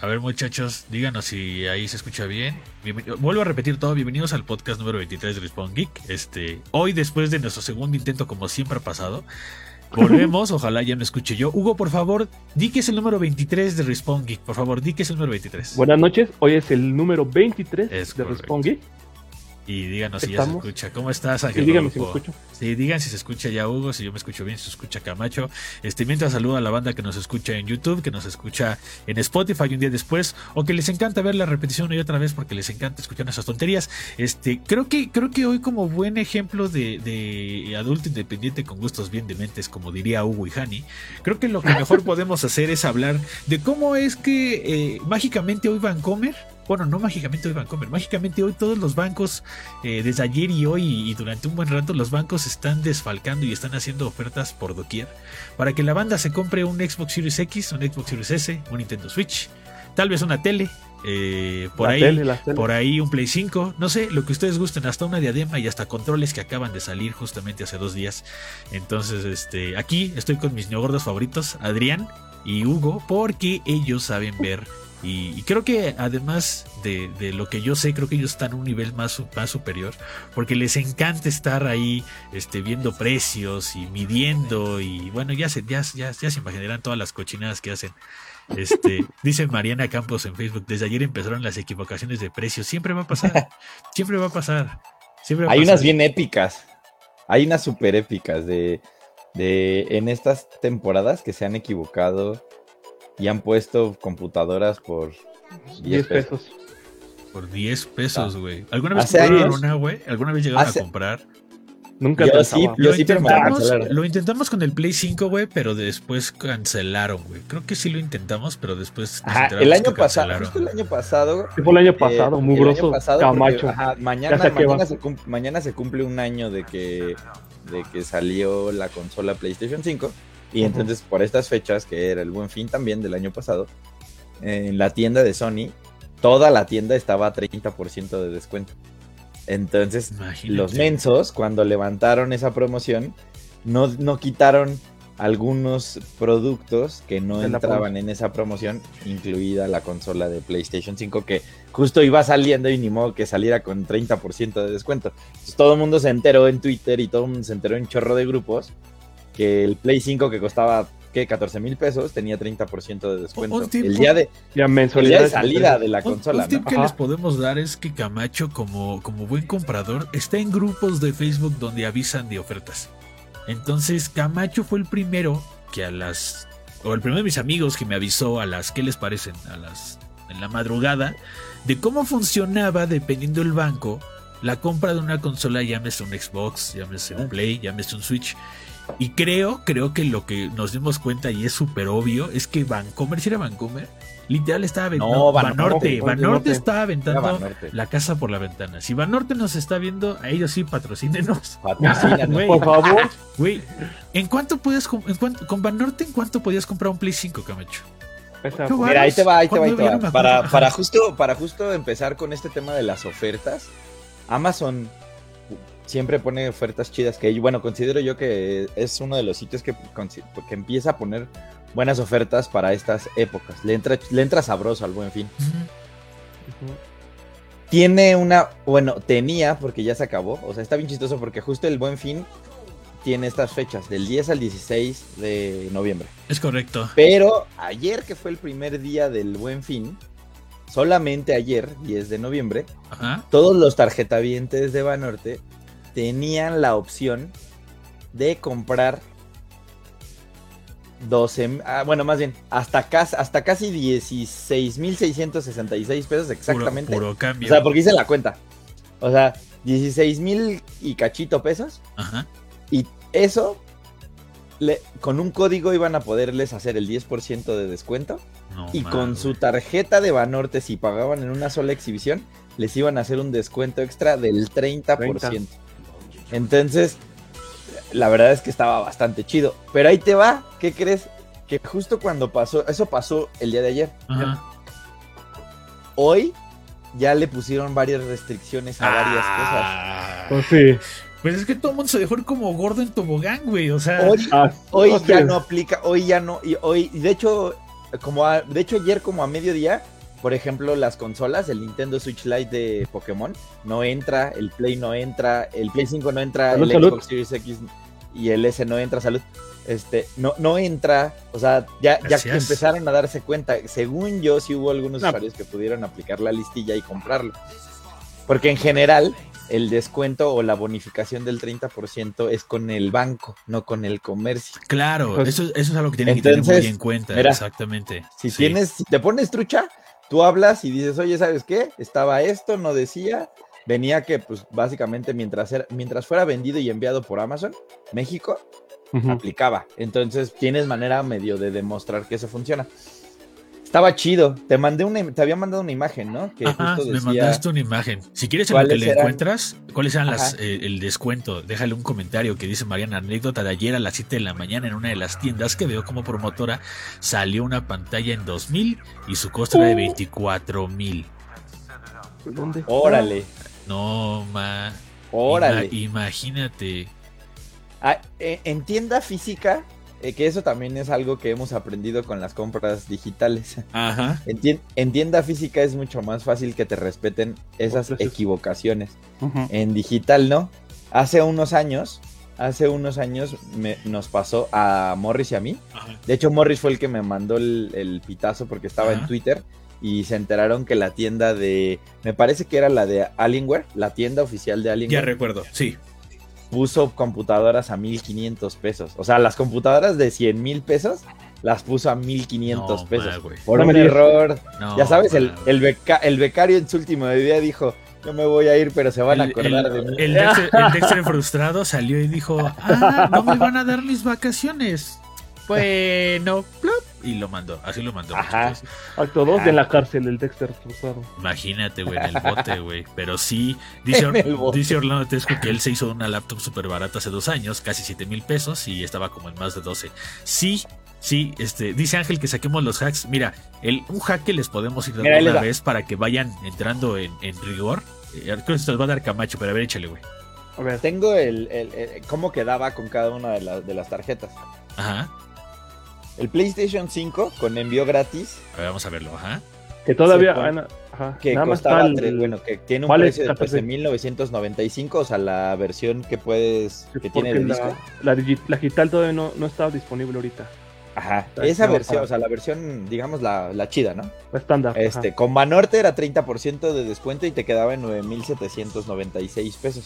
A ver, muchachos, díganos si ahí se escucha bien. vuelvo a repetir todo. Bienvenidos al podcast número 23 de Respawn Geek. Este, hoy, después de nuestro segundo intento, como siempre ha pasado, volvemos. Ojalá ya me escuche yo. Hugo, por favor, di que es el número 23 de Respawn Geek. Por favor, di que es el número 23. Buenas noches. Hoy es el número 23 de Respawn Geek. Y díganos si ya se escucha. ¿Cómo estás, Ángel? Sí, díganos si me escucho. Sí, digan si se escucha ya Hugo, si yo me escucho bien, si se escucha Camacho. Este, mientras saludo a la banda que nos escucha en YouTube, que nos escucha en Spotify un día después, o que les encanta ver la repetición y otra vez porque les encanta escuchar esas tonterías. Este, creo que, creo que hoy, como buen ejemplo de, adulto independiente con gustos bien dementes, como diría Hugo y Hani, creo que lo que mejor podemos hacer es hablar de cómo es que eh, mágicamente hoy Vancomer bueno, no mágicamente hoy Vancomer, mágicamente hoy todos los bancos, eh, desde ayer y hoy y durante un buen rato, los bancos están desfalcando y están haciendo ofertas por doquier para que la banda se compre un Xbox Series X, un Xbox Series S, un Nintendo Switch, tal vez una tele, eh, por, ahí, por ahí un Play 5, no sé, lo que ustedes gusten, hasta una diadema y hasta controles que acaban de salir justamente hace dos días. Entonces, este, aquí estoy con mis neogordos favoritos, Adrián y Hugo, porque ellos saben ver y, creo que además de, lo que yo sé, creo que ellos están a un nivel más, más superior, porque les encanta estar ahí este, viendo precios y midiendo, y bueno, ya se, ya, ya, ya se imaginarán todas las cochinadas que hacen. Este, dice Mariana Campos en Facebook, desde ayer empezaron las equivocaciones de precios, siempre va a pasar, siempre va a pasar. Siempre Hay unas bien épicas, hay unas súper épicas de, de en estas temporadas que se han equivocado y han puesto computadoras por 10 pesos. Por 10 pesos, ah. güey. ¿Alguna vez compraron una, güey? ¿Alguna vez llegaron a comprar? Nunca yo sí, lo, intentamos, lo intentamos con el Play 5, güey, pero después cancelaron, güey. Creo que sí lo intentamos, pero después. el año pasado. el año pasado. fue el año pasado, muy grosso. Camacho. mañana, mañana, se cumple, mañana se cumple un año de que, de que salió la consola PlayStation 5. Y entonces por estas fechas, que era el buen fin también del año pasado, en la tienda de Sony, toda la tienda estaba a 30% de descuento. Entonces, los mensos, cuando levantaron esa promoción, no, no quitaron algunos productos que no entraban en esa promoción, incluida la consola de PlayStation 5, que justo iba saliendo y ni modo que saliera con 30% de descuento. Entonces, todo el mundo se enteró en Twitter y todo el mundo se enteró en chorro de grupos que el Play 5 que costaba ¿qué? 14 mil pesos tenía 30% de descuento. el día de, de salida de la consola. Un tip que les podemos dar es que Camacho, como, como buen comprador, está en grupos de Facebook donde avisan de ofertas. Entonces, Camacho fue el primero que a las. O el primero de mis amigos que me avisó a las. ¿Qué les parecen? A las. En la madrugada. De cómo funcionaba, dependiendo del banco, la compra de una consola, llámese un Xbox, llámese un Play, llámese un Switch. Y creo, creo que lo que nos dimos cuenta y es súper obvio es que Vancomer, si era Vancomer, literal estaba aventando. No, Vanorte, Vanorte estaba aventando la casa por la ventana. Si Vanorte nos está viendo, a ellos sí patrocínenos. Patrocínenos, por favor. Güey, ¿en cuánto puedes en cuánto, con Vanorte en cuánto podías comprar un Play 5, Camacho? Mira, ahí te va, ahí te va, ahí te va. Para, para, justo, para justo empezar con este tema de las ofertas, Amazon siempre pone ofertas chidas que, bueno, considero yo que es uno de los sitios que, que empieza a poner buenas ofertas para estas épocas. Le entra, le entra sabroso al buen fin. Tiene una, bueno, tenía, porque ya se acabó, o sea, está bien chistoso porque justo el buen fin tiene estas fechas, del 10 al 16 de noviembre. Es correcto. Pero ayer que fue el primer día del buen fin, solamente ayer, 10 de noviembre, todos los tarjetavientes de Banorte tenían la opción de comprar 12, ah, bueno, más bien, hasta, casi, hasta casi 16.666 pesos exactamente. Puro, cambio. O sea, porque hice la cuenta. O sea, 16.000 y cachito pesos. Ajá. Y eso, le, con un código iban a poderles hacer el 10% de descuento. y con su tarjeta de Banorte, si pagaban en una sola exhibición, les iban a hacer un descuento extra del 30%. Entonces, la verdad es que estaba bastante chido. Pero ahí te va, ¿qué crees? Que justo cuando pasó, eso pasó el día de ayer. Hoy ya le pusieron varias restricciones a varias ah. cosas. Pues sí. Pues es que todo el mundo se dejó ir como gordo en tobogán, güey. O sea, hoy, ah, ya no aplica, hoy ya no, y hoy, de hecho, como a- de hecho ayer como a mediodía, por ejemplo, las consolas, el Nintendo Switch Lite de Pokémon no entra, el Play no entra, el Play 5 no entra, Salud, el salud. Xbox Series X y el S no entra, salud. Este, no, no entra, o sea, ya, ya que empezaron a darse cuenta, según yo, sí hubo algunos No. usuarios que pudieron aplicar la listilla y comprarlo. Porque en general, el descuento o la bonificación del 30% es con el banco, no con el comercio. Claro, Pues- eso, eso es algo que tienen que tener muy en cuenta. mira, exactamente. Si Sí. tienes, si te pones trucha, tú hablas y dices, oye, ¿sabes qué? Estaba esto, no decía. Venía que, pues, básicamente, mientras, era- mientras fuera vendido y enviado por Amazon, México, aplicaba. Entonces, tienes manera medio de demostrar que eso funciona. Estaba chido. Te mandé una, te había mandado una imagen, ¿no? Que Ajá, justo me mandaste una imagen. Si quieres en lo que ¿Cuáles le eran? encuentras, ¿cuáles eran las, eh, el descuento? Déjale un comentario que dice Mariana, anécdota de ayer a las 7 de la mañana en una de las tiendas que veo como promotora, salió una pantalla en 2000 y su costo era de 24 mil. ¿Dónde? órale, No, ma. órale. ima- imagínate. Ah, eh, en tienda física, eh, que eso también es algo que hemos aprendido con las compras digitales. Ajá. En, tien- en tienda física es mucho más fácil que te respeten esas equivocaciones. En digital no. Hace unos años, hace unos años me- nos pasó a Morris y a mí. De hecho, Morris fue el que me mandó el, el pitazo porque estaba en Ajá. Twitter y se enteraron que la tienda de, me parece que era la de Alienware, la tienda oficial de Ya Alienware, recuerdo, sí. Puso computadoras a 1500 pesos. O sea, las computadoras de 100 mil pesos las puso a 1500 No, pesos. por No un error No, ya sabes, el, beca- el becario en su último día dijo, yo me voy a ir, pero se van a acordar el- de mí. El Dexter, el Dexter frustrado salió y dijo, ah, no me van a dar mis vacaciones. Bueno, y lo mandó, así lo mandó. Ajá. muchachos. Acto 2 Ah. en la cárcel, el Dexter frustrado. Imagínate, güey, en el bote, güey. Pero sí, dice, dice Orlando Tesco que él se hizo una laptop súper barata hace dos años, casi 7 mil pesos, y estaba como en más de 12. Sí, sí, este, dice Ángel que saquemos los hacks. Mira, el, un hack que les podemos ir dando Mira, una vez para que vayan entrando en, en rigor. Eh, Creo que se los va a dar Camacho, pero a ver, échale, güey. A ver, Tengo el, el- el- cómo quedaba con cada una de, las de las tarjetas. Ajá. El PlayStation 5 con envío gratis, A ver, vamos a verlo, ajá. que todavía. no, ajá, que nada más costaba, está tre- el- bueno, que tiene un precio de pues, 14. 1995, o sea, la versión que puedes, que tiene de disco. la, la, digi- la digital todavía no, no está disponible ahorita. Ajá, Está esa no, versión, para- o sea, la versión, digamos, la, la chida, ¿no? La estándar. ajá. Este, con Banorte era 30% de descuento y te quedaba en 9.796 pesos.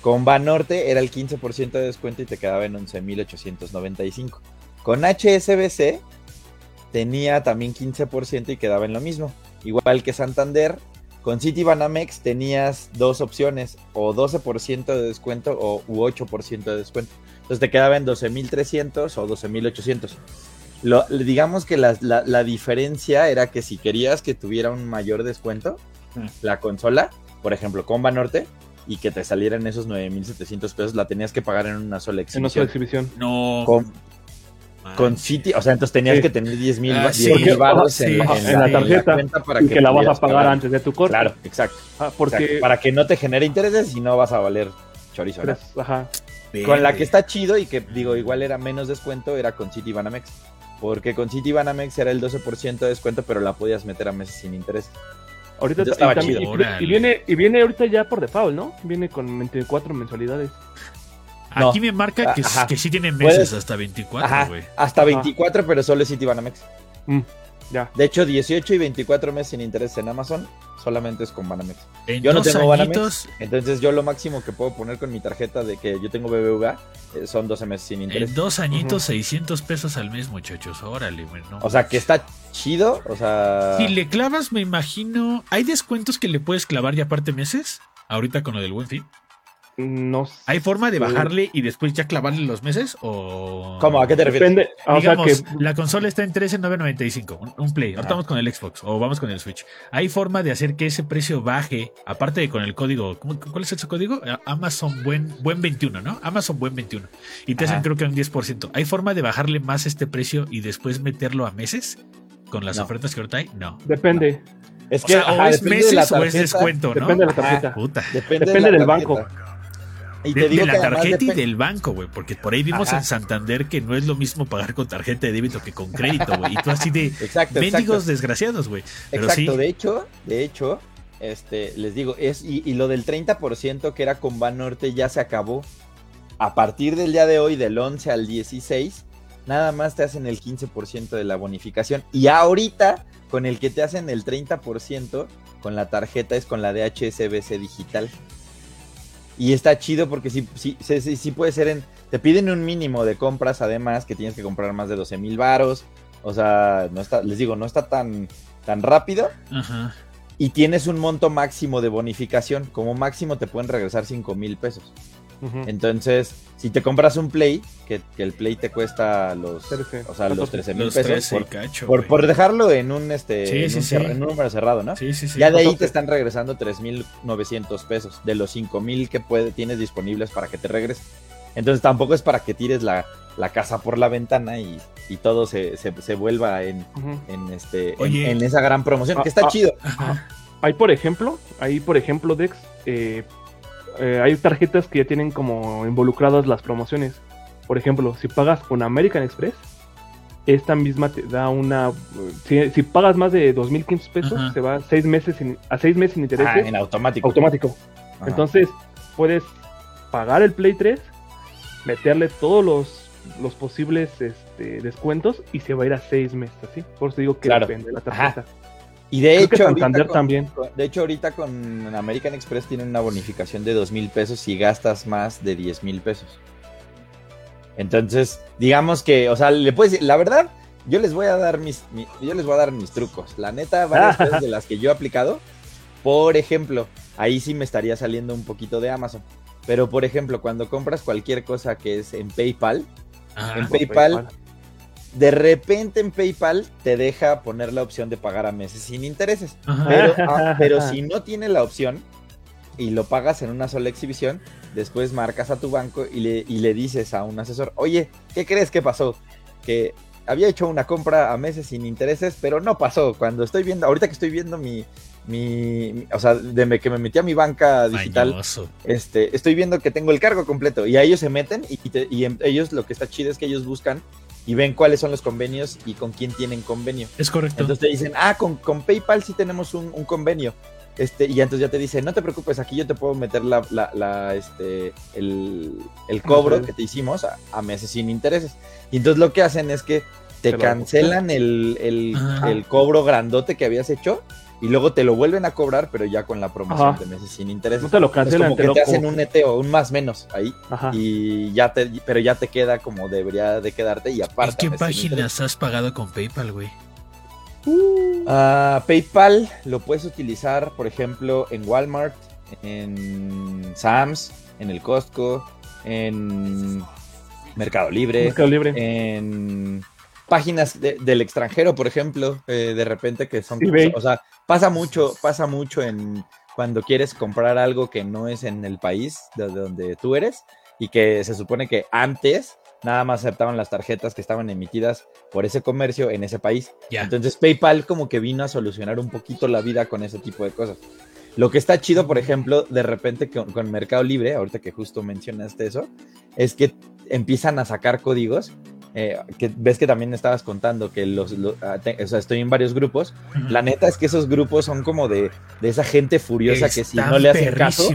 Con Banorte era el 15% de descuento y te quedaba en 11.895. Con HSBC tenía también 15% y quedaba en lo mismo. Igual que Santander, con Citibanamex tenías dos opciones, o 12% de descuento o u 8% de descuento. Entonces te quedaba en 12.300 o 12.800. Lo, digamos que la, la- la diferencia era que si querías que tuviera un mayor descuento, Mm. la consola, por ejemplo, con Banorte, y que te salieran esos 9.700 pesos, la tenías que pagar en una sola en otra exhibición. exhibición. No. Con, con. City, o sea, entonces tenías Sí. que tener 10 mil Ah, sí, baros sí, en, la- sí, en la, en la tarjeta, para y que, la vas a pagar antes de tu corte. Claro, exacto. Ah, porque. para que no te genere intereses y no vas a valer chorizo. ajá. Con la que está chido y que digo, igual era menos descuento, era con City Banamex. Porque con City Banamex era el 12% de descuento, pero la podías meter a meses sin interés. Ahorita y estaba también- chido. y- y, viene, y viene ahorita ya por default, ¿no? Viene con 24 mensualidades. No. Aquí me marca que, sí tienen meses Puedes- hasta 24, Ajá, güey. hasta Ajá. 24, pero solo es City Banamex. Mm, ya. De hecho, 18 y 24 meses sin interés en Amazon, solamente es con Banamex. En Yo no tengo añitos, Entonces, yo lo máximo que puedo poner con mi tarjeta de que yo tengo BBVA eh, son 12 meses sin interés. en dos añitos, Ujú. 600 pesos al mes, muchachos. Órale, güey. no O sea, que está chido, o sea... Si le clavas, me imagino. ¿Hay descuentos que le puedes clavar y aparte meses? Ahorita con lo del buen fin. No sé. ¿Hay forma de bajarle y después ya clavarle los meses? ¿O.? ¿Cómo? ¿A qué te refieres? Depende. ah, sea Digamos, que. la consola está en 13,995, un, un Play. Ahorita Ajá. vamos con el Xbox o vamos con el Switch. ¿Hay forma de hacer que ese precio baje? Aparte de con el código, ¿cómo- ¿cuál es ese código? Amazon Buen, Buen 21, ¿no? Amazon Buen 21. Y te hacen creo que un 10%. ¿Hay forma de bajarle más este precio y después meterlo a meses? ¿Con las No. ofertas que ahorita hay? No. Depende. Es O sea, o es depende de la meses o es descuento, ¿no? Depende de la tarjeta. Puta. Depende, Depende de la del tarjeta. banco. De, la tarjeta y del banco, güey. Porque por ahí vimos en Santander que no es lo mismo pagar con tarjeta de débito que con crédito, güey. Y tú así de exacto, mendigos desgraciados, güey. Exacto, de hecho, de hecho, este, les digo, es, y, lo del 30% que era con Banorte ya se acabó. A partir del día de hoy, del 11 al 16, nada más te hacen el 15% de la bonificación. Y ahorita, con el que te hacen el 30%, con la tarjeta es con la de HSBC digital. Y está chido porque sí, sí, sí, puede ser en... Te piden un mínimo de compras además, que tienes que comprar más de 12 mil varos. O sea, no está, les digo, no está tan, tan rápido. Y tienes un monto máximo de bonificación. Como máximo te pueden regresar 5 mil pesos. Entonces, si te compras un Play, que, el Play te cuesta los, o sea, los 13 mil pesos por, por, dejarlo en un este en, un número cerrado, ¿no? Ya de ahí te están regresando 3.900 pesos de los 5.000 que puede, tienes disponibles para que te regreses. Entonces tampoco es para que tires la, casa por la ventana y, todo se, se, vuelva en, en este en, esa gran promoción, que está ah, ah, chido. Hay por ejemplo, hay por ejemplo, Dex, eh, eh, hay tarjetas que ya tienen como involucradas las promociones. Por ejemplo, si pagas con American Express, esta misma te da una. Si, pagas más de 2.500 pesos, se va seis meses a seis meses sin intereses. Ah, en automático. Automático. Entonces, puedes pagar el Play 3, meterle todos los, los posibles este, descuentos y se va a ir a seis meses, ¿así? Por eso digo que depende de la tarjeta. Y de hecho, también. de hecho, ahorita con American Express tienen una bonificación de dos mil pesos si gastas más de 10 mil pesos. Entonces, digamos que, o sea, le puedes decir, la verdad, yo les voy a dar mis, yo les voy a dar mis trucos. La neta, varias cosas de las que yo he aplicado. Por ejemplo, ahí sí me estaría saliendo un poquito de Amazon. Pero por ejemplo, cuando compras cualquier cosa que es en PayPal, en PayPal de repente en PayPal te deja poner la opción de pagar a meses sin intereses. Ah, pero, si no tiene la opción y lo pagas en una sola exhibición, después marcas a tu banco y le, y le dices a un asesor, oye, ¿qué crees que pasó? Que había hecho una compra a meses sin intereses, pero no pasó. Cuando estoy viendo, ahorita que estoy viendo mi, mi, o sea, de que me metí a mi banca digital, este, estoy viendo que tengo el cargo completo y a ellos se meten y, y ellos lo que está chido es que ellos buscan y ven cuáles son los convenios y con quién tienen convenio. Es correcto. Entonces te dicen, ah, con, con PayPal sí tenemos un, convenio. Este, y entonces ya te dicen, no te preocupes, aquí yo te puedo meter la, la, este, el, cobro que te hicimos a, meses sin intereses. Y entonces lo que hacen es que te cancelan el, el, cobro grandote que habías hecho y luego te lo vuelven a cobrar, pero ya con la promoción de meses sin interés. No te lo cancelan, como que te, hacen un neteo, un más menos ahí. Y ya te, pero ya te queda como debería de quedarte y aparte. ¿Y qué páginas has pagado con PayPal, güey? Uh, PayPal lo puedes utilizar, por ejemplo, en Walmart, en Sam's, en el Costco, en Mercado Libre, Mercado Libre. en páginas del extranjero, por ejemplo, eh, de repente que son, o sea, pasa mucho, pasa mucho en cuando quieres comprar algo que no es en el país de donde tú eres y que se supone que antes nada más aceptaban las tarjetas que estaban emitidas por ese comercio en ese país. Entonces PayPal como que vino a solucionar un poquito la vida con ese tipo de cosas. Lo que está chido, por ejemplo, de repente con Mercado Libre, ahorita que justo mencionaste eso, es que empiezan a sacar códigos eh, que ves que también estabas contando que los, ah, o sea, estoy en varios grupos. La neta es que esos grupos son como de, de esa gente furiosa que si no le hacen caso,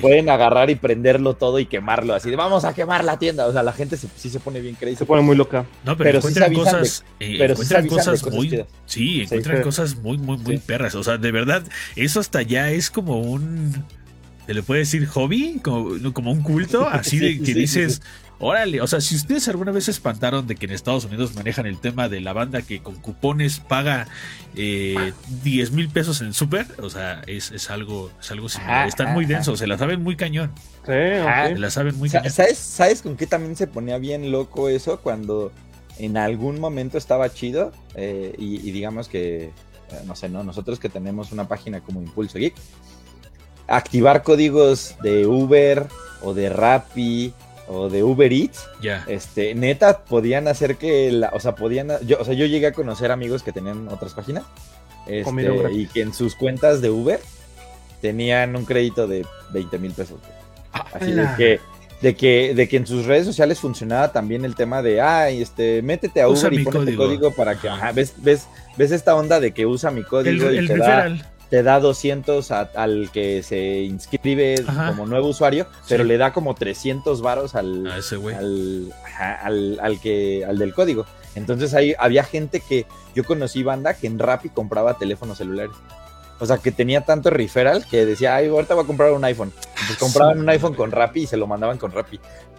pueden agarrar y prenderlo todo y quemarlo. Así de vamos a quemar la tienda. O sea, la gente sí se pone bien crazy. Se pone muy loca. No, pero, encuentran cosas, eh, pero encuentran cosas, muy. Sí, encuentran cosas muy, muy, muy perras. O sea, de verdad, eso hasta ya es como un. ¿Se le puede decir hobby? Como, como un culto, así de que dices, Órale, o sea, si ustedes alguna vez se espantaron de que en Estados Unidos manejan el tema de la banda que con cupones paga eh, 10 mil pesos en súper, o sea, es, algo, es algo similar. Están muy densos, se la saben muy cañón. Sí, Se la saben muy cañón. ¿Sabes, ¿Sabes con qué también se ponía bien loco eso? Cuando en algún momento estaba chido eh, y, digamos que, eh, no sé, ¿no? Nosotros que tenemos una página como Impulso Geek, activar códigos de Uber o de Rappi o de Uber Eats, ya este, neta, podían hacer que, la, o sea, podían, yo, o sea, yo llegué a conocer amigos que tenían otras páginas, este, y que en sus cuentas de Uber tenían un crédito de 20 mil pesos. Así de que, de que, de que en sus redes sociales funcionaba también el tema de, ay, este, métete a Usa Uber y pon tu código. para que, ajá, ves, ves, ves esta onda de que usa mi El, código y el te da. Te da 200 a- al que se inscribe Ajá. como nuevo usuario, pero Sí. le da como 300 varos al, A ese güey. al, al, al que, al del código. Entonces ahí había gente que yo conocí banda que en Rappi compraba teléfonos celulares. O sea, que tenía tanto referral que decía, ay, ahorita voy a comprar un iPhone. Entonces compraban un iPhone con Rappi y se lo mandaban con Rappi.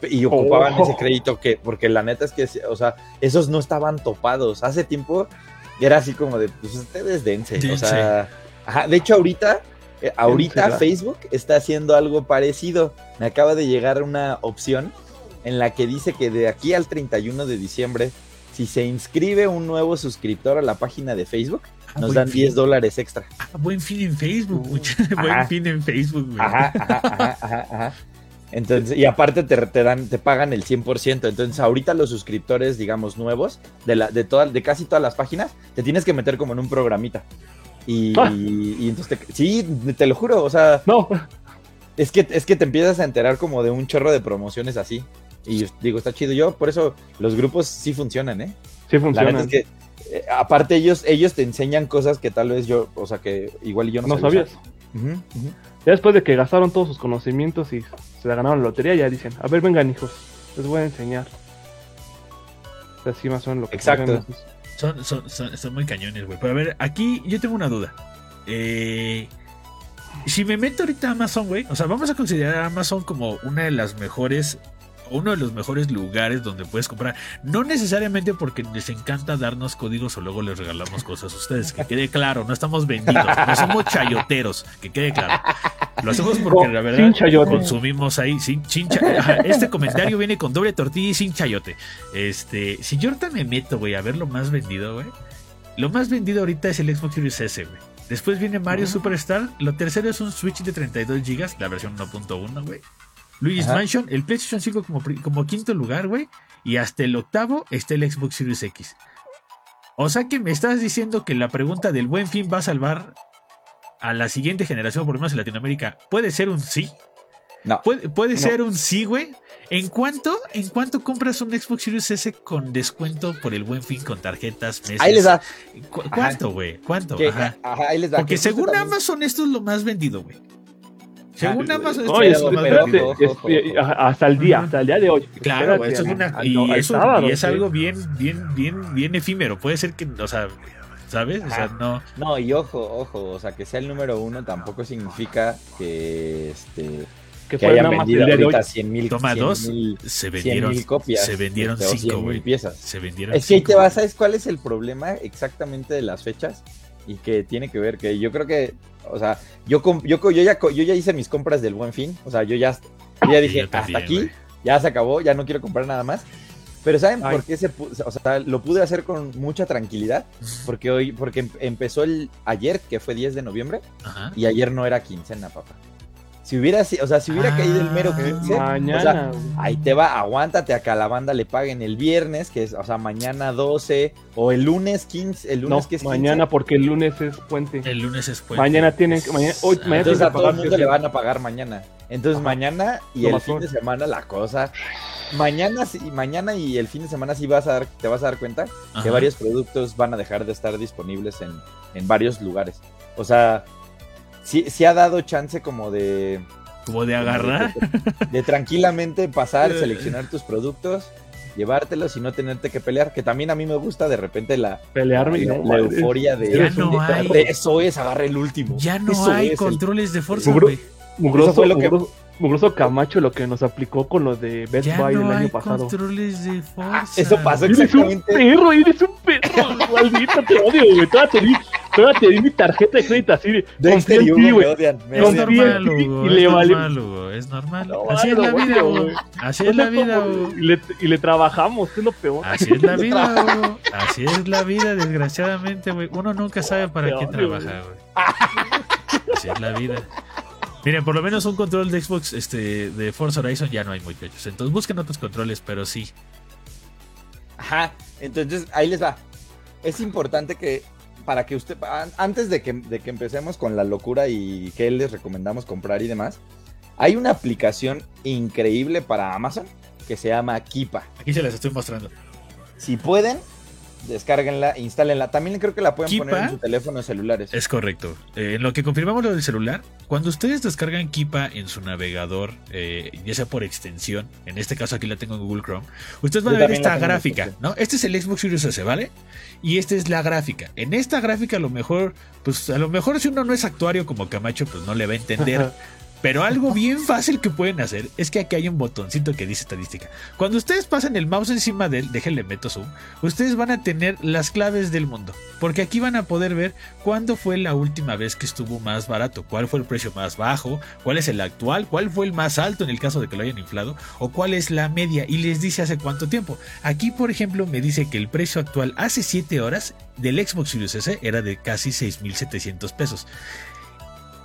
Y ocupaban Oh. ese crédito que, porque la neta es que, o sea, esos no estaban topados. Hace tiempo era así como de, pues ustedes dense. O sea, ajá, de hecho ahorita, eh, ahorita. Facebook está haciendo algo parecido. Me acaba de llegar una opción en la que dice que de aquí al 31 de diciembre, si se inscribe un nuevo suscriptor a la página de Facebook, Ah, nos dan fin. 10 dólares extra. Ah, buen fin en Facebook, Uh. Buen fin en Facebook, güey. Ajá, ajá, ajá, ajá, ajá. Entonces, y aparte te, te dan, te pagan el 100%. Entonces, ahorita los suscriptores, digamos, nuevos, de la, de todas, de casi todas las páginas, te tienes que meter como en un programita. Y, Ah. y entonces te- sí, te lo juro, o sea, No, es que, es que te empiezas a enterar como de un chorro de promociones así. Y digo, está chido. Yo, por eso, los grupos sí funcionan, ¿eh? sí La funciona. neta es que, eh, aparte, ellos, ellos te enseñan cosas que tal vez yo, o sea, que igual yo no, no sabía sabías. Ya después de que gastaron todos sus conocimientos y se la ganaron la lotería, ya dicen, a ver, vengan hijos, les voy a enseñar. Así más o menos lo que Exacto. Son, son, son, son muy cañones, güey. Pero a ver, aquí yo tengo una duda. Eh, si me meto ahorita a Amazon, güey, o sea, vamos a considerar a Amazon como una de las mejores, uno de los mejores lugares donde puedes comprar. No necesariamente porque les encanta darnos códigos o luego les regalamos cosas a ustedes. Que quede claro, no estamos vendidos, no somos chayoteros, que quede claro. Lo hacemos porque la verdad consumimos ahí sin, sin cha- ajá, Este comentario viene con doble tortilla y sin chayote. Este, si yo ahorita me meto, güey, a ver lo más vendido, güey. Lo más vendido ahorita es el Xbox Series S, güey. Después viene Mario. Superstar. Lo tercero es un Switch de 32 GB, la versión 1.1, güey. Luigi's Ajá. Mansion, el PlayStation 5 como, como quinto lugar, güey. Y hasta el octavo está el Xbox Series X. O sea que me estás diciendo que la pregunta del buen fin va a salvar a la siguiente generación, por lo menos en Latinoamérica. ¿Puede ser un sí? No. Puede, puede No. ser un sí, güey. ¿En cuánto, ¿En cuánto compras un Xbox Series S con descuento por el buen fin con tarjetas? Meses? Ahí les da. ¿Cu- ¿Cuánto, güey? ¿Cuánto? Ajá. ajá, ahí les da. Porque según también- Amazon esto es lo más vendido, güey. Según Amazon Oye, es hasta el día, hasta el día de hoy. Claro, Espérate, eso es una y, al eso- sábado, y es algo bien, bien, bien, bien efímero. Puede ser que, o sea, ¿sabes? O sea, no. No, y ojo, ojo, o sea, que sea el número uno tampoco significa que, este, Que que hayan vendido ahorita 100 mil Toma dos, se vendieron, copias. se vendieron este, o cinco, 100,000 güey. piezas. Se vendieron. Es que ahí cinco, te vas. ¿sabes cuál es el problema exactamente de las fechas? Y que tiene que ver que yo creo que, o sea, yo com- yo, co- yo ya co- yo ya hice mis compras del Buen Fin, o sea, yo ya, yo ya Sí, dije, yo también, hasta aquí, ya se acabó, ya no quiero comprar nada más. Pero ¿saben Ay. por qué se o sea, lo pude hacer con mucha tranquilidad? Porque hoy porque em- empezó el ayer, que fue 10 de noviembre, Ajá. y ayer no era quincena, papá. Si hubiera, si- o sea, si hubiera Ah, caído el mero 15, o sea, Mañana. Ahí te va, aguántate a que a la banda le paguen el viernes, que es, o sea, mañana 12, o el lunes 15, el no, lunes que es 15. mañana porque el lunes es puente. El lunes es puente. Mañana tienen que- mañana- hoy- Ah, mañana Entonces que a todo el mundo le van a pagar mañana. Entonces Ajá. mañana y el fin de semana la cosa. Mañana sí, mañana y el fin de semana sí vas a dar, te vas a dar cuenta que varios productos van a dejar de estar disponibles en, en varios lugares. O sea, sí, sí ha dado chance como de, Como de agarrar. de, de tranquilamente pasar, seleccionar tus productos, llevártelos y no tenerte que pelear. Que también a mí me gusta de repente la, Pelearme y la, no, la euforia de, Ya no de- hay. de eso es, agarra el último. Ya no Eso hay el- controles de fuerza, güey. Eso fue lo que- mugroso- mugroso Camacho lo que nos aplicó con lo de Best Ya Buy no el hay año pasado. controles de fuerza. Ah, eso pasó Eres un exactamente. perro, eres un perro, maldito, te odio, güey. Todavía te di, todavía te di mi tarjeta de crédito así de. En Hugo ti, me güey. odian. me Es Confía odian. en normal, ti Hugo. y Es le vale- normal, Hugo. Es normal. No, Así es la vida, güey. Así es la vida, Hugo. y, le, y le trabajamos, que es lo peor. Así es la vida, Hugo. Así es la vida, desgraciadamente, güey. Uno nunca sabe para qué trabaja, güey. Así es la vida. Miren, por lo menos un control de Xbox este, de Forza Horizon ya no hay muchachos. Entonces busquen otros controles, pero sí. Ajá, entonces ahí les va. Es importante que para que usted, an- antes de que, de que empecemos con la locura y qué les recomendamos comprar y demás, Hay una aplicación increíble para Amazon que se llama Kipa. Aquí se las estoy mostrando. Si pueden, descárguenla, instálenla. También creo que la pueden poner en sus teléfonos celulares. Es correcto. Eh, en lo que confirmamos lo del celular, cuando ustedes descargan Kipa en su navegador, eh, ya sea por extensión, en este caso aquí la tengo en Google Chrome, ustedes van Yo a ver esta gráfica. ¿no? Este es el Xbox Series S, ¿vale? Y esta es la gráfica. En esta gráfica a lo mejor, pues a lo mejor si uno no es actuario como Camacho, pues no le va a entender. Pero algo bien fácil que pueden hacer es que aquí hay un botoncito que dice estadística. Cuando ustedes pasan el mouse encima de él, déjenle meto zoom, ustedes van a tener las claves del mundo. Porque aquí van a poder ver cuándo fue la última vez que estuvo más barato, cuál fue el precio más bajo, cuál es el actual, cuál fue el más alto en el caso de que lo hayan inflado, o cuál es la media y les dice hace cuánto tiempo. Aquí, por ejemplo, me dice que el precio actual hace 7 horas del Xbox Series S era de casi 6.700 pesos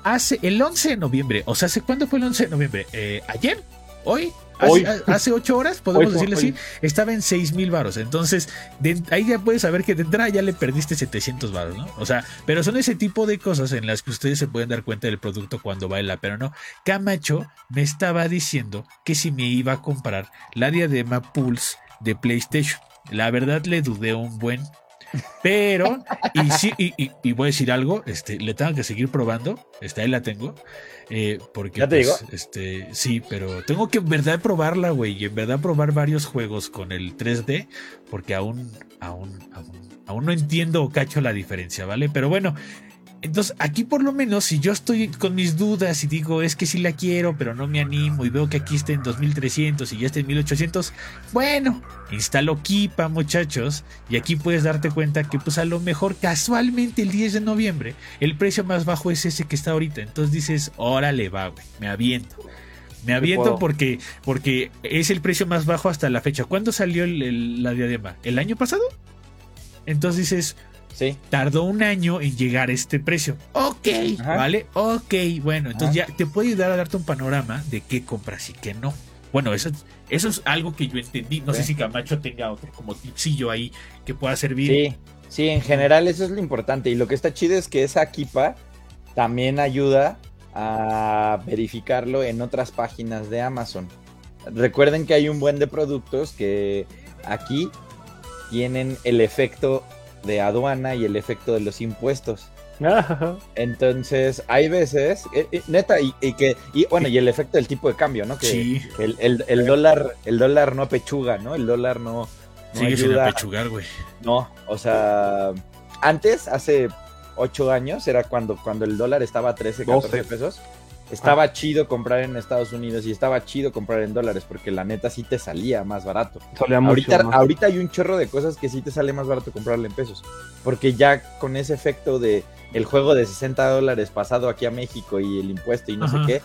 hace el 11 de noviembre, o sea, ¿hace cuándo fue el 11 de noviembre? Eh, ¿Ayer? ¿Hoy? Hoy. Hace, hace 8 horas, podemos Hoy, decirle hoy. así, estaba en 6 mil varos. Entonces, de- ahí ya puedes saber que de entrada ya le perdiste 700 varos, ¿no? O sea, pero son ese tipo de cosas en las que ustedes se pueden dar cuenta del producto cuando vale la pena o no. Camacho me estaba diciendo que si me iba a comprar la diadema Pulse de PlayStation. La verdad le dudé un buen. Pero, y sí, y, y- y voy a decir algo, este, le tengo que seguir probando, este, ahí la tengo, eh, porque, ¿Ya te pues, este, sí, pero tengo que en verdad probarla, güey, y en verdad probar varios juegos con el 3D, porque aún, aún, aún, aún no entiendo o cacho la diferencia, ¿vale? Pero bueno, entonces aquí por lo menos si yo estoy con mis dudas y digo es que sí la quiero pero no me animo y veo que aquí está en 2300 y ya está en 1800 bueno instalo Kipa muchachos y aquí puedes darte cuenta que pues a lo mejor casualmente el 10 de noviembre el precio más bajo es ese que está ahorita entonces dices órale va güey me aviento me aviento porque porque es el precio más bajo hasta la fecha ¿cuándo salió el- el- la diadema? ¿el año pasado? entonces dices Sí. tardó un año en llegar a este precio. Ok, Ajá. ¿vale? Ok, bueno, entonces Ajá. ya te puede ayudar a darte un panorama de qué compras y qué no. Bueno, eso, eso es algo que yo entendí. No sé si Camacho tenga otro como tipsillo ahí que pueda servir. Sí, sí, en general eso es lo importante. Y lo que está chido es que esa Kipa también ayuda a verificarlo en otras páginas de Amazon. Recuerden que hay un buen de productos que aquí tienen el efecto de aduana y el efecto de los impuestos. Entonces, hay veces, eh, eh, neta, y, y que, y bueno, y el efecto del tipo de cambio, ¿no? Que Sí, el, el- el dólar, el dólar no apechuga, ¿no? El dólar no, no sigue sin ayuda. apechugar, güey. No, o sea, antes, hace ocho años, era cuando, cuando el dólar estaba a 13, 14 12. pesos. Estaba Ah. chido comprar en Estados Unidos y estaba chido comprar en dólares porque la neta sí te salía más barato. Mucho. Ahorita, más. ahorita hay un chorro de cosas que sí te sale más barato comprarle en pesos. Porque ya con ese efecto de el juego de 60 dólares pasado aquí a México y el impuesto y no Ajá. sé qué.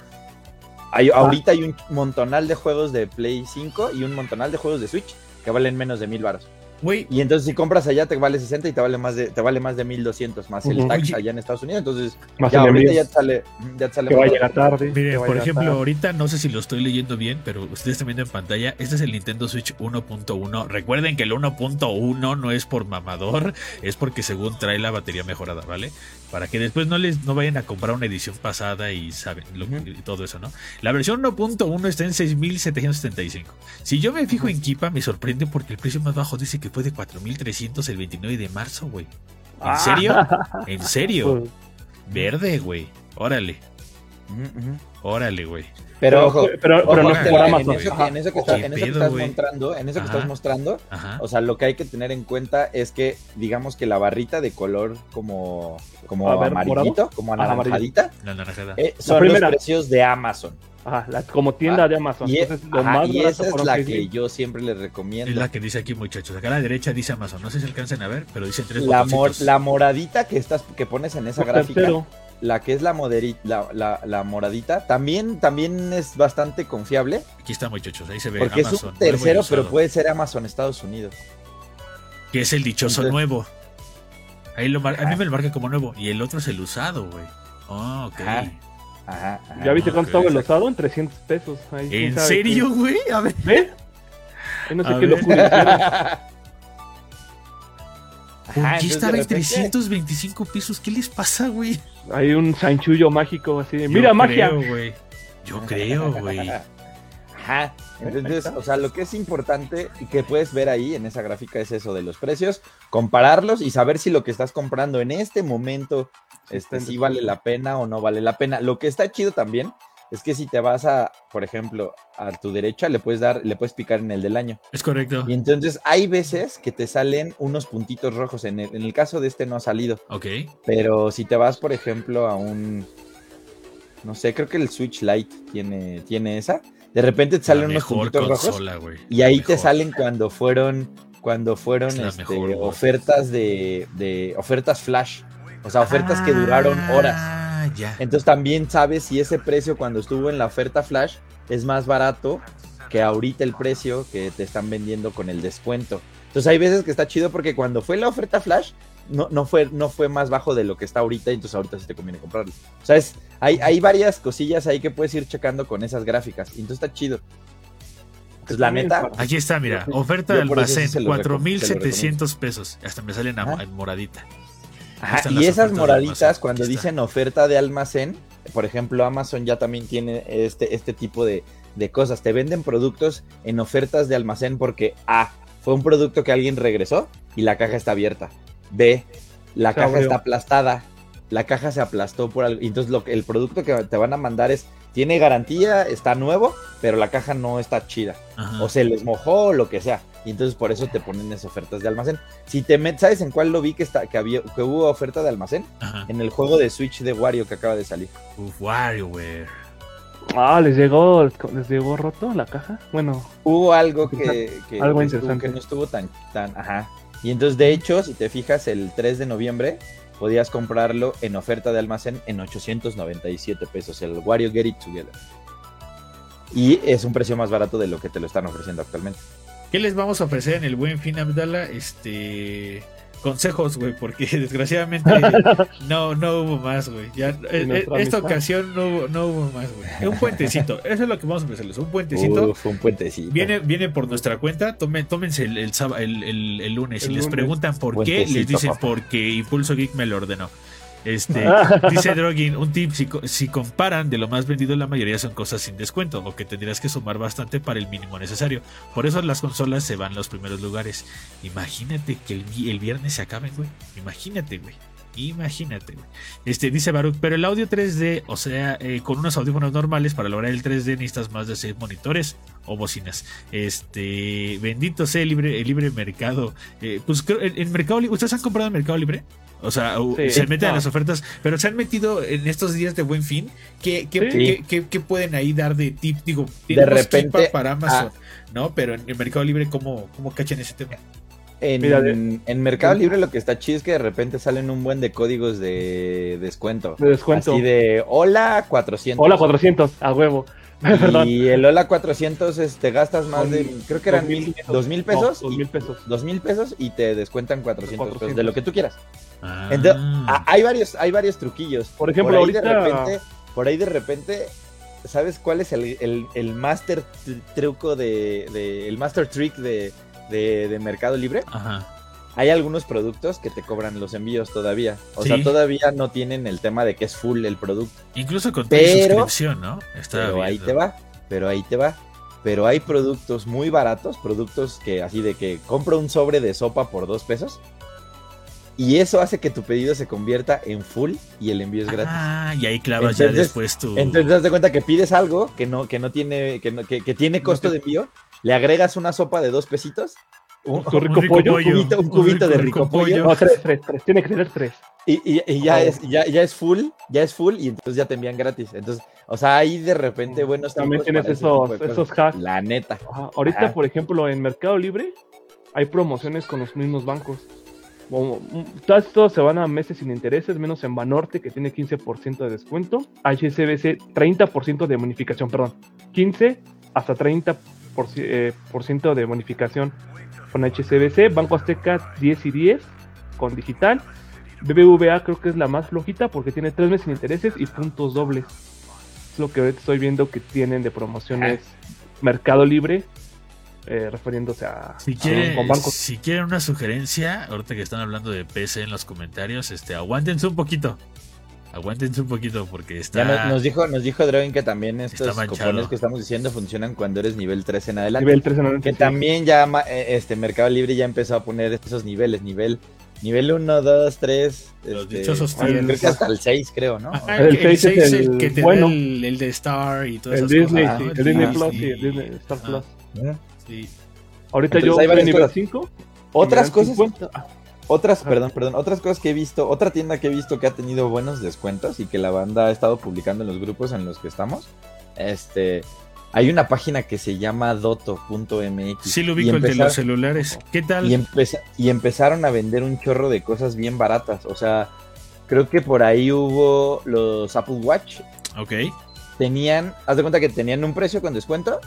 Hay, ahorita hay un montonal de juegos de Play 5 y un montonal de juegos de Switch que valen menos de mil baros. Y entonces si compras allá te vale 60 y te vale más de te vale más de 1200 más el Ujú. tax allá en Estados Unidos, entonces Más ya ahorita ya te sale ya te sale que va a llegar tarde. A por ejemplo, tarde. ahorita no sé si lo estoy leyendo bien, pero ustedes están viendo en pantalla, este es el Nintendo Switch 1.1. Recuerden que el 1.1 no es por mamador, es porque según trae la batería mejorada, ¿vale? Para que después no les no vayan a comprar una edición pasada y saben lo- y todo eso, ¿no? La versión 1.1 está en 6.775. Si yo me fijo en Kipa, me sorprende porque el precio más bajo dice que fue de 4.300 el 29 de marzo, güey. ¿En Ah. serio? ¿En serio? Pues, Verde, güey. Órale, órale, güey. Pero ojo, pero, pero ojo, no es por en Amazon. eso que, Ajá. en eso que, está- ¿Qué en eso que estás mostrando, en eso que Ajá. estás mostrando, Ajá. O sea, lo que hay que tener en cuenta es que, digamos que la barrita de color como, como ver, amarillito, como anaranjadita, eh, son los precios de Amazon. Ajá, la- como tienda Ah, de Amazon. Y, Entonces, lo ajá, más y barato esa es la que yo siempre les Es recomiendo. la que dice aquí, muchachos. Acá a la derecha dice Amazon. No sé si alcancen a ver, pero dicen tres La, mor- la moradita que estás que pones en esa gráfica, tercero. La que es la, moderi- la, la- la moradita, también, también es bastante confiable, Aquí está, muchachos. Ahí se ve porque Amazon. es un tercero, pero puede ser Amazon Estados Unidos. Que es el dichoso Entonces- nuevo. Ahí lo mar- A mí me lo marca como nuevo. Y el otro es el usado, güey. Oh, ok. Ajá. Ajá, ajá. ¿Ya viste ok, cuánto estaba el usado? En 300 pesos. Ahí, ¿En serio, güey? A ver. Ahí no sé A qué locura. ¿Por qué estaba en repente- 325 pesos? ¿Qué les pasa, güey? Hay un chanchullo mágico así de, Yo ¡Mira, magia! creo, güey. Yo creo, güey. Ajá. Entonces, o sea, lo que es importante y que puedes ver ahí en esa gráfica es eso de los precios, compararlos y saber si lo que estás comprando en este momento, este, si vale la pena o no vale la pena. Lo que está chido también es que si te vas a, por ejemplo, a tu derecha, le puedes dar, le puedes picar en el del año. Es correcto. Y entonces hay veces que te salen unos puntitos rojos. En el, en el caso de este no ha salido. Ok. Pero si te vas, por ejemplo, a un. No sé, creo que el Switch Lite tiene, tiene esa. De repente te salen unos puntitos rojos. güey. Y ahí te salen cuando fueron. Cuando fueron este, mejor, ofertas de, de. Ofertas flash. O sea, ofertas que duraron horas. Ya. Entonces también sabes si ese precio cuando estuvo en la oferta flash es más barato que ahorita el precio que te están vendiendo con el descuento. Entonces hay veces que está chido porque cuando fue la oferta flash no, no, fue, no fue más bajo de lo que está ahorita y entonces ahorita sí te conviene comprarlo. O sea, es, hay, hay varias cosillas ahí que puedes ir checando con esas gráficas y entonces está chido. Entonces la neta, Aquí está, mira. Oferta de almacén, se lo recom- 4,700 pesos. Hasta me salen en moradita. Ajá, y esas moraditas cuando aquí está. dicen oferta de almacén, por ejemplo, Amazon ya también tiene este, este tipo de, de cosas. Te venden productos en ofertas de almacén porque A, fue un producto que alguien regresó y la caja está abierta. B, la Se caja abrió. está aplastada. La caja se aplastó por algo. Entonces lo, que- el producto que te van a mandar es, tiene garantía, está nuevo, pero la caja no está chida Ajá. o se les mojó o lo que sea. Y entonces por eso te ponen esas ofertas de almacén. Si te metes, ¿sabes en cuál lo vi que está que había que hubo oferta de almacén? Ajá. En el juego de Switch de Wario que acaba de salir. Uf, WarioWare. Ah, les llegó, les llegó roto la caja. Bueno, Hubo algo que, que- Algo interesante. que no estuvo tan tan ajá. Y entonces de hecho, si te fijas el 3 de noviembre podías comprarlo en oferta de almacén en 897 pesos el Wario Get It Together. Y es un precio más barato de lo que te lo están ofreciendo actualmente. ¿Qué les vamos a ofrecer en el buen fin, Abdala? Este. Consejos, güey, porque desgraciadamente no, no hubo más, güey. Ya, eh, eh, nuestra esta amistad. ocasión no, hubo- no hubo más, güey. Un puentecito, eso es lo que vamos a ofrecerles, un puentecito. Uf, un puentecito. Viene, viene por nuestra cuenta, Tome- tómense el, el, el- lunes y les preguntan por qué, les dicen papá. porque Impulso Geek me lo ordenó. Este, dice Drogin, un tip, si, co- si comparan de lo más vendido, la mayoría son cosas sin descuento, o que tendrías que sumar bastante para el mínimo necesario. Por eso las consolas se van a los primeros lugares. Imagínate que el, el viernes se acaben, güey. Imagínate, güey. Imagínate, güey. Este, dice Baruch, pero el audio 3D, o sea, eh, con unos audífonos normales, para lograr el 3D necesitas más de 6 monitores o bocinas. Este, bendito sea el libre, el libre mercado. Eh, pues creo, en, en Mercado Libre, ¿ustedes han comprado en Mercado Libre? O sea, Sí. se meten a No. las ofertas, pero se han metido en estos días de buen fin. ¿Qué, qué, Sí. qué- qué- qué pueden ahí dar de tip? Digo, De repente, para Amazon, ¿no? Pero en el Mercado Libre, ¿cómo, cómo cachan ese tema? En, Mira, de- en Mercado Libre lo que está chido es que de repente salen un buen de códigos de descuento. de descuento. Así de hola 400. Hola 400, a huevo. Perdón. Y el hola 400 es, te gastas más de, creo que eran dos mil mil, pesos. dos mil pesos. No, dos y- mil pesos. pesos y te descuentan 400, pesos, 400. de lo que tú quieras. Ah. Entonces, hay varios, hay varios truquillos. Por ejemplo, ahí de ahorita- repente, por ahí de repente, ¿sabes cuál es el, el, el master tr- truco de, de- el master trick de, de, de Mercado Libre? Ajá. Hay algunos productos que te cobran los envíos todavía. O Sí. sea, todavía no tienen el tema de que es full el producto. Incluso con tu suscripción, ¿no? Estaba Pero ahí te va. Pero ahí te va. Pero hay productos muy baratos, productos que así de que compro un sobre de sopa por dos pesos. Y eso hace que tu pedido se convierta en full y el envío es gratis. Ah, y ahí clavas ya después tu. Entonces te das de cuenta que pides algo que no, que no tiene, que, no- que, que tiene costo de envío, le agregas una sopa de dos pesitos, un, Tu rico rico pollo. un cubito, un cubito de rico pollo, No, tres, tres, tres. Tiene que ser tres. y, y- y ya, Oh. es, ya, ya es full, ya es full, y entonces ya te envían gratis. Entonces, o sea, ahí de repente buenos También trucos tienes esos, hacks. La neta. Ajá, Ahorita, Ajá. por ejemplo, en Mercado Libre hay promociones con los mismos bancos. Como, mm, Todos estos se van a meses sin intereses, menos en Banorte, que tiene 15% de descuento. HSBC, 30% de bonificación, perdón. 15 hasta 30% por, eh, por ciento de bonificación con HSBC. Banco Azteca, 10 y 10 con digital. BBVA creo que es la más flojita porque tiene 3 meses sin intereses y puntos dobles. Es lo que ahorita estoy viendo que tienen de promociones Mercado Libre, eh, refiriéndose a, Si a- quieren, con bancos. si quieren una sugerencia, ahorita que están hablando de PC en los comentarios, este, aguántense un poquito. Aguántense un poquito porque Ya está. nos, nos dijo, nos dijo Droin que también estos cupones que estamos diciendo funcionan cuando eres nivel 3 en adelante. Nivel 3 en adelante. Que sí. también ya eh, este Mercado Libre ya empezó a poner esos niveles, nivel nivel 1, 2, 3, Los este, dichosos creo tienen. que hasta el 6, creo, ¿no? Ajá, El el, seis es 6 es el, el que te bueno. da el, el de Star y todas El esas Disney, cosas. sí, ¿no? el Disney Plus y el Disney Star. Plus. Ujú. Sí. Ahorita Entonces, yo hay voy a varias nivel cosas. 5. Otras cosas, 50. Otras, perdón, perdón, otras cosas que he visto, otra tienda que he visto que ha tenido buenos descuentos y que la banda ha estado publicando en los grupos en los que estamos. Este, hay una página que se llama doto.mx. Sí, lo ubico el de los celulares. ¿Qué tal? y, empeza- y empezaron a vender un chorro de cosas bien baratas. O sea, creo que por ahí hubo los Apple Watch. Ok. Tenían, haz de cuenta que tenían un precio con descuento.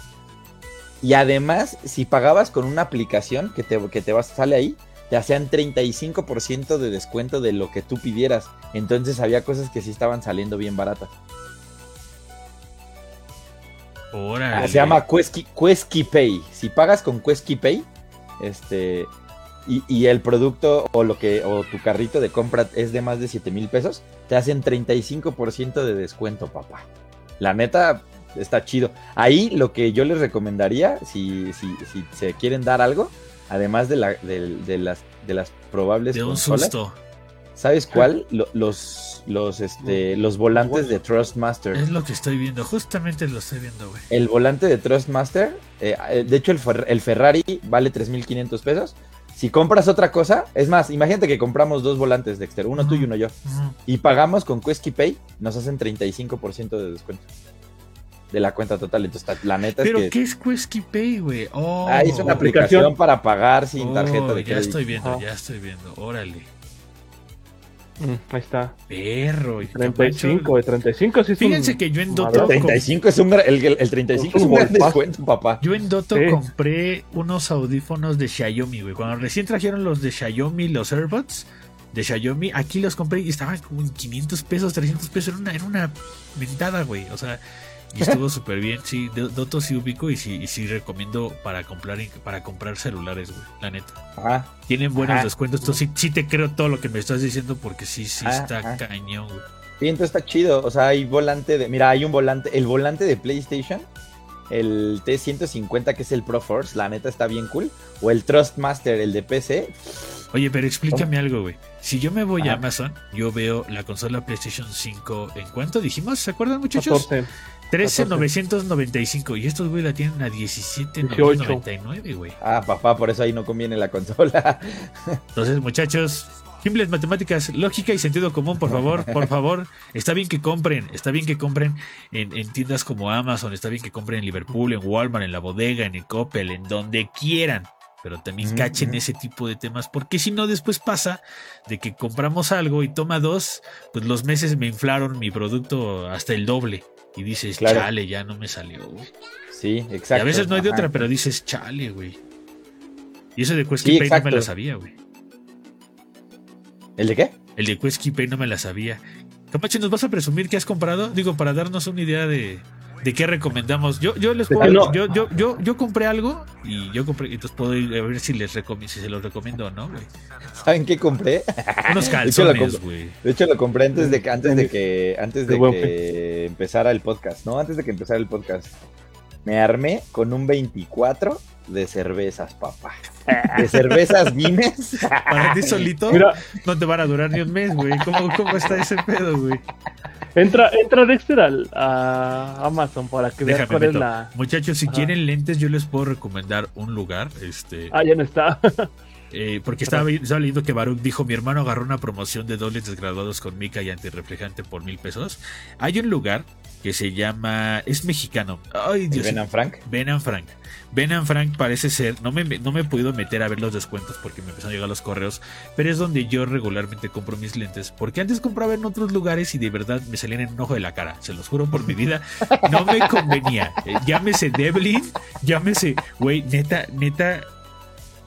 Y además, si pagabas con una aplicación que te, que te vas, sale ahí, te hacían 35% de descuento de lo que tú pidieras. Entonces había cosas que sí estaban saliendo bien baratas. Órale. Ah, se llama Quesky, Quesky Pay. Si pagas con Quesky Pay, este, y, y el producto o lo que, o tu carrito de compra es de más de 7 mil pesos, te hacen 35% de descuento, papá. La neta está chido. Ahí lo que yo les recomendaría, si, si, si se quieren dar algo, además de, la, de, de las, de las probables De un consolas, susto. ¿sabes cuál? Lo- los, los, este, los volantes de Trustmaster. Es lo que estoy viendo. Justamente lo estoy viendo, güey. El volante de Trustmaster, eh, eh, de hecho el, Fer- el Ferrari vale 3.500 pesos. Si compras otra cosa, es más, imagínate que compramos dos volantes, Dexter, uno Ujú. tú y uno yo, y pagamos con Quesky Pay, nos hacen 35% de descuento de la cuenta total. Entonces, la neta ¿Pero es que qué es Quesky Pay, güey? Oh, ah, es una aplicación. aplicación para pagar sin oh, tarjeta de Ya crédito. estoy viendo, ya estoy viendo. Órale. mm, ahí está. Perro. y 35, Camacho. de 35 sí es Fíjense un que yo en El Doto, madrazo. 35 es un, el, el 35 es un gran descuento, papá. yo en Doto Sí. compré unos audífonos de Xiaomi, güey. Cuando recién trajeron los de Xiaomi, los AirPods de Xiaomi, aquí los compré y estaban como en 500 pesos, 300 pesos. Era una, era una mentada, güey. O sea, y estuvo súper bien. Sí, Do- Doto sí ubico y sí, y sí recomiendo para comprar, para comprar celulares, güey. La neta. Ajá. Tienen buenos Ajá. descuentos. Entonces sí, sí te creo todo lo que me estás diciendo porque sí, sí Ajá, está cañón, güey. Sí, entonces está chido. O sea, hay volante de. Mira, hay un volante. El volante de PlayStation. El T150, que es el Pro Force. La neta está bien cool. O el Trustmaster, el de PC. Oye, pero explícame algo, güey. Si yo me voy Ajá. a Amazon, yo veo la consola PlayStation 5. ¿En cuánto dijimos? ¿Se acuerdan, muchachos? 14. 13,995. Y estos, güey, la tienen a 17,999, güey. Ah, papá, por eso ahí no conviene la consola. Entonces, muchachos, simples matemáticas, lógica y sentido común, por favor, por favor. Está bien que compren, está bien que compren en, en tiendas como Amazon, está bien que compren en Liverpool, en Walmart, en la bodega, en el Coppel, en donde quieran. Pero también cachen ese tipo de temas, porque si no, después pasa de que compramos algo y toma dos, pues los meses me inflaron mi producto hasta el doble. Y dices, Claro. chale, ya no me salió. güey". Sí, exacto. Y a veces no hay de Ajá. otra, pero dices, chale, güey. Y eso de Quest Sí, Pay no me la sabía, güey. ¿El de qué? El de Quest Pay no me la sabía. Camacho, ¿nos vas a presumir qué has comprado? Digo, para darnos una idea de, de qué recomendamos. Yo, yo les puedo, no. yo, yo, yo, yo compré algo y yo compré, entonces puedo ir a ver si les recomiendo, si se los recomiendo o no, güey. ¿Saben qué compré? Unos calzones, güey. De hecho, lo compré antes de que, antes de que, antes de que empezara el podcast. No, antes de que empezara el podcast. Me armé con un 24 de cervezas, papá. De cervezas Guinness. Para ti solito Mira, no te van a durar ni un mes, güey. ¿Cómo, ¿Cómo está ese pedo, güey? entra, entra Dexter al, a Amazon para que veas cuál es la. Muchachos, si Ajá. quieren lentes, yo les puedo recomendar un lugar. Este, Ah, ya no está. Eh, porque estaba, estaba leyendo que Baruch dijo: Mi hermano agarró una promoción de dobles desgraduados con mica y antirreflejante por mil pesos. Hay un lugar que se llama. Es mexicano. Ay, ¿El Dios Ben and Frank. Ben and Frank. Ben and Frank parece ser. No me, no me he podido meter a ver los descuentos porque me empezaron a llegar los correos. Pero es donde yo regularmente compro mis lentes. Porque antes compraba en otros lugares y de verdad me salían en un ojo de la cara. Se los juro por mi vida. No me convenía. Eh, llámese Devlin. Llámese. Güey, neta, neta.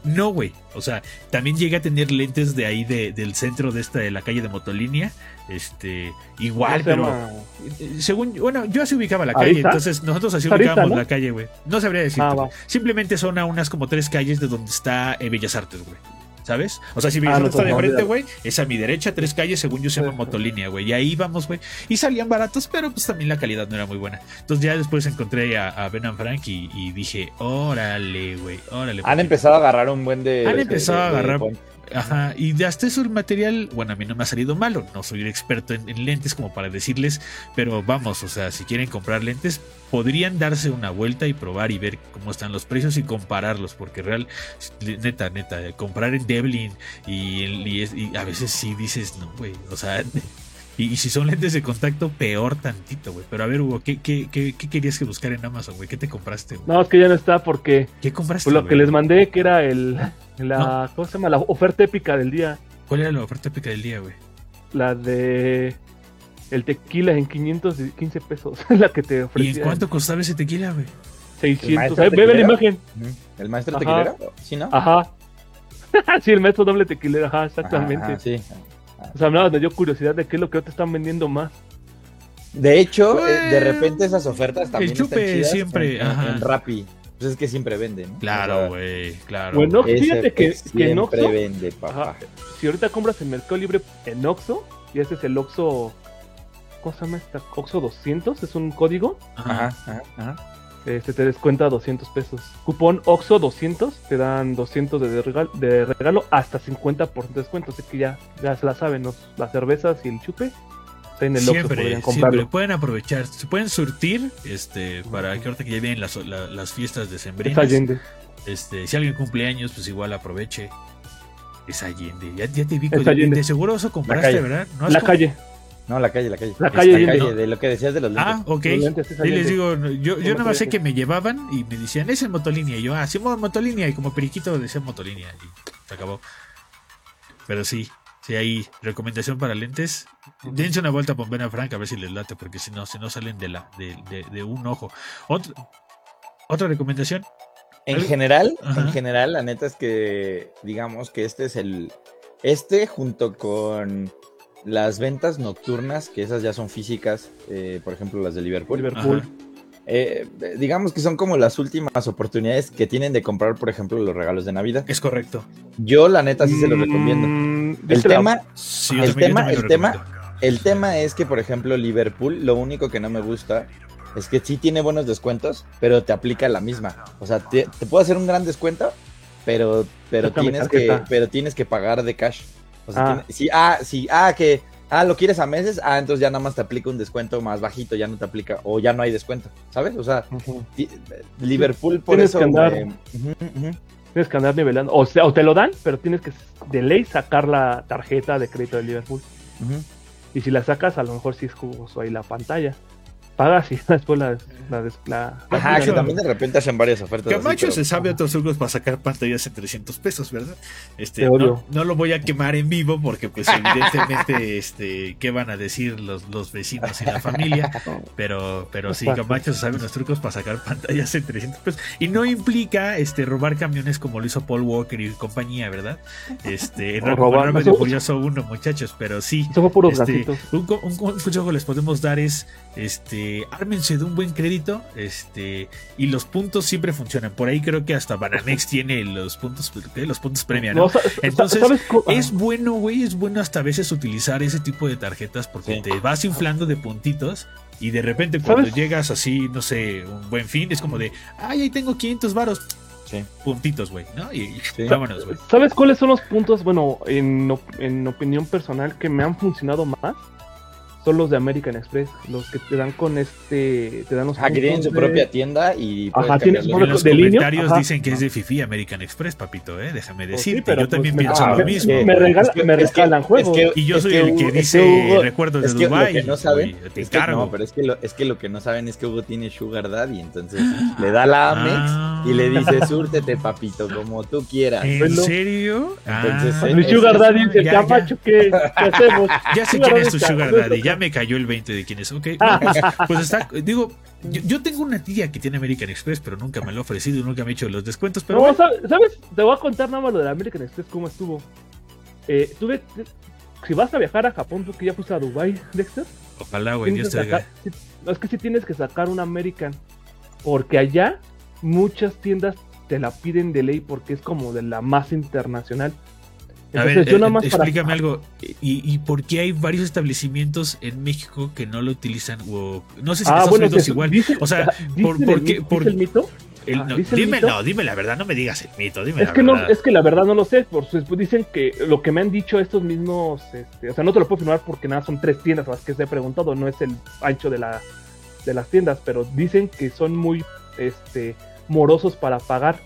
No, güey. O sea, también llegué a tener lentes de ahí de- del centro de esta de la calle de Motolínea. Este, igual, ¿Cómo se pero llama? según bueno, yo así ubicaba la calle, entonces nosotros así ubicábamos ¿no? la calle, güey. No sabría decirte. Ah, va. Simplemente son a unas como tres calles de donde está eh, Bellas Artes, güey. ¿Sabes? O sea, si mi Ah, no, está de frente, güey, es a mi derecha, tres calles, según yo se llama motolínea, güey. Y ahí vamos, güey. Y salían baratos, pero pues también la calidad no era muy buena. Entonces ya después encontré a, a Ben and Frank y, y dije, órale, güey, órale. Han empezado a agarrar un buen de. Han empezado de- a de agarrar-. Ajá, y hasta eso el material, bueno, a mí no me ha salido malo, no soy un experto en, en lentes como para decirles, pero vamos, o sea, si quieren comprar lentes, podrían darse una vuelta y probar y ver cómo están los precios y compararlos, porque real, neta, neta, comprar en Devlin y, y y a veces sí dices, no, güey, o sea, y, y si son lentes de contacto, peor tantito, güey. Pero a ver, Hugo, ¿qué, qué, qué, qué querías que buscar en Amazon, güey? ¿Qué te compraste, güey? No, es que ya no está porque ¿Qué compraste? pues, lo que les mandé que era el la ¿cómo se llama? La oferta épica del día, ¿Cuál era la oferta épica del día, güey? la de el tequila en 515 pesos, la que te ¿Y ofrecía. en cuánto costaba ese tequila, güey? 600. maestro Ahí, ve, ve la imagen. ¿El maestro Ajá. tequilero? ¿Sí, no? Ajá. sí, el maestro doble tequilero, ajá, exactamente. Ajá, sí. O sea, nada, me dio curiosidad de qué es lo que te están vendiendo más. De hecho, Pues, eh, de repente esas ofertas también el chupe están chidas siempre, en, ajá. en Rappi. Pues es que siempre vende, ¿no? O Claro, sea, güey, claro. Bueno, güey. ese fíjate que- siempre que en Oxxo- vende, papá. Ajá. Si ahorita compras en Mercado Libre en Oxxo, y ese es el Oxxo. ¿Cómo se llama esta? Oxxo 200, es un código. Ajá, ajá, ajá. Este te descuenta 200 pesos. Cupón Oxxo 200, te dan 200 de regalo, de regalo hasta 50% de descuento. Así que ya, ya se la saben, ¿no? las cervezas y el chupe. En el Siempre, podrían siempre comprarlo. pueden aprovechar, se pueden surtir, este, para que ahorita que ya vienen las, la- las fiestas de Allende. este, si alguien cumple años, pues igual aproveche. Es Allende, ya, ya te vi, de, Allende. de seguro eso compraste. ¿verdad? ¿No La calle. No, la calle, la calle. La calle La calle, de lo que decías de los lentes. Ah, ok. Lentes es Sí, les digo, yo, yo nada más sé que me llevaban y me decían, es en motolínea. Y yo, ah, sí, mo- motolínea. Y como periquito decía motolínea. Y se acabó. Pero sí, sí, hay recomendación para lentes. Dense una vuelta por Ben a Frank a ver si les late, porque si no, si no salen de, la, de, de- de un ojo. Otro- otra recomendación. En Algo- general, Ajá. en general, la neta es que digamos que este es el. Este junto con las ventas nocturnas, que esas ya son físicas, eh, por ejemplo las de Liverpool. Liverpool. Ajá. eh, digamos que son como las últimas oportunidades que tienen de comprar, por ejemplo, los regalos de Navidad. Es correcto. Yo, la neta, sí se los recomiendo. Mm, El ¿viste la- tema, Sí, El tema- el tema- recomiendo. el tema es que, por ejemplo, Liverpool, lo único que no me gusta es que sí tiene buenos descuentos, pero te aplica la misma. O sea, te, te puedo hacer un gran descuento, pero, pero, tienes que, pero tienes que pagar de cash. O sea, Ah. tiene- sí, ah, sí, ah, que, ah, lo quieres a meses, ah, entonces ya nada más te aplica un descuento más bajito, ya no te aplica, o ya no hay descuento, ¿sabes? O sea, Liverpool por Tienes eso... que andar- eh. Tienes que andar nivelando. O sea, o te lo dan, pero tienes que de ley sacar la tarjeta de crédito de Liverpool. Y si la sacas, a lo mejor sí es jugoso ahí la pantalla. Pagas y después la. la, des- la- la Ajá, que también de repente hacen varias ofertas. así, Camacho pero- se sabe otros trucos para sacar pantallas en 300 pesos, ¿verdad? Este, Te no, odio. no lo voy a quemar en vivo porque pues evidentemente este qué van a decir los, los vecinos y la familia, pero pero sí. Camacho se sabe los trucos para sacar pantallas en 300 pesos y no implica este robar camiones como lo hizo Paul Walker y compañía, ¿verdad? Este, en robar- eso- Furioso 1, muchachos, pero sí Eso fue puros este, un, un un consejo que les podemos dar es este ármense de un buen crédito este y los puntos siempre funcionan por ahí creo que hasta Banamex tiene los puntos ¿qué? los puntos premia ¿no? Entonces, ¿sabes co- es bueno güey es bueno hasta a veces utilizar ese tipo de tarjetas porque Sí. te vas inflando de puntitos y de repente cuando ¿Sabes? llegas así no sé un buen fin es como de ay ahí tengo 500 varos Sí. puntitos güey ¿no? y, y Sí. vámonos güey ¿Sabes cuáles son los puntos, bueno, en, op- en opinión personal, que me han funcionado más? Son los de American Express, los que te dan con este, te dan los Ajá, que tienen su de- propia tienda y Ajá, tienen su los de línea, comentarios ajá. dicen que es de Fifi American Express, papito, ¿eh? déjame Pues sí, decirte. pero yo también pues me- pienso ah, lo mismo. Me, regala- Es que- me es que- regalan juegos. es y yo es soy que el que Hugo- dice Hugo- recuerdos es de Dubai. lo que no saben te es que, encargo. no, pero es que, lo, es que lo que no saben es que Hugo tiene Sugar Daddy, entonces le da la Amex Ah. y le dice, súrtete, papito, como tú quieras. ¿En Velo. serio? Entonces, Ah, Mi Sugar Daddy dice, ¿qué, hacemos? Ya sé quién es tu Sugar Daddy, ya me cayó el 20 de quién es. Ok, bueno, pues, pues está, digo, yo, yo tengo una tía que tiene American Express, pero nunca me lo ha ofrecido y nunca me ha hecho los descuentos. Pero No, bueno, ¿sabes? Te voy a contar nada más lo de la American Express, cómo estuvo. Eh, tuve, si vas a viajar a Japón, tú que ya fuiste a Dubai, Dexter, ojalá, güey, Dios te no, es que sí tienes que sacar un American, porque allá muchas tiendas te la piden de ley porque es como de la más internacional. A ver, yo nada más explícame algo. ¿Y, ¿Y, por qué hay varios establecimientos en México que no lo utilizan? O, no sé si ah, bueno, igual. o sea, por, por, qué, por, el mito? Ah, dime, no, dime la verdad, no me digas el mito, dime es la que verdad. No, es que la verdad no lo sé, por, pues dicen que lo que me han dicho estos mismos, este, o sea, no te lo puedo firmar porque nada, son tres tiendas a las que se he preguntado, no es el ancho de, la, de las tiendas, pero dicen que son muy este, morosos para pagar.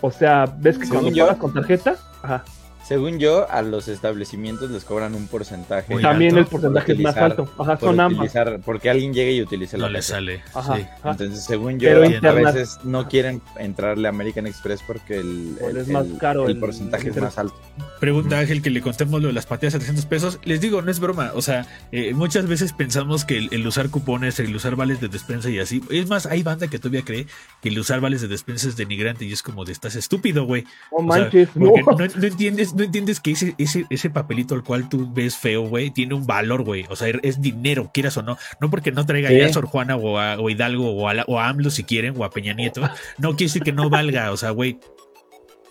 O sea, ves que cuando pagas con tarjeta, ajá. Según yo, a los establecimientos les cobran un porcentaje. También el porcentaje es más alto. Ajá, son ambas. Porque alguien llegue y utilice la No le sale. Ajá, Entonces, según yo, a veces no quieren entrarle a American Express porque el, es más caro el, porcentaje es más alto. Pregunta Ángel que le contemos lo de las pateas a 300 pesos. Les digo, no es broma. O sea, eh, muchas veces pensamos que el, usar cupones, el usar vales de despensa y así. Es más, hay banda que todavía cree que el usar vales de despensa es denigrante y es como de estás estúpido, güey. No manches, no. no entiendes no entiendes que ese, ese, ese papelito al cual tú ves feo, güey, tiene un valor, güey. O sea, es dinero, quieras o no. No porque no traiga ya a Sor Juana o a, Hidalgo o a, o a AMLO si quieren, o a Peña Nieto. No quiere decir que no valga, o sea, güey.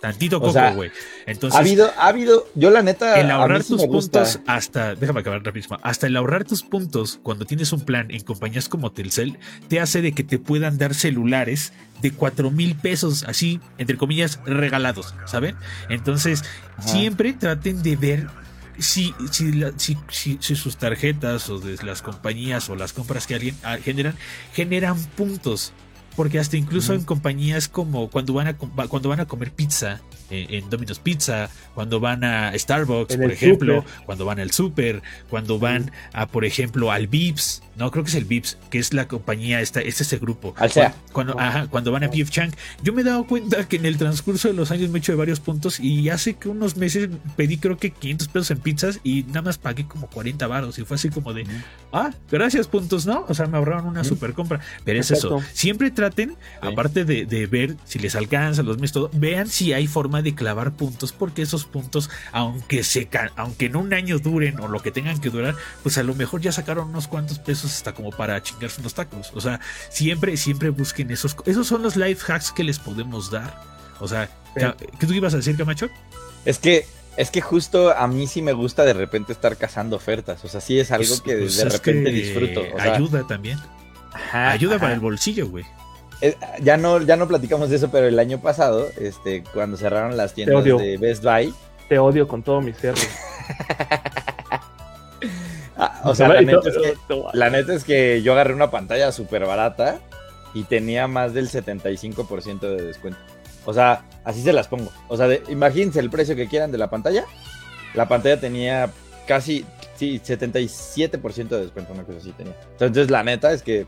Tantito coco, güey. Entonces. Ha habido, ha habido, yo la neta. El ahorrar tus puntos hasta, déjame acabar rapidísimo, hasta el ahorrar tus puntos cuando tienes un plan en compañías como Telcel, te hace de que te puedan dar celulares de cuatro mil pesos, así, entre comillas, regalados, ¿saben? Entonces, siempre traten de ver si, si, si, si, sus tarjetas o de las compañías o las compras que alguien ah, generan, generan puntos. Porque hasta incluso en compañías como cuando van a, cuando van a comer pizza, en Domino's Pizza, cuando van a Starbucks, por ejemplo, cuando van al super, cuando van a, por ejemplo, al Vips, no, creo que es el Vips, que es la compañía, esta, es ese grupo. Al sea. Cuando, cuando van a PF Chang, yo me he dado cuenta que en el transcurso de los años me he hecho de varios puntos y hace que unos meses pedí creo que 500 pesos en pizzas y nada más pagué como 40 baros y fue así como de, ah, gracias puntos, ¿no? O sea, me ahorraron una super compra. Pero es eso, siempre traten, aparte de, de, ver si les alcanza los meses, todo, vean si hay forma de clavar puntos, porque esos puntos, aunque se aunque en un año duren o lo que tengan que durar, pues a lo mejor ya sacaron unos cuantos pesos hasta como para chingarse unos tacos. O sea, siempre, siempre busquen esos. Esos son los life hacks que les podemos dar. O sea, ¿qué tú ibas a decir, Camacho? Es que es que justo a mí sí me gusta de repente estar cazando ofertas. O sea, sí es algo pues, que pues de repente disfruto. ayuda también. ayuda para el bolsillo, güey. Eh, ya no, ya no platicamos de eso, pero el año pasado, este, cuando cerraron las tiendas de Best Buy. Te odio con todo mi ser. Ah, o sea, la neta, es que, yo agarré una pantalla súper barata y tenía más del 75% de descuento. O sea, así se las pongo. O sea, imagínense el precio que quieran de la pantalla. La pantalla tenía casi, sí, 77% de descuento, una cosa así tenía. Entonces, la neta es que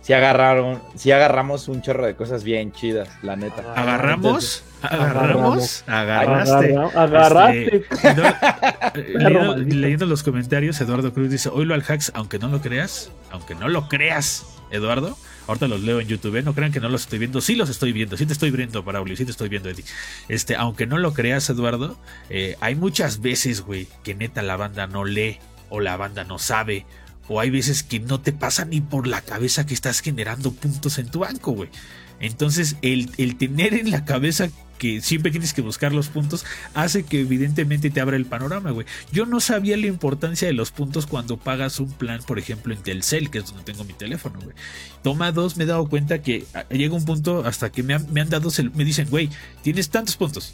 si agarraron, si agarramos un chorro de cosas bien chidas, la neta. Ah, ¿Agarramos? ¿Agarramos? Agarraste. Agarraste. Este, leyendo, los comentarios, Eduardo Cruz dice, lo al hacks, aunque no lo creas, aunque no lo creas, Eduardo. Ahorita los leo en YouTube, ¿eh? no crean que no los estoy viendo. Sí los estoy viendo, sí te estoy viendo, Paraulio, sí te estoy viendo, Eddie. Este, aunque no lo creas, Eduardo, eh, hay muchas veces, güey, que neta la banda no lee o la banda no sabe o hay veces que no te pasa ni por la cabeza que estás generando puntos en tu banco, güey. Entonces, el, tener en la cabeza que siempre tienes que buscar los puntos hace que evidentemente te abra el panorama, güey. Yo no sabía la importancia de los puntos cuando pagas un plan, por ejemplo, en Telcel, que es donde tengo mi teléfono, güey. Toma dos, me he dado cuenta que ah, llega un punto hasta que me han, me han dado, me dicen, güey, tienes tantos puntos.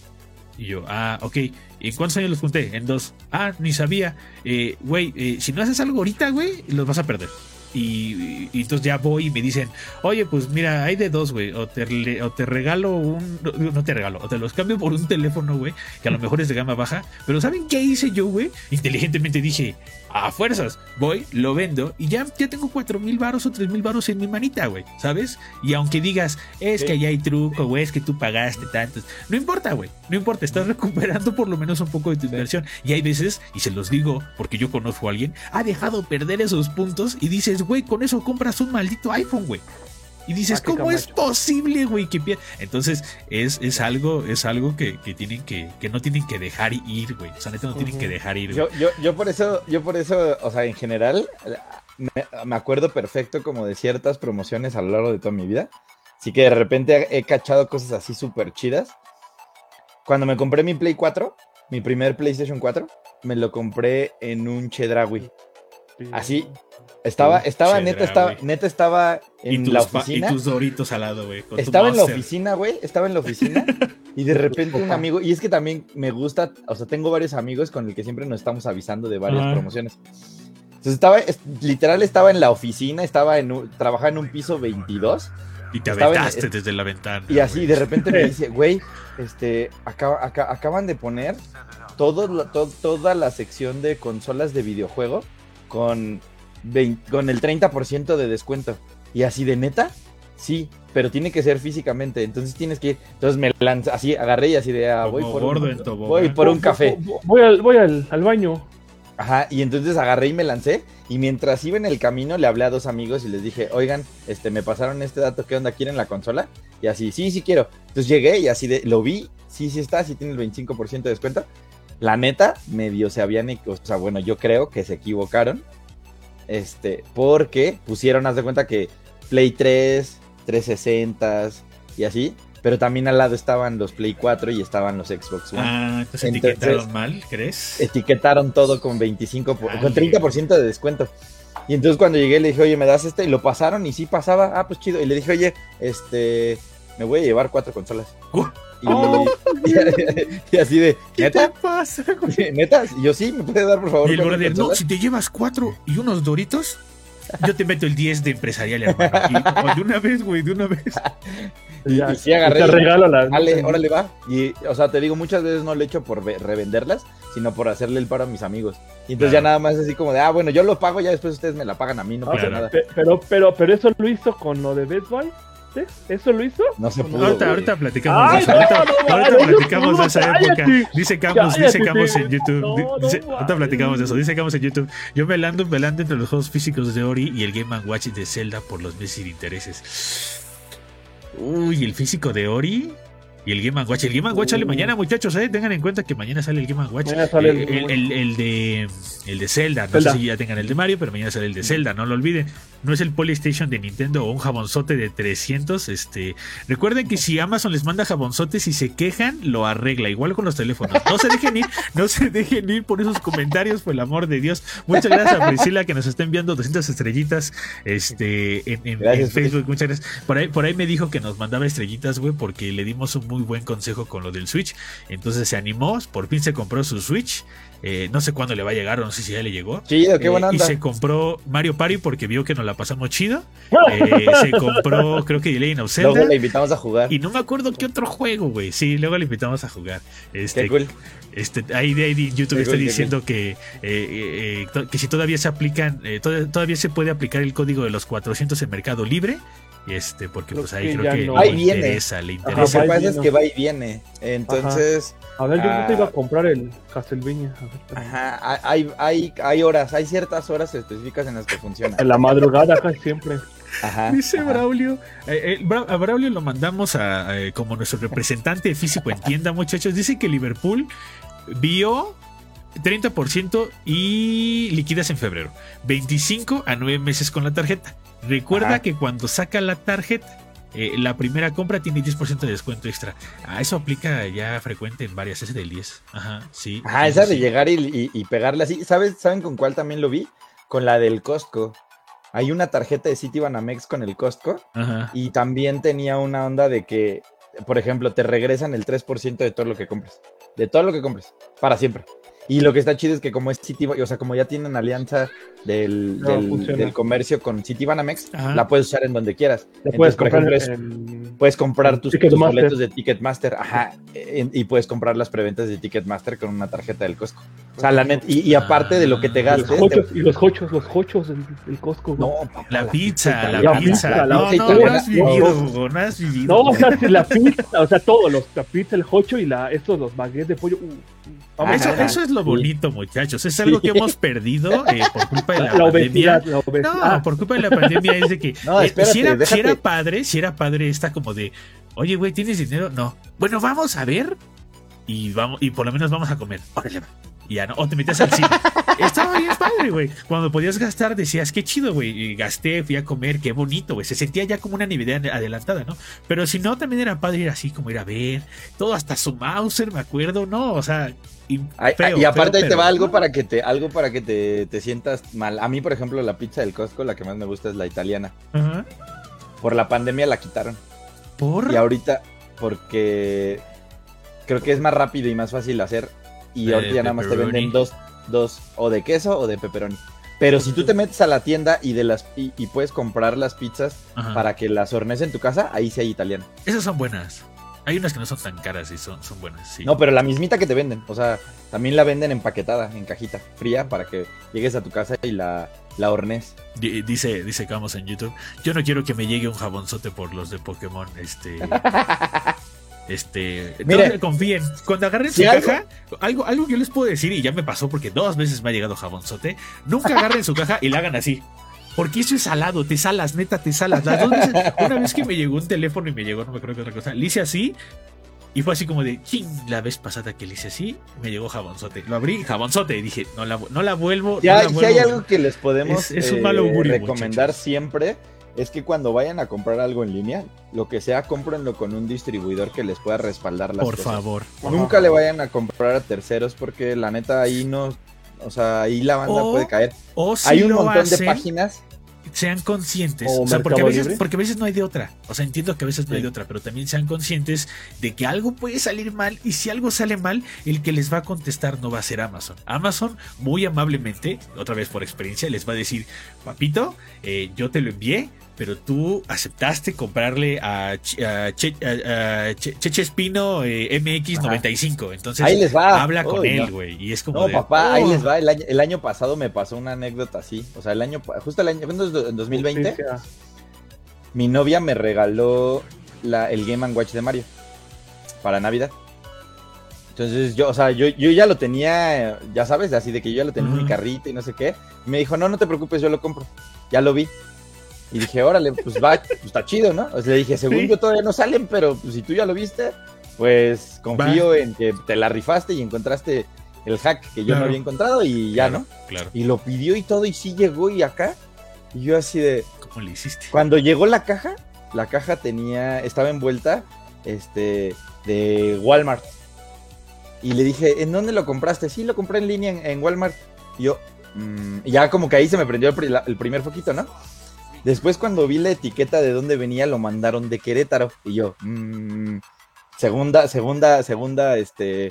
Y yo, ah, ok. ¿En cuántos años los junté? En dos. Ah, ni sabía. Eh, güey, eh, si no haces algo ahorita, güey, los vas a perder. Y, entonces ya voy y me dicen, oye, pues mira, hay de dos, güey. O te, o te regalo un. No, te regalo, o te los cambio por un teléfono, güey, que a lo mejor es de gama baja. Pero ¿saben qué hice yo, güey? Inteligentemente dije, a fuerzas, voy, lo vendo y ya, ya tengo cuatro mil varos o tres mil varos en mi manita, güey, ¿sabes? Y aunque digas, es que allá hay truco, güey, es que tú pagaste tantos, no importa, güey, no importa, estás recuperando por lo menos un poco de tu inversión. Y hay veces, y se los digo porque yo conozco a alguien, ha dejado perder esos puntos y dices, güey, con eso compras un maldito iPhone, güey. Y dices, ¿cómo es posible, güey? Que Entonces, es, es algo, es algo que, tienen que, que no tienen que dejar ir, güey. O sea, neta no tienen que dejar ir. Yo, yo, yo por eso, yo por eso, o sea, en general, me, acuerdo perfecto como de ciertas promociones a lo largo de toda mi vida. Así que de repente he cachado cosas así súper chidas. Cuando me compré mi Play 4, mi primer PlayStation 4 me lo compré en un Chedraui. Así, estaba, estaba, neta, estaba, neta estaba en tus, la oficina. y tus doritos al lado, güey. Estaba en la oficina, güey. Estaba en la oficina. y de repente un amigo. Y es que también me gusta. O sea, tengo varios amigos con el que siempre nos estamos avisando de varias Ajá. promociones. Entonces estaba. es- literal estaba en la oficina. Estaba en un, trabajaba en un piso 22. Y te en- aventaste desde la ventana. Y así güey. de repente me dice, güey, este, acaba- aca- acaban de poner todo, toda la sección de consolas de videojuego con, 20 con el 30% de descuento. Y así de neta, sí, pero tiene que ser físicamente. Entonces tienes que ir. Entonces me lanza, así agarré y así de, ah, voy Como por, gordo un, en tobogán. voy por un café. Voy al, voy al, al baño. Ajá, y entonces agarré y me lancé. Y mientras iba en el camino, le hablé a dos amigos y les dije, oigan, este, me pasaron este dato, ¿qué onda? ¿Quieren la consola? Y así, sí, sí quiero. Entonces llegué y así de, lo vi, sí, sí está, sí tiene el 25% de descuento. La neta, medio se habían, o sea, bueno, yo creo que se equivocaron. Este, porque pusieron, haz de cuenta que Play 3, 360 y así. Pero también al lado estaban los Play 4 y estaban los Xbox One Ah, entonces Entonces- etiquetaron mal, ¿crees? etiquetaron todo con 25, por- con Dale. 30% de descuento. Y entonces cuando llegué le dije, oye, ¿me das este? Y lo pasaron y sí pasaba. Ah, pues chido. Y le dije, oye, este, me voy a llevar cuatro consolas. Uh. Y, Oh, y así de, ¿Qué te ¿neta? pasa, güey? ¿Neta? Y yo sí, ¿me puede dar por favor? Y el brother, no, consolas?" si te llevas cuatro y unos doritos, yo te meto el 10 de empresarial, hermano. Y, oh, de una vez, güey, de una vez. Y, Ya, y sí agarré. Te regalo la. Dale, órale, va. Y, o sea, te digo, muchas veces no lo he hecho por ve- revenderlas, sino por hacerle el paro a mis amigos. Y entonces Claro. ya nada más es así como de, ah, bueno, yo lo pago, ya después ustedes me la pagan a mí, no Ah, pasa claro. nada. Pe- Pero, pero, pero eso lo hizo con lo de Best Buy. ¿Sí? ¿Eso lo hizo? No se pudo. ahorita, ahorita platicamos de eso. no, Ahorita, no, ahorita no, platicamos no, de esa época. Dice Camus, dice en. YouTube. No, Di- no, dice- no, ahorita platicamos de eso. Dice Camus en YouTube. Yo me ando velando entre los juegos físicos de Ori y el Game Watch de Zelda por los meses sin intereses. Uy, el físico de Ori. Y el Game Watch. El Game Watch sale Uh. mañana, muchachos. ¿eh? Tengan en cuenta que mañana sale el Game Watch. Mañana sale el Eh, el, el- el de, el de Zelda. No Zelda. sé si ya tengan el de Mario, pero mañana sale el de Zelda. No lo olviden. No es el Polystation de Nintendo o un jabonzote de 300. Este, recuerden que si Amazon les manda jabonzotes y se quejan, lo arregla. Igual con los teléfonos. No se dejen ir, no se dejen ir por esos comentarios, por el amor de Dios. Muchas gracias a Priscila que nos está enviando 200 estrellitas este, en, en- Gracias, en Facebook. Muchas gracias. Por ahí, por ahí me dijo que nos mandaba estrellitas, güey, porque le dimos un muy buen consejo con lo del Switch. Entonces se animó, por fin se compró su Switch. Eh, no sé cuándo le va a llegar, no sé si ya le llegó. Chido, qué Eh, buena y se compró Mario Party porque vio que nos la pasamos chido. Eh, se compró, creo que Legend of Luego la invitamos a jugar. Y no me acuerdo qué otro juego, güey. Sí, luego le invitamos a jugar. Este, Qué cool. este, ahí de ahí YouTube Qué está cool, diciendo que, que si todavía se aplican, tod- todavía se puede aplicar el código de los 400 en Mercado Libre. Este, porque Creo pues ahí que creo que no. le Ahí viene. interesa, le Lo Ajá, interesa. que va y pasa es que va y viene. Entonces, A ver, yo Ah. te iba a comprar el Castlevania. A ver, espérame. ajá, hay, hay, hay horas, hay ciertas horas específicas en las que funciona. En la madrugada casi siempre. Ajá. Dice ajá. Braulio, eh, eh, Bra- a Braulio lo mandamos a, eh, como nuestro representante físico en tienda, muchachos. Dice que Liverpool vio 30% y liquidas en febrero. 25 a 9 meses con la tarjeta. Recuerda Ajá. que cuando saca la tarjeta, eh, la primera compra tiene 10% de descuento extra. Ah, eso aplica ya frecuente en varias, ese del 10. Ajá, sí. Ajá, sí, esa sí. de llegar y, y, y pegarle así. ¿Sabes, ¿Saben con cuál también lo vi? Con la del Costco. Hay una tarjeta de Citibanamex con el Costco Ajá. y también tenía una onda de que, por ejemplo, te regresan el 3% de todo lo que compres. De todo lo que compres, para siempre. Y lo que está chido es que como es City, o sea, como ya tienen alianza del, No, del, del comercio con Citibanamex, Ajá. la puedes usar en donde quieras. La Entonces, puedes por comprar ejemplo, es- en... Puedes comprar tus, tus Ticketmaster. boletos de Ticketmaster, ajá, en- y puedes comprar las preventas de Ticketmaster con una tarjeta del Costco. O sea, la net, y, y aparte de lo que te y los gastes, hochos, te- y los hochos, los hochos del, del Costco. no, papá, La pizza, la, La pizza. pizza, la no, no, no has vivido, No. Hugo, no has vivido. No, o sea, la pizza, o sea, todo, los, la pizza, el hocho y la, estos, los baguettes de pollo. uh, uh, Eso, eso es lo bonito, muchachos. Es algo que hemos perdido eh, por culpa de la, la, pandemia. obesidad, la obesidad. No, por culpa de la pandemia es de que No, eh, si, era, si era padre, si era padre esta como de, oye, güey, ¿tienes dinero? No. Bueno, vamos a ver y vamos y por lo menos vamos a comer. Órale, ya no, o te metes al cine. estaba bien padre, güey. Cuando podías gastar, decías, qué chido, güey. Gasté, fui a comer, qué bonito, güey. Se sentía ya como una Navidad adelantada, ¿no? Pero si no, también era padre ir así, como ir a ver. Todo hasta su Mauser, me acuerdo, ¿no? O sea. Y, y aparte ahí te va algo para que te algo para que te, te, sientas mal. A mí, por ejemplo, la pizza del Costco, la que más me gusta es la italiana. Por la pandemia la quitaron. ¿Por? Y ahorita, porque creo que es más rápido y más fácil hacer. Y ahorita ya nada más te venden dos, dos, o de queso o de pepperoni. Pero si tú te metes a la tienda y de las y, puedes comprar las pizzas para que las hornees en tu casa, ahí sí hay italiana. Esas son buenas. Hay unas que no son tan caras y son, son buenas, sí. No, pero la mismita que te venden. O sea, también la venden empaquetada, en cajita, fría, para que llegues a tu casa y la, la hornees. Dice, dice Camos en YouTube. Yo no quiero que me llegue un jabonzote por los de Pokémon. Este. Este, no confíen. Cuando agarren su caja, algo, algo que yo les puedo decir, y ya me pasó porque dos veces me ha llegado jabonzote. Nunca agarren su caja y la hagan así. Porque eso es salado, te salas, neta, te salas. Las dos veces, una vez que me llegó un teléfono y me llegó, no me acuerdo qué otra cosa, le hice así. Y fue así como de, ching, la vez pasada que le hice así, me llegó jabonzote. Lo abrí, jabonzote, y dije, no la, no la vuelvo. Ya, no Si hay algo que les podemos es, un eh, recomendar siempre, es que cuando vayan a comprar algo en línea, lo que sea, cómprenlo con un distribuidor que les pueda respaldar las Por favor. Nunca le vayan a comprar a terceros porque la neta ahí no, o sea, ahí la banda puede caer. O Hay un montón de páginas sean conscientes. O, sea, porque a, veces, porque a veces no hay de otra. O sea, entiendo que a veces no hay de otra, pero también sean conscientes de que algo puede salir mal y si algo sale mal, el que les va a contestar no va a ser Amazon. Amazon, muy amablemente, otra vez por experiencia, les va a decir, papito, eh, yo te lo envié, pero tú aceptaste comprarle a, Cheche Espino eh, MX95. Entonces, ahí les va. habla con él, güey. Y es como. No, papá, ahí les va. El año, pasado me pasó una anécdota así. O sea, el año, justo el año, en 2020, mi novia me regaló la, el Game Watch de Mario para Navidad. Entonces yo, o sea, yo, yo ya lo tenía, ya sabes, así de que yo ya lo tenía en mi carrito y no sé qué. Y me dijo, no, no te preocupes, yo lo compro. Ya lo vi. Y dije, órale, pues va, pues está chido, ¿no? O sea, le dije, según yo todavía no salen, pero pues, si tú ya lo viste, pues confío en que te la rifaste y encontraste el hack que yo no había encontrado y ya, ¿no? Claro. Y lo pidió y todo, y sí llegó y acá. Y yo así de. ¿Cómo le hiciste? Cuando llegó la caja, la caja tenía. estaba envuelta este de Walmart. Y le dije, ¿en dónde lo compraste? Sí, lo compré en línea en, Walmart. Y yo, mm", ya como que ahí se me prendió el primer foquito, ¿no? Después cuando vi la etiqueta de dónde venía, lo mandaron de Querétaro. Y yo, mmm, segunda, segunda, segunda, este,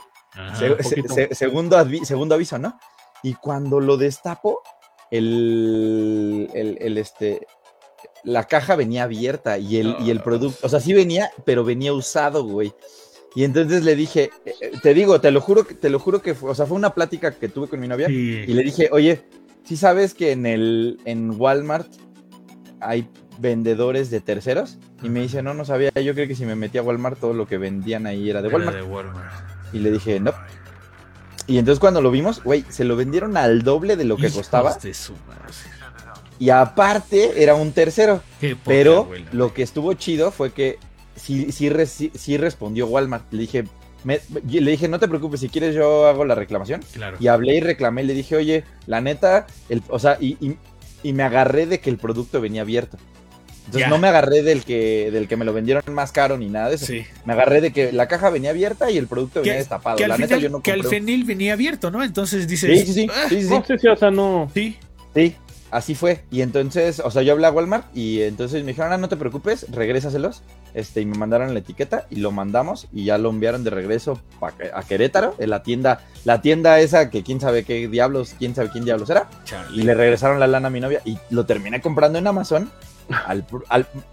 segundo, segundo aviso, ¿no? Y cuando lo destapo, el, el, este, la caja venía abierta y el, y el producto, o sea, sí venía, pero venía usado, güey. Y entonces le dije, eh, eh, te digo, te lo juro, te lo juro que fue, o sea, fue una plática que tuve con mi novia y le dije, oye, ¿sí sabes que en el, en Walmart hay vendedores de terceros. Y me dice, no, no sabía. Yo creo que si me metí a Walmart, todo lo que vendían ahí era de Walmart. Y le dije, no. Y entonces cuando lo vimos, güey, se lo vendieron al doble de lo que costaba. y aparte era un tercero. pero lo que estuvo chido fue que sí, sí, respondió Walmart. Le dije, le dije, no te preocupes, si quieres yo hago la reclamación. Y hablé y reclamé, le dije, oye, la neta, el, o sea, y, y me agarré de que el producto venía abierto. Entonces no me agarré del que, del que me lo vendieron más caro ni nada de eso. Me agarré de que la caja venía abierta y el producto venía destapado. Que la neta, yo no que al fenil venía abierto, ¿no? Entonces dices. Sí, sí, sí. Ah, sí, sí, No sé o sea, no. Sí. Sí, así fue. Y entonces, o sea, yo hablé a Walmart y entonces me dijeron, ah, no te preocupes, regrésaselos. Este, y me mandaron la etiqueta y lo mandamos y ya lo enviaron de regreso a Querétaro, en la tienda, la tienda esa que quién sabe qué diablos, quién sabe quién diablos era. Y le regresaron la lana a mi novia y lo terminé comprando en Amazon al,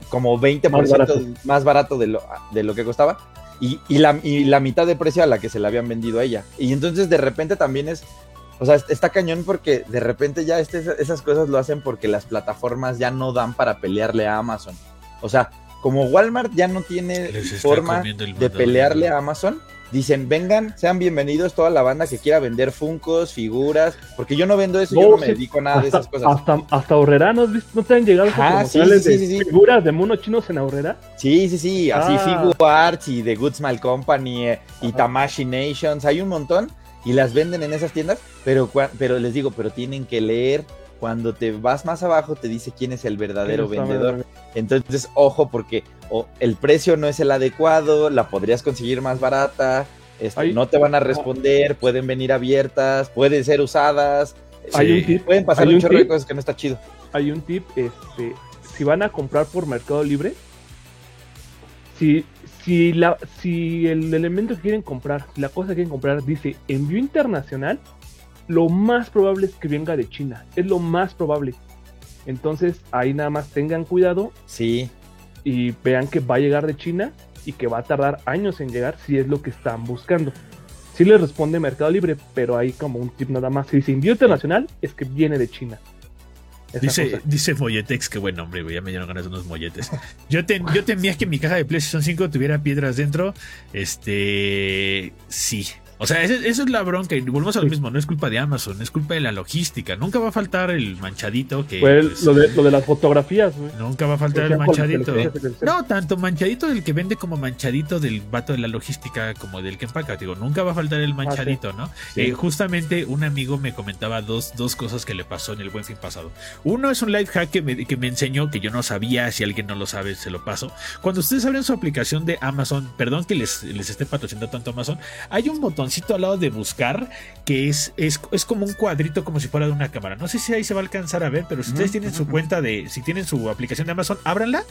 como 20% más barato, de, lo, de lo que costaba. Y, y, la, y la mitad de precio a la que se la habían vendido a ella. Y entonces de repente también es o sea, está cañón porque de repente ya este, esas cosas lo hacen porque las plataformas ya no dan para pelearle a Amazon. O sea, como Walmart ya no tiene forma de pelearle a Amazon, dicen, vengan, sean bienvenidos toda la banda que quiera vender funcos, figuras, porque yo no vendo eso, yo no me dedico a nada de esas cosas. Hasta, hasta Horrera, ¿no, ¿no te han llegado ah, sí, figuras de monos chinos en Horrera? Sí, sí, sí, así ah. Arts y The Good Smile Company eh, y Tamashi Nations, hay un montón y las venden en esas tiendas, pero, pero les digo, pero tienen que leer. Cuando te vas más abajo te dice quién es el verdadero vendedor. Entonces, ojo, porque el precio no es el adecuado, la podrías conseguir más barata, este, no te van a responder, pueden venir abiertas, pueden ser usadas. pueden pasar un, chorro de cosas que no está chido. Hay un tip, este, si van a comprar por Mercado Libre, si, si, la, si el elemento que quieren comprar, la cosa que quieren comprar dice envío internacional, lo más probable es que venga de China. Es lo más probable. Entonces ahí nada más tengan cuidado. Sí. Y vean que va a llegar de China y que va a tardar años en llegar si es lo que están buscando. Sí les responde Mercado Libre, pero hay como un tip nada más. Si dice envío internacional, es que viene de China. Dice, dice Molletex, que buen nombre, güey. Ya me dieron ganas de unos molletes. Yo, te, yo temía que mi caja de PlayStation 5 tuviera piedras dentro. Este. Sí, o sea, eso, es la bronca. Y volvemos a lo mismo. No es culpa de Amazon, es culpa de la logística. Nunca va a faltar el manchadito que. Pues, lo, de, lo, de, las fotografías, güey. Nunca va a faltar el manchadito. No, tanto manchadito del que vende como manchadito del vato de la logística, como del que empaca. Digo, nunca va a faltar el ah, manchadito, ¿no? Eh, justamente un amigo me comentaba dos, dos cosas que le pasó en el buen fin pasado. Uno es un life hack que me, que me enseñó que yo no sabía. Si alguien no lo sabe, se lo paso. Cuando ustedes abren su aplicación de Amazon, perdón que les, les esté patrocinando tanto Amazon, hay un botón al lado de buscar, que es, es, como un cuadrito como si fuera de una cámara. No sé si ahí se va a alcanzar a ver, pero si ustedes tienen su cuenta de, si tienen su aplicación de Amazon, ábranla.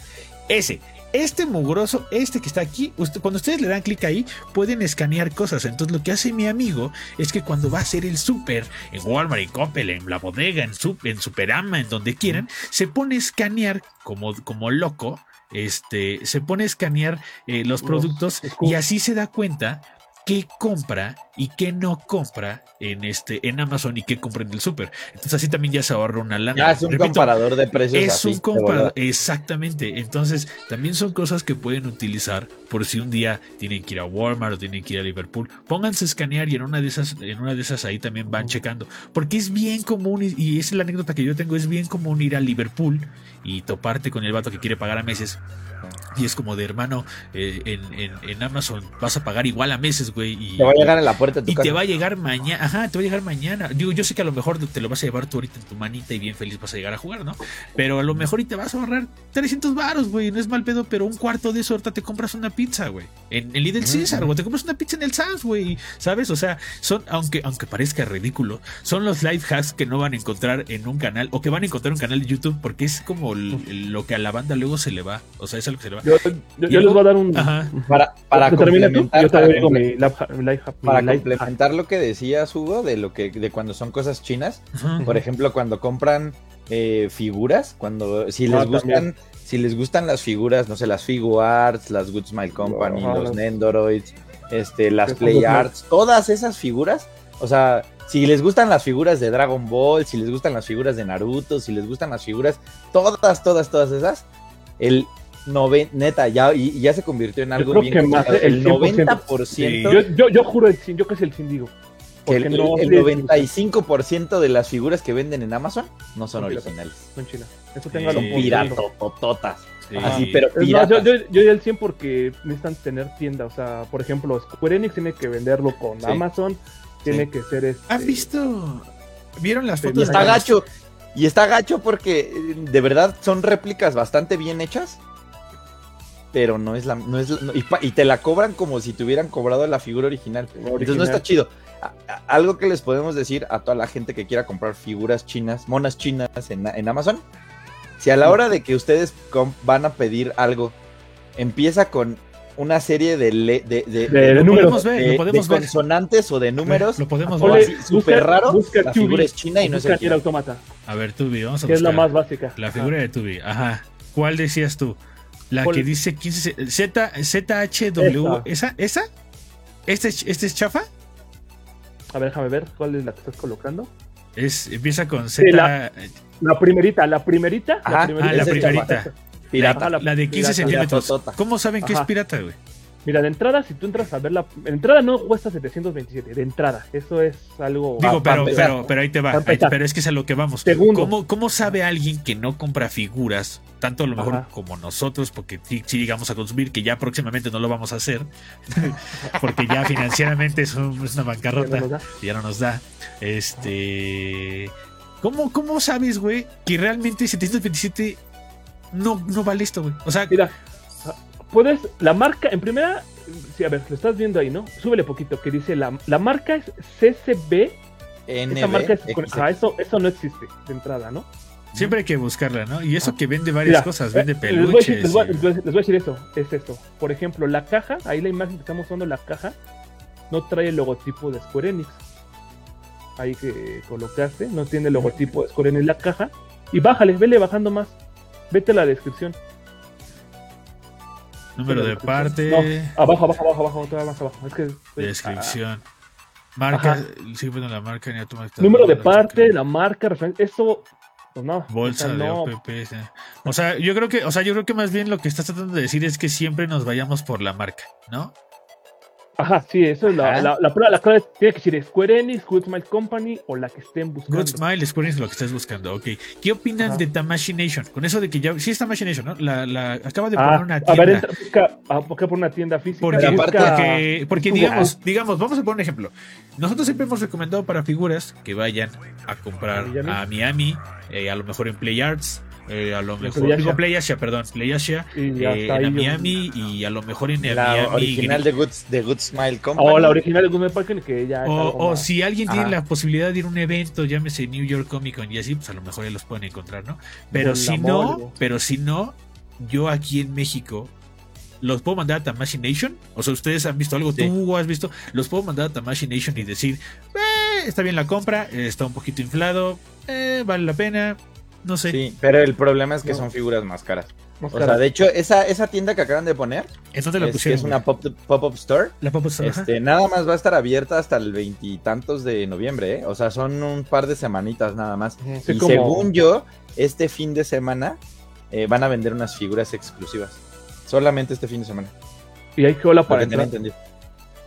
Ese, este mugroso, este que está aquí, cuando ustedes le dan clic ahí, pueden escanear cosas. Entonces lo que hace mi amigo es que cuando va a hacer el súper, en Walmart, en Coppel, en la bodega, en, en Superama, en donde quieran, se pone a escanear como, como loco este, se pone a escanear eh, los productos y así se da cuenta qué compra y qué no compra en este en Amazon y qué compra en el super. Entonces así también ya se ahorra una lana. Ya es un comparador de precios. Es un comparador, exactamente. Entonces también son cosas que pueden utilizar por si un día tienen que ir a Walmart o tienen que ir a Liverpool. Pónganse a escanear y en una de esas, en una de esas ahí también van checando. Porque es bien común, y, es la anécdota que yo tengo, es bien común ir a Liverpool y toparte con el vato que quiere pagar a meses y es como de hermano, eh, en, Amazon vas a pagar igual a meses, güey. Y, te va a llegar en la puerta Y te va a llegar mañana. Ajá, te va a llegar mañana. Digo, yo sé que a lo mejor te lo vas a llevar tú ahorita en tu manita y bien feliz vas a llegar a jugar, ¿no? Pero a lo mejor y te vas a ahorrar 300 baros, güey. No es mal pedo, pero un cuarto de eso ahorita te compras una pizza, güey. En el Lidl César, güey. Te compras una pizza en el Sam's, güey. ¿Sabes? O sea, son, aunque, aunque parezca ridículo, son los life hacks que no van a encontrar en un canal o que van a encontrar en un canal de YouTube porque es como lo que a la banda luego se le va. O sea, es algo que se le va. Yo, les voy a dar un. Para, para complementar, para, complementar lo que decías, Hugo, de lo que de cuando son cosas chinas. Por ejemplo, cuando compran eh, figuras, cuando si les ah, gustan. Si les gustan las figuras, no sé, las Figuarts, las Good Smile Company, los Nendoroids, este, las Play Arts, todas esas figuras, o sea, si les gustan las figuras de Dragon Ball, si les gustan las figuras de Naruto, si les gustan las figuras, todas, todas, todas esas, el neta, ya, y, ya se convirtió en algo bien. el, 90%. Yo, yo, juro, el, yo que es el digo el, el, 95% de las figuras que venden en Amazon no son originales. Son chinas. Eso tengo Son piratotototas. Así, pero piratas. yo, yo, yo, el 100 porque necesitan tener tienda. O sea, por ejemplo, Square Enix tiene que venderlo con Amazon. Tiene que ser este... ¿Han visto? ¿Vieron las fotos? Y está gacho. Y está gacho porque eh, de verdad son réplicas bastante bien hechas pero no es la, no es y, te la cobran como si te hubieran cobrado la figura original. Entonces no está chido. algo que les podemos decir a toda la gente que quiera comprar figuras chinas, monas chinas en, Amazon, si a la hora de que ustedes van a pedir algo, empieza con una serie de, de, números, consonantes o de números, lo podemos ver. Súper raro, la figura es china y no es el automata. A ver, Tubi, vamos a Que es la más básica. La figura de Tubi, ajá. ¿Cuál decías tú? La que dice 15 Z, ZHW. ¿Esa? ¿Esa? ¿Este, ¿Este es chafa? A ver, déjame ver cuál es la que estás colocando. Es, empieza con Z. la, primerita, la primerita. la primerita. Ah, la primerita. Pirata. La, de 15 centímetros. ¿Cómo saben que es pirata, güey? Mira, de entrada, si tú entras a ver la. En entrada no cuesta 727, de entrada. Eso es algo. Digo, pero, pero, pero ahí te va. Ahí pero es que es a lo que vamos. Segundo. ¿Cómo, ¿Cómo sabe alguien que no compra figuras, tanto a lo mejor Ajá. como nosotros, porque sí, sí llegamos a consumir, que ya próximamente no lo vamos a hacer, porque ya financieramente es, un- es una bancarrota, Ya no nos da. ya no nos da. Este. ¿Cómo, cómo sabes, güey, que realmente 727 no, no vale esto, güey? O sea, Mira, puedes. La marca, en primera. Sí, a ver, lo estás viendo ahí, ¿no? Súbele poquito, que dice la, la marca es CCB. NB, Esa marca es. ajá, eso, eso no existe de entrada, ¿no? siempre hay que buscarla, ¿no? Y eso que vende varias Mira, cosas, vende Les voy, a decir, peluches. les voy a- y- les voy a- les voy a decir eso, es esto. Por ejemplo, la caja, ahí la imagen que estamos usando, la caja, no trae el logotipo de Square Enix. Ahí que colocaste, no tiene el logotipo de Square Enix la caja. Y bájale, vele bajando más. Vete a la descripción. Número de parte. No, abajo, abajo, abajo, abajo, todavía más abajo. Es que Descripción. Marca, Ajá. sí, bueno, la marca ni número de parte, la marca, referencia, eso, pues no. bolsa o sea, de no, OPP. O sea, yo creo que, o sea, yo creo que más bien lo que estás tratando de decir es que siempre nos vayamos por la marca, ¿no? Ajá, sí, eso es la, la, la, prueba- la clave tiene que decir Square Enix, Good Smile Company o la que estén buscando. Good Smile, Square Enix, lo que estás buscando, ok. ¿Qué opinan Ajá. de Tamashii Nation? Con eso de que ya, sí es Tamashii Nation, ¿no? La, la, acaba de Ah, poner una a tienda. ver, entra, busca, ah, busca por una tienda física. Porque, busca- digamos, digamos, vamos a poner un ejemplo. Nosotros siempre hemos recomendado para figuras que vayan a comprar A Miami. a Miami, eh, a lo mejor en Play Arts, eh, a lo mejor, Play digo Asia. Play Asia, perdón, Play Asia, Y ya eh, en Miami y a lo mejor en La Miami. original de Good, de Good Smile Company. O la original de Good Smile Company que ya O, o si alguien tiene la posibilidad de ir a un evento, llámese New York Comic Con y así, pues a lo mejor ya los pueden encontrar, ¿no? Pero si no, pero si no, yo aquí en México los puedo mandar a Tamashii Nation. O sea, ustedes han visto algo, Sí. tú has visto, los puedo mandar a Tamashii Nation y decir, "Eh, está bien la compra, eh, está un poquito inflado, eh, vale la pena, no sé. Sí, pero el problema es que No. son figuras más caras. Más O sea, de hecho, esa, esa tienda que acaban de poner, ¿En dónde la es, que pusieron? es una güey? pop- pop-up store, la Pop Store, este, nada más va a estar abierta hasta el veintitantos de noviembre, ¿eh? O sea, son un par de semanitas nada más. Sí, y como- según yo, este fin de semana eh, van a vender unas figuras exclusivas. Solamente este fin de semana. Y hay cola Para para que entrar.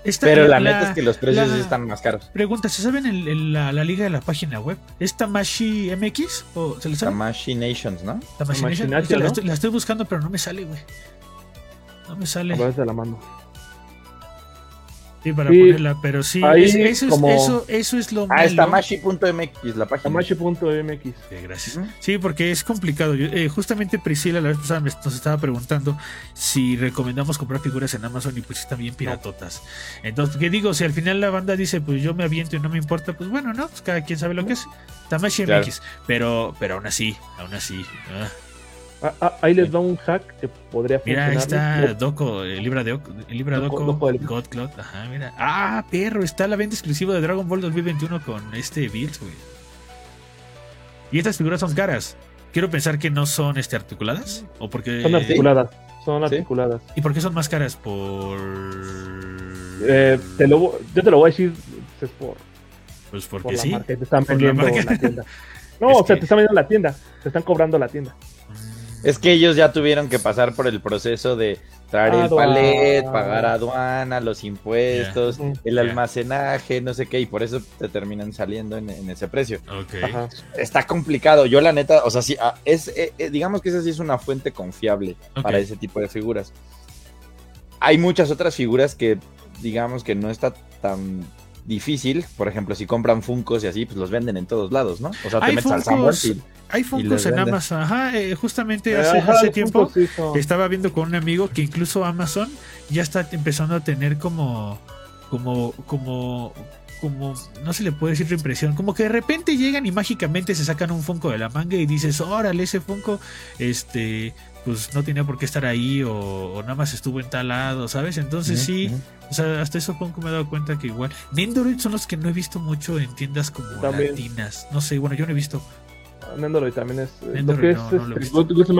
Esta- Pero la, neta es que los precios la- están más caros. Pregunta, ¿se saben el- el- la, la liga de la página web? ¿Es Tamashii MX? ¿O se le sabe? Tamashii Nations, ¿no? Tamashii Tamashii Nation. Nation, Es que la, ¿no? estoy, la estoy buscando, pero no me sale, güey. No me sale. A ver, de la mano. Sí, para Sí, ponerla, pero sí, ahí es- eso, como- es, eso, eso es lo Ah, es. Tamashi.mx, la página. Tamashi.mx. Gracias. Sí, porque es complicado. Yo, eh, justamente Priscila la vez pasada me- nos estaba preguntando si recomendamos comprar figuras en Amazon y pues están bien piratotas. Entonces, ¿qué digo? Si al final la banda dice, pues yo me aviento y no me importa, pues bueno, ¿no? Pues cada quien sabe lo que es. Tamashi Claro. MX. Pero, pero aún así, aún así. ah. Ah, ah, ahí les va un hack que podría Mira, ahí funcionar. está Doco, el Libra de Oco- el Libra Doco- Doco, Doco del- God Cloud. Ajá, mira. Ah, perro, está la venta exclusiva de Dragon Ball 2021 con este Bills, güey. Y estas figuras son caras. Quiero pensar que no son este articuladas. ¿O porque Son articuladas. Son Sí. articuladas. ¿Y por qué son más caras? Por. Eh, te lo, yo te lo voy a decir es por, Pues por porque la sí. marca te están la vendiendo marca. la tienda. No, Es o sea, que- te están vendiendo la tienda. Te están cobrando la tienda. Es que ellos ya tuvieron que pasar por el proceso de traer el palet, pagar aduana, los impuestos, el almacenaje, no sé qué, y por eso te terminan saliendo en, en ese precio. Ajá. Está complicado. Yo, la neta, o sea, sí, ah, es, eh, eh, digamos que esa sí es una fuente confiable para ese tipo de figuras. Hay muchas otras figuras que, digamos que no está tan difícil. Por ejemplo, si compran Funcos y así, pues los venden en todos lados, ¿no? O sea, te Hay metes al Funkos- Sanborns y Hay les Funkos en. Amazon. Ajá, eh, justamente hace, Ajá, hace los tiempo. Estaba viendo con un amigo que incluso Amazon ya está empezando a tener como, como, como, como, no se le puede decir reimpresión, como que de repente llegan y mágicamente se sacan un Funko de la manga y dices, órale, ese Funko, este, pues no tenía por qué estar ahí o, o nada más estuvo en tal lado, ¿sabes? Entonces sí. O sea, hasta eso Funko me he dado cuenta que igual, Nendoroid son los que no he visto mucho en tiendas como También. latinas, no sé, bueno, yo no he visto. Nendoroid también es eh, lo Nendoroid que es no, no lo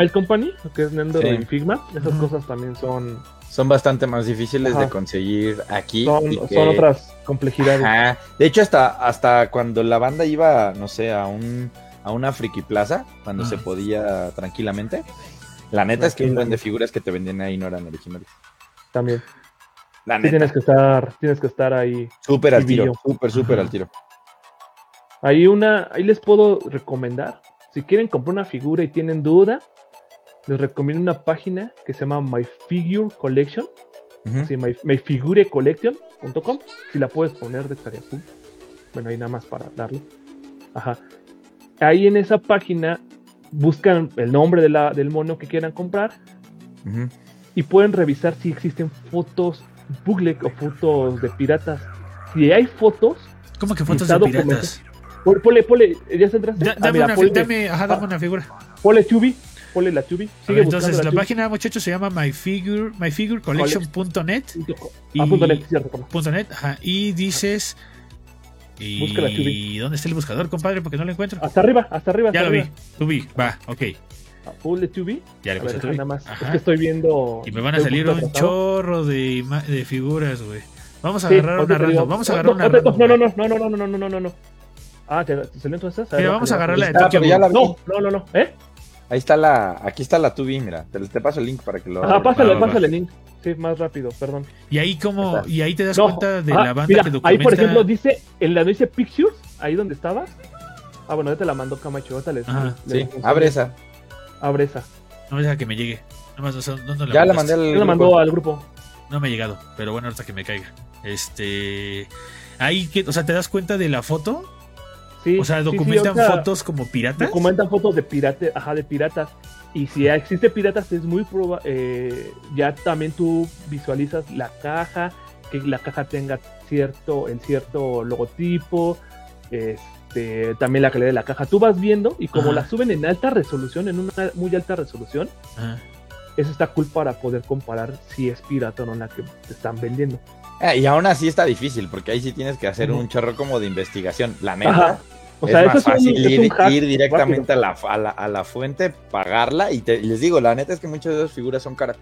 he este, Company, lo que es Nendoroid Sí. y Figma. Esas cosas también son, son bastante más difíciles Ajá. de conseguir aquí. son, y que- son otras complejidades. Ajá. De hecho, hasta, hasta cuando la banda iba, no sé, a un a una friki plaza, cuando se podía tranquilamente. La neta es que un buen de figuras que te vendían ahí no eran originales. También. La Sí, neta. tienes que estar, tienes que estar ahí. Súper al tiro. Súper, súper al tiro. Ahí una, ahí les puedo recomendar. Si quieren comprar una figura y tienen duda, les recomiendo una página que se llama My Figure Collection. Sí, my, myfigurecollection.com. Si la puedes poner, de cool. Bueno, ahí nada más para darle. Ajá. Ahí en esa página buscan el nombre de la, del mono que quieran comprar y pueden revisar si existen fotos bootleg o fotos de piratas. Si hay fotos, ¿Cómo que fotos de piratas? pon- ponle, ponle, ya se entraste. Da- Ah, dame, mira, una, ponle, dame, ajá, dame ah, una figura. ponle Tubi, ponle la Tubi. Sigue ver, entonces, la página, muchachos, se llama myfigure, myfigurecollection.net. Ah, y- punto net, cierto, punto net, ajá, y dices. Y Busca la Tubi. ¿dónde está el buscador, compadre? Porque no lo encuentro. Hasta arriba, hasta arriba. ya hasta lo vi. arriba. Tubi, va, ok. Ah, Ponle Tubi. Ya le A ver, nada más. Ajá. Es que estoy viendo. Y me van a salir un chorro de, de figuras, güey. Vamos a Sí, agarrar una random. Vamos a No, agarrar no, una no, random. No, no, no, no, no, no, no, no, no. Ah, ¿te, te salió entonces? Mira, vamos a agarrar la de Ah, Tokyo. No, no, no, no. ¿Eh? Ahí está la, aquí está la tubi, mira. Te, te paso el link para que lo abras. pásale, pásale, link. Sí, más rápido, perdón. Y ahí como, y ahí te das No, cuenta de ajá, la banda mira, que documenta. Ahí, por ejemplo, dice, en la dice Pictures, ahí donde estabas. Ah, bueno, ya te la mandó Camacho, ahorita les, Ajá, les- Sí, les- abre esa. Abre esa. No me deja que me llegue. Nada más, no, no, no Ya la mandé al. Ya la mandó grupo. al grupo. No me ha llegado, pero bueno, ahorita que me caiga. Este. Ahí, que, o sea, te das cuenta de la foto. Sí, O sea, sí, sí, documentan fotos como piratas. Documentan fotos de pirata, ajá, de piratas. Y si existe piratas, es muy probable. ya también tú visualizas la caja, que la caja tenga cierto, el cierto logotipo, este, también la calidad de la caja. Tú vas viendo y como Ajá. la suben en alta resolución, en una muy alta resolución, Ajá. eso está cool para poder comparar si es pirata o no la que te están vendiendo. Ah, y aún así está difícil, porque ahí sí tienes que hacer un chorro como de investigación. La neta. O es sea, más es un, fácil ir, directamente a la, a, la, a la fuente, pagarla. Y, te- y les digo, la neta es que muchas de esas figuras son caras.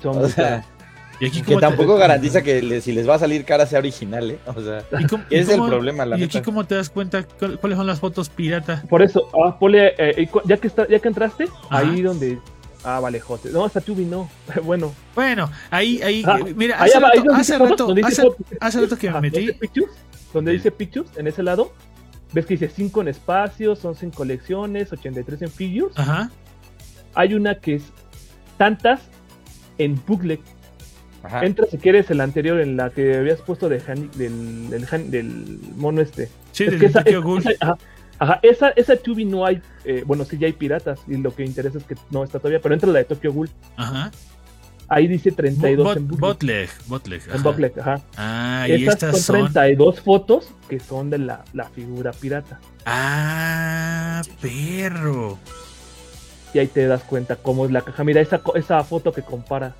Son O muy sea, caras. Y aquí que cómo te- tampoco garantiza que le- si les va a salir cara sea original, ¿eh? O sea, ¿Y cómo- es el cómo- problema, la Y aquí neta. cómo te das cuenta cu- cuáles son las fotos pirata. Por eso, ah, ponle, eh, ya que está, ya que entraste, Ajá. ahí donde. Ah, vale, jote. No, hasta Tubi no. bueno. Bueno, ahí, ahí, Ah, mira, Ahí hace ahí rato, donde hace fotos, rato, donde dice hace, fotos, hace rato que me donde metí. dice Pictures, donde dice Pictures, en ese lado, ves que dice 5 en espacios, 11 en colecciones, 83 en figures. Ajá. Hay una que es tantas en booklet. Ajá. Entra si quieres el anterior en la que habías puesto de Han- del, del, Han- del mono este. Sí, Es del que esa, Tokyo es- Ghoul. esa- ajá, ajá, esa, esa Tubi no hay, eh, bueno, sí ya hay piratas y lo que interesa es que no está todavía, pero entra la de Tokyo Ghoul, Ajá. ahí dice 32 Bot- en. Botleg, Botleg. en ajá. booklet, ajá. Ah, y estas son son. 32 fotos que son de la, la figura pirata. Ah, perro. Y ahí te das cuenta cómo es la caja. Mira esa, co- esa foto que compara.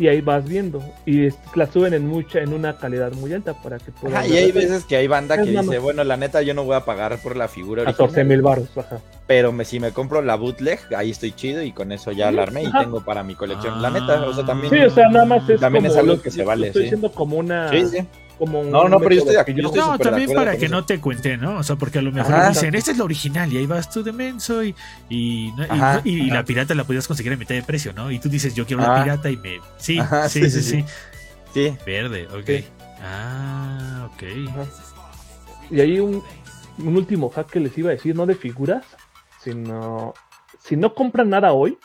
Y ahí vas viendo. Y es- la suben en mucha, en una calidad muy alta para que puedan Ajá, y hay veces que hay banda que Es dice, nada. bueno, la neta yo no voy a pagar por la figura 14 original, mil baros, ajá. pero me, si me compro la bootleg, ahí estoy chido y con eso ya la armé y tengo para mi colección. La neta, o sea, también... Sí, o sea, nada más es También como es algo lo- que se vale, Estoy sí. como una. Sí, sí. Como un No, no, pero yo estoy que yo estoy No, también para que eso. no te cuenten, ¿no? O sea, porque a lo mejor Ajá. dicen, esta es la original y ahí vas tú de menso y, y, no- y- Ajá, y- y ajá. la pirata la podías conseguir a mitad de precio, ¿no? Y tú dices, yo quiero la Ajá. pirata y me... Sí, Ajá, sí, sí, sí, sí, sí, Sí, Verde, ok. Sí. Ah, ok. Ajá. Y ahí un, un último hack que les iba a decir, no de figuras, sino si no compran nada hoy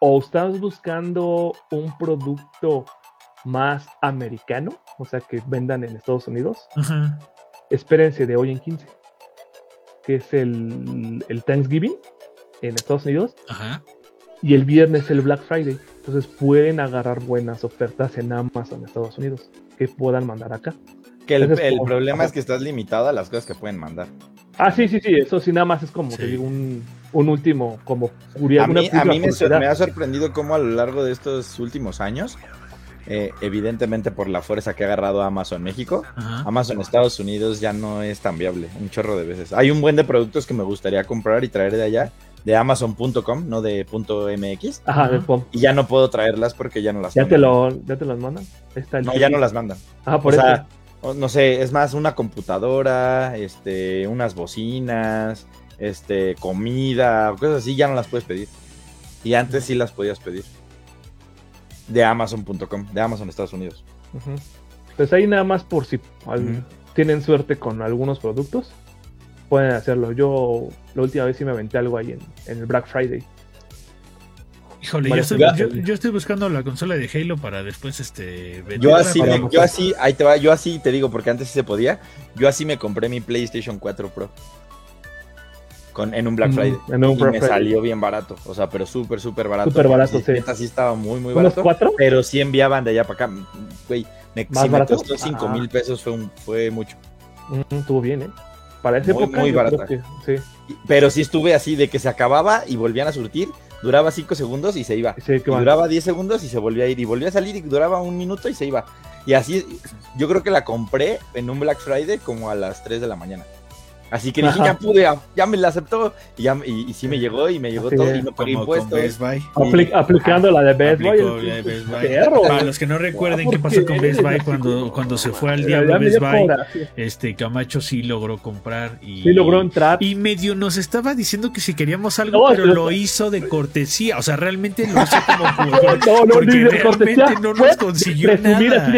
o estás buscando un producto más americano, o sea, que vendan en Estados Unidos, Ajá. espérense de hoy en 15, que es el, el Thanksgiving en Estados Unidos Ajá. y el viernes el Black Friday. Entonces pueden agarrar buenas ofertas en Amazon Estados Unidos que puedan mandar acá. que el, Entonces, el como- problema ajá. es que estás limitado a las cosas que pueden mandar. Ah, sí, sí, sí, eso sí, nada más es como Sí. te digo, un, un último, como curia- A mí, a última mí me, sor- curiosidad. me ha sorprendido cómo a lo largo de estos últimos años, eh, evidentemente por la fuerza que ha agarrado Amazon México, Ajá. Amazon Estados Unidos ya no es tan viable, un chorro de veces. Hay un buen de productos que me gustaría comprar y traer de allá, de amazon.com, no de .mx, Ajá, de y ya no puedo traerlas porque ya no las ¿Ya te, mandan. lo, ¿Ya te los mandan? Ahí está el No, ya no las mandan. Ah, por o eso. sea, no sé, es más una computadora, este, unas bocinas, este, comida, cosas así, ya no las puedes pedir. Y antes sí las podías pedir. De Amazon.com, de Amazon Estados Unidos. Pues ahí nada más por si al- tienen suerte con algunos productos, pueden hacerlo. Yo la última vez sí me aventé algo ahí en, en el Black Friday. Híjole, yo estoy, ya. yo, yo estoy buscando la consola de Halo para después este Yo así, me- yo así, ahí te va, yo así te digo, porque antes sí se podía, yo así me compré mi PlayStation 4 Pro. Con, en un Black Friday. en un y Black me Friday. salió bien barato. O sea, pero súper, súper barato. Súper barato, Sí, neta, sí estaba muy, muy ¿Unos barato. cuatro? Pero sí enviaban de allá para acá. Güey, me, ¿Más si me barato? costó 5 Ah. mil pesos fue, un- fue mucho. Mm, estuvo bien, ¿eh? Para esa Muy, época muy barata. que sí. Pero sí estuve así de que se acababa y volvían a surtir. Duraba 5 segundos y se iba. Sí, Y duraba 10 segundos y se volvía a ir. Y volvía a salir y duraba un minuto y se iba. Y así, yo creo que la compré en un Black Friday como a las 3 de la mañana. Así que dije, Ajá. ya pude, ya, me la aceptó. Y, ya, y, y sí me llegó y me llegó Así todo. es. Y no pagué impuestos. Apli- aplicando la de Best Buy. Aplicó el- la de Best Buy. perro. Para los que no recuerden qué ¿por pasó qué? con Best Buy cuando, cuando se fue al diablo Best Buy, este Camacho sí logró comprar y, Sí logró entrar. y medio nos estaba diciendo que si queríamos algo, No, pero lo hizo de cortesía, o sea, realmente lo hizo como No, no, porque realmente cortesía. no nos consiguió nada.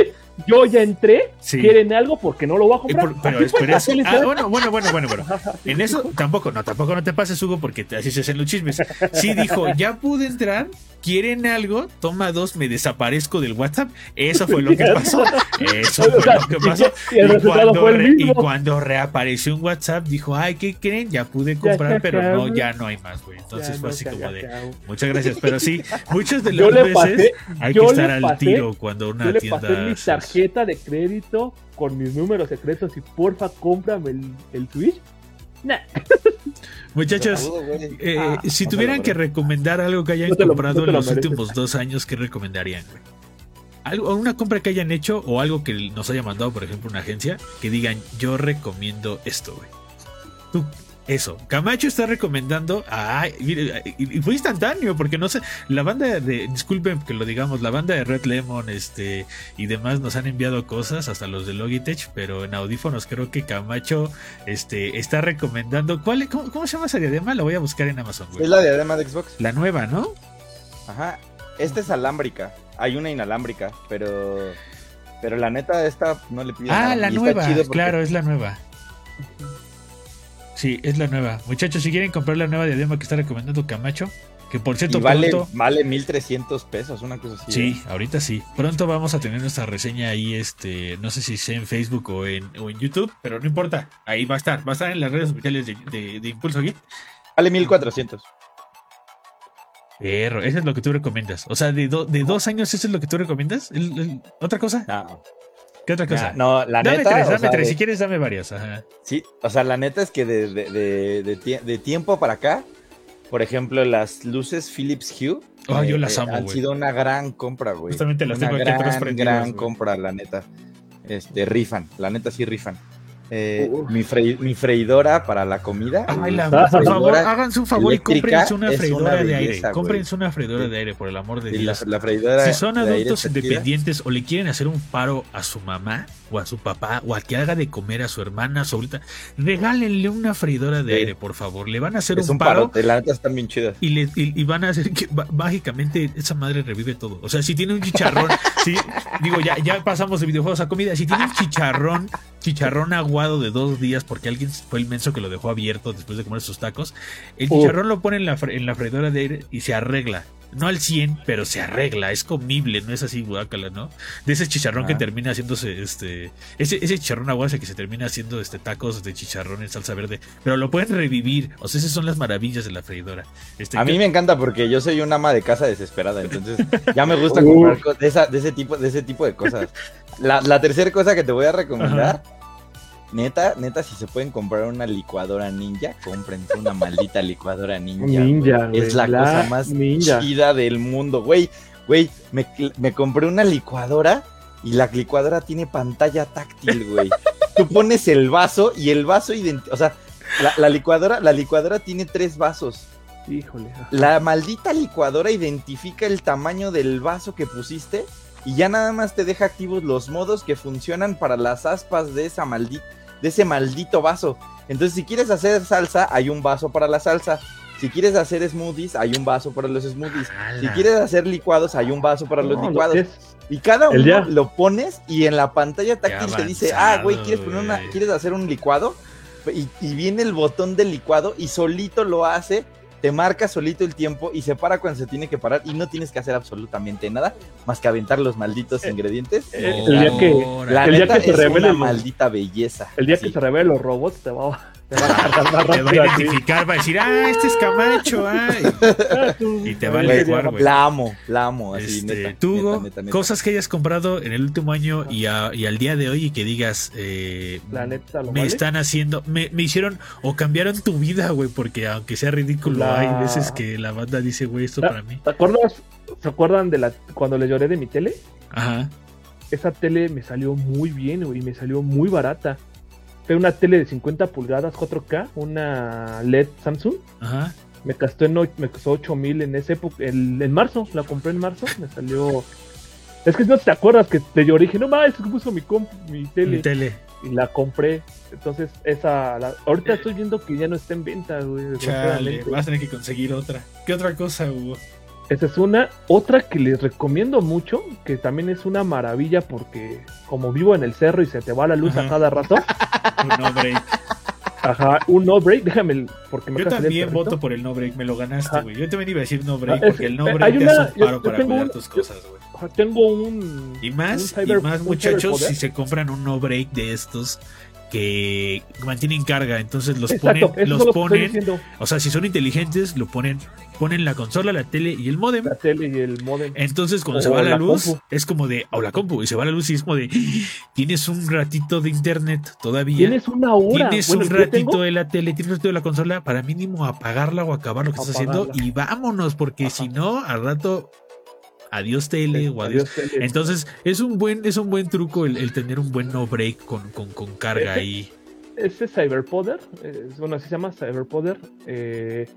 Yo ya entré, Sí. quieren algo porque no lo voy a Eh, comprar. por- pero espera, ah, bueno, bueno, bueno, bueno, bueno. En eso tampoco, no, tampoco no te pases, Hugo, porque así se hacen los chismes. Sí dijo, ya pude entrar, quieren algo, toma dos, me desaparezco del WhatsApp. Eso fue lo que pasó. Eso O fue sea, lo que pasó. y cuando re- y reapareció en WhatsApp, dijo, ay, ¿qué creen? Ya pude comprar, pero no, ya no hay más, güey. Entonces Ya fue así como ya, de, muchas gracias. Pero sí, muchas de las veces pasé, hay que estar al tiro cuando una tienda... tarjeta de crédito con mis números secretos y porfa, cómprame el, el Switch. Nah. Muchachos. Eh, Ah, si tuvieran que recomendar algo que hayan No te lo- comprado no en lo los mereces. últimos dos años, ¿qué recomendarían? güey? Algo, una compra que hayan hecho o algo que nos haya mandado, por ejemplo, una agencia, que digan, yo recomiendo esto, güey. Tú, eso. Camacho está recomendando, ay, mire, y, y fue instantáneo, porque no sé, la banda de, disculpen que lo digamos, la banda de Red Lemon, este, y demás nos han enviado cosas, hasta los de Logitech, pero en audífonos creo que Camacho, este, está recomendando, ¿cuál, cómo, cómo se llama esa diadema? La voy a buscar en Amazon, güey. Es la diadema de Xbox. La nueva, ¿no? Ajá. Esta es alámbrica. Hay una inalámbrica, pero. Pero la neta, esta no le pide Ah, nada. la nueva, chido porque- claro, es la nueva. Sí, es la nueva. Muchachos, si quieren comprar la nueva diadema que está recomendando Camacho, que por cierto Y vale, pronto... vale 1300 pesos, una cosa así. Sí, ¿eh? ahorita sí. Pronto vamos a tener nuestra reseña ahí, este, no sé si sea en Facebook o en, o en YouTube, pero no importa. Ahí va a estar, va a estar en las redes oficiales de, de- de Impulso Geek. Vale 1400. Perro, eso es lo que tú recomiendas. O sea, de, do- de dos años, ¿eso es lo que tú recomiendas? ¿El- el- ¿Otra cosa? No, ¿Qué otra cosa? no, la dame neta. tres, o dame sea, tres. de- Si quieres, dame varias. Ajá. Sí, o sea, la neta es que de, de, de, de tie- de tiempo para acá, por ejemplo, las luces Philips Hue eh, yo las eh, amo, han sido una gran compra, güey. Justamente las una tengo aquí atrás gran, gran compra, la neta. Este, rifan, la neta sí rifan. Eh, mi, fre- mi freidora para la comida. Ay, la- por favor, háganse un favor y cómprense una freidora una de aire. Cómprense una freidora de aire, por el amor de la, Dios. la freidora Si son adultos independientes o le quieren hacer un paro a su mamá o a su papá o a que haga de comer a su hermana, a su abuelita, regálenle una freidora de Sí. aire, por favor. Le van a hacer Es un, paro paro, la están bien chidas. y, le, y, y van a hacer que mágicamente esa madre revive todo. O sea, si tiene un chicharrón, si, digo, ya, ya pasamos de videojuegos a comida, si tiene un chicharrón, chicharrón aguado de dos días porque alguien fue el menso que lo dejó abierto después de comer sus tacos, el chicharrón lo pone en la, en la freidora de aire y se arregla. No al 100, pero se arregla, es comible, no es así guácala, ¿no? De ese chicharrón que Ah. termina haciéndose, este, ese, ese chicharrón aguado que se termina haciendo, este, tacos de chicharrón en salsa verde, pero lo pueden revivir, o sea, esas son las maravillas de la freidora. Este, A ¿qué- mí me encanta porque yo soy una ama de casa desesperada, entonces ya me gusta comprar co- de, esa- de ese tipo, de ese tipo de cosas. La, la tercera cosa que te voy a recomendar, neta, neta, si se pueden comprar una licuadora ninja, cómprense una maldita licuadora ninja. Ninja, Es la, la cosa más ninja. chida del mundo, güey. Güey, me, me compré una licuadora y la licuadora tiene pantalla táctil, güey. Tú pones el vaso y el vaso o sea, la, la licuadora, la licuadora tiene tres vasos. Híjole. La maldita licuadora identifica el tamaño del vaso que pusiste y ya nada más te deja activos los modos que funcionan para las aspas de esa maldi- de ese maldito vaso. Entonces, si quieres hacer salsa, hay un vaso para la salsa. Si quieres hacer smoothies, hay un vaso para los smoothies. Si quieres hacer licuados, hay un vaso para los No, licuados. Y cada uno lo pones y en la pantalla táctil te dice, ah, güey, ¿quieres, poner una. ¿quieres hacer un licuado? Y, y viene el botón del licuado y solito lo hace, te marca solito el tiempo y se para cuando se tiene que parar y no tienes que hacer absolutamente nada más que aventar los malditos Eh, ingredientes. eh, el día que- la el día neta que se es revele una los- maldita belleza. El día Sí. que se revelen los robots te va, te va a Te va a identificar, va a decir, ah, este es Camacho, tú- Y te va a licuar, güey. La amo, la amo, así, Este, neta, tú, neta, Hugo, neta, neta. cosas que hayas comprado en el último año y, a- y al día de hoy y que digas, eh, La neta, lo me vale. están haciendo, me, me hicieron o cambiaron tu vida, güey, porque aunque sea ridículo, La- hay veces que la banda dice, güey, esto La- para mí. ¿Te acuerdas? ¿Se acuerdan de la cuando le lloré de mi tele? Ajá, Esa tele me salió muy bien, güey, y me salió muy barata. Fue una tele de 50 pulgadas 4K, una LED Samsung. ajá. Me costó, en, me costó 8 mil en esa época, en, en marzo, la compré en marzo, me salió... Es que no te acuerdas que te lloré dije, no mames, puso mi, comp- mi tele Mi tele. y la compré. Entonces, esa, la- ahorita estoy viendo que ya no está en venta, güey. Chale, vas a tener que conseguir otra. ¿Qué otra cosa, Hugo? Esa es una. Otra que les recomiendo mucho, que también es una maravilla porque como vivo en el cerro y se te va la luz Ajá. a cada rato, Un no break. ajá, un no break, déjame, el- porque me Yo también voto por el no break, me lo ganaste, güey. Yo también iba a decir no break Ah, es- porque el no break hay te una- hace un paro yo para cuidar un- tus cosas, güey. Tengo un. Y más, un cyber- y más muchachos, si se compran un no break de estos que mantienen carga, entonces los Exacto, ponen, los lo ponen, o sea, si son inteligentes, lo ponen, ponen la consola, la tele y el modem. La tele y el modem. Entonces, cuando O se va la, la luz, compu. es como de, o la compu, y se va la luz y es como de, tienes un ratito de internet todavía. Tienes una hora. Tienes Bueno, un ratito de la tele, tienes un ratito de la consola, para mínimo apagarla o acabar lo que estás haciendo y vámonos, porque Ajá. si no, al rato, adiós tele o adiós. Adiós, tele. Entonces, es un buen, es un buen truco el, el tener un buen no break con, con, con carga Ese- ahí. Ese Cyberpoder, eh, bueno, así se llama Cyberpoder. Eh,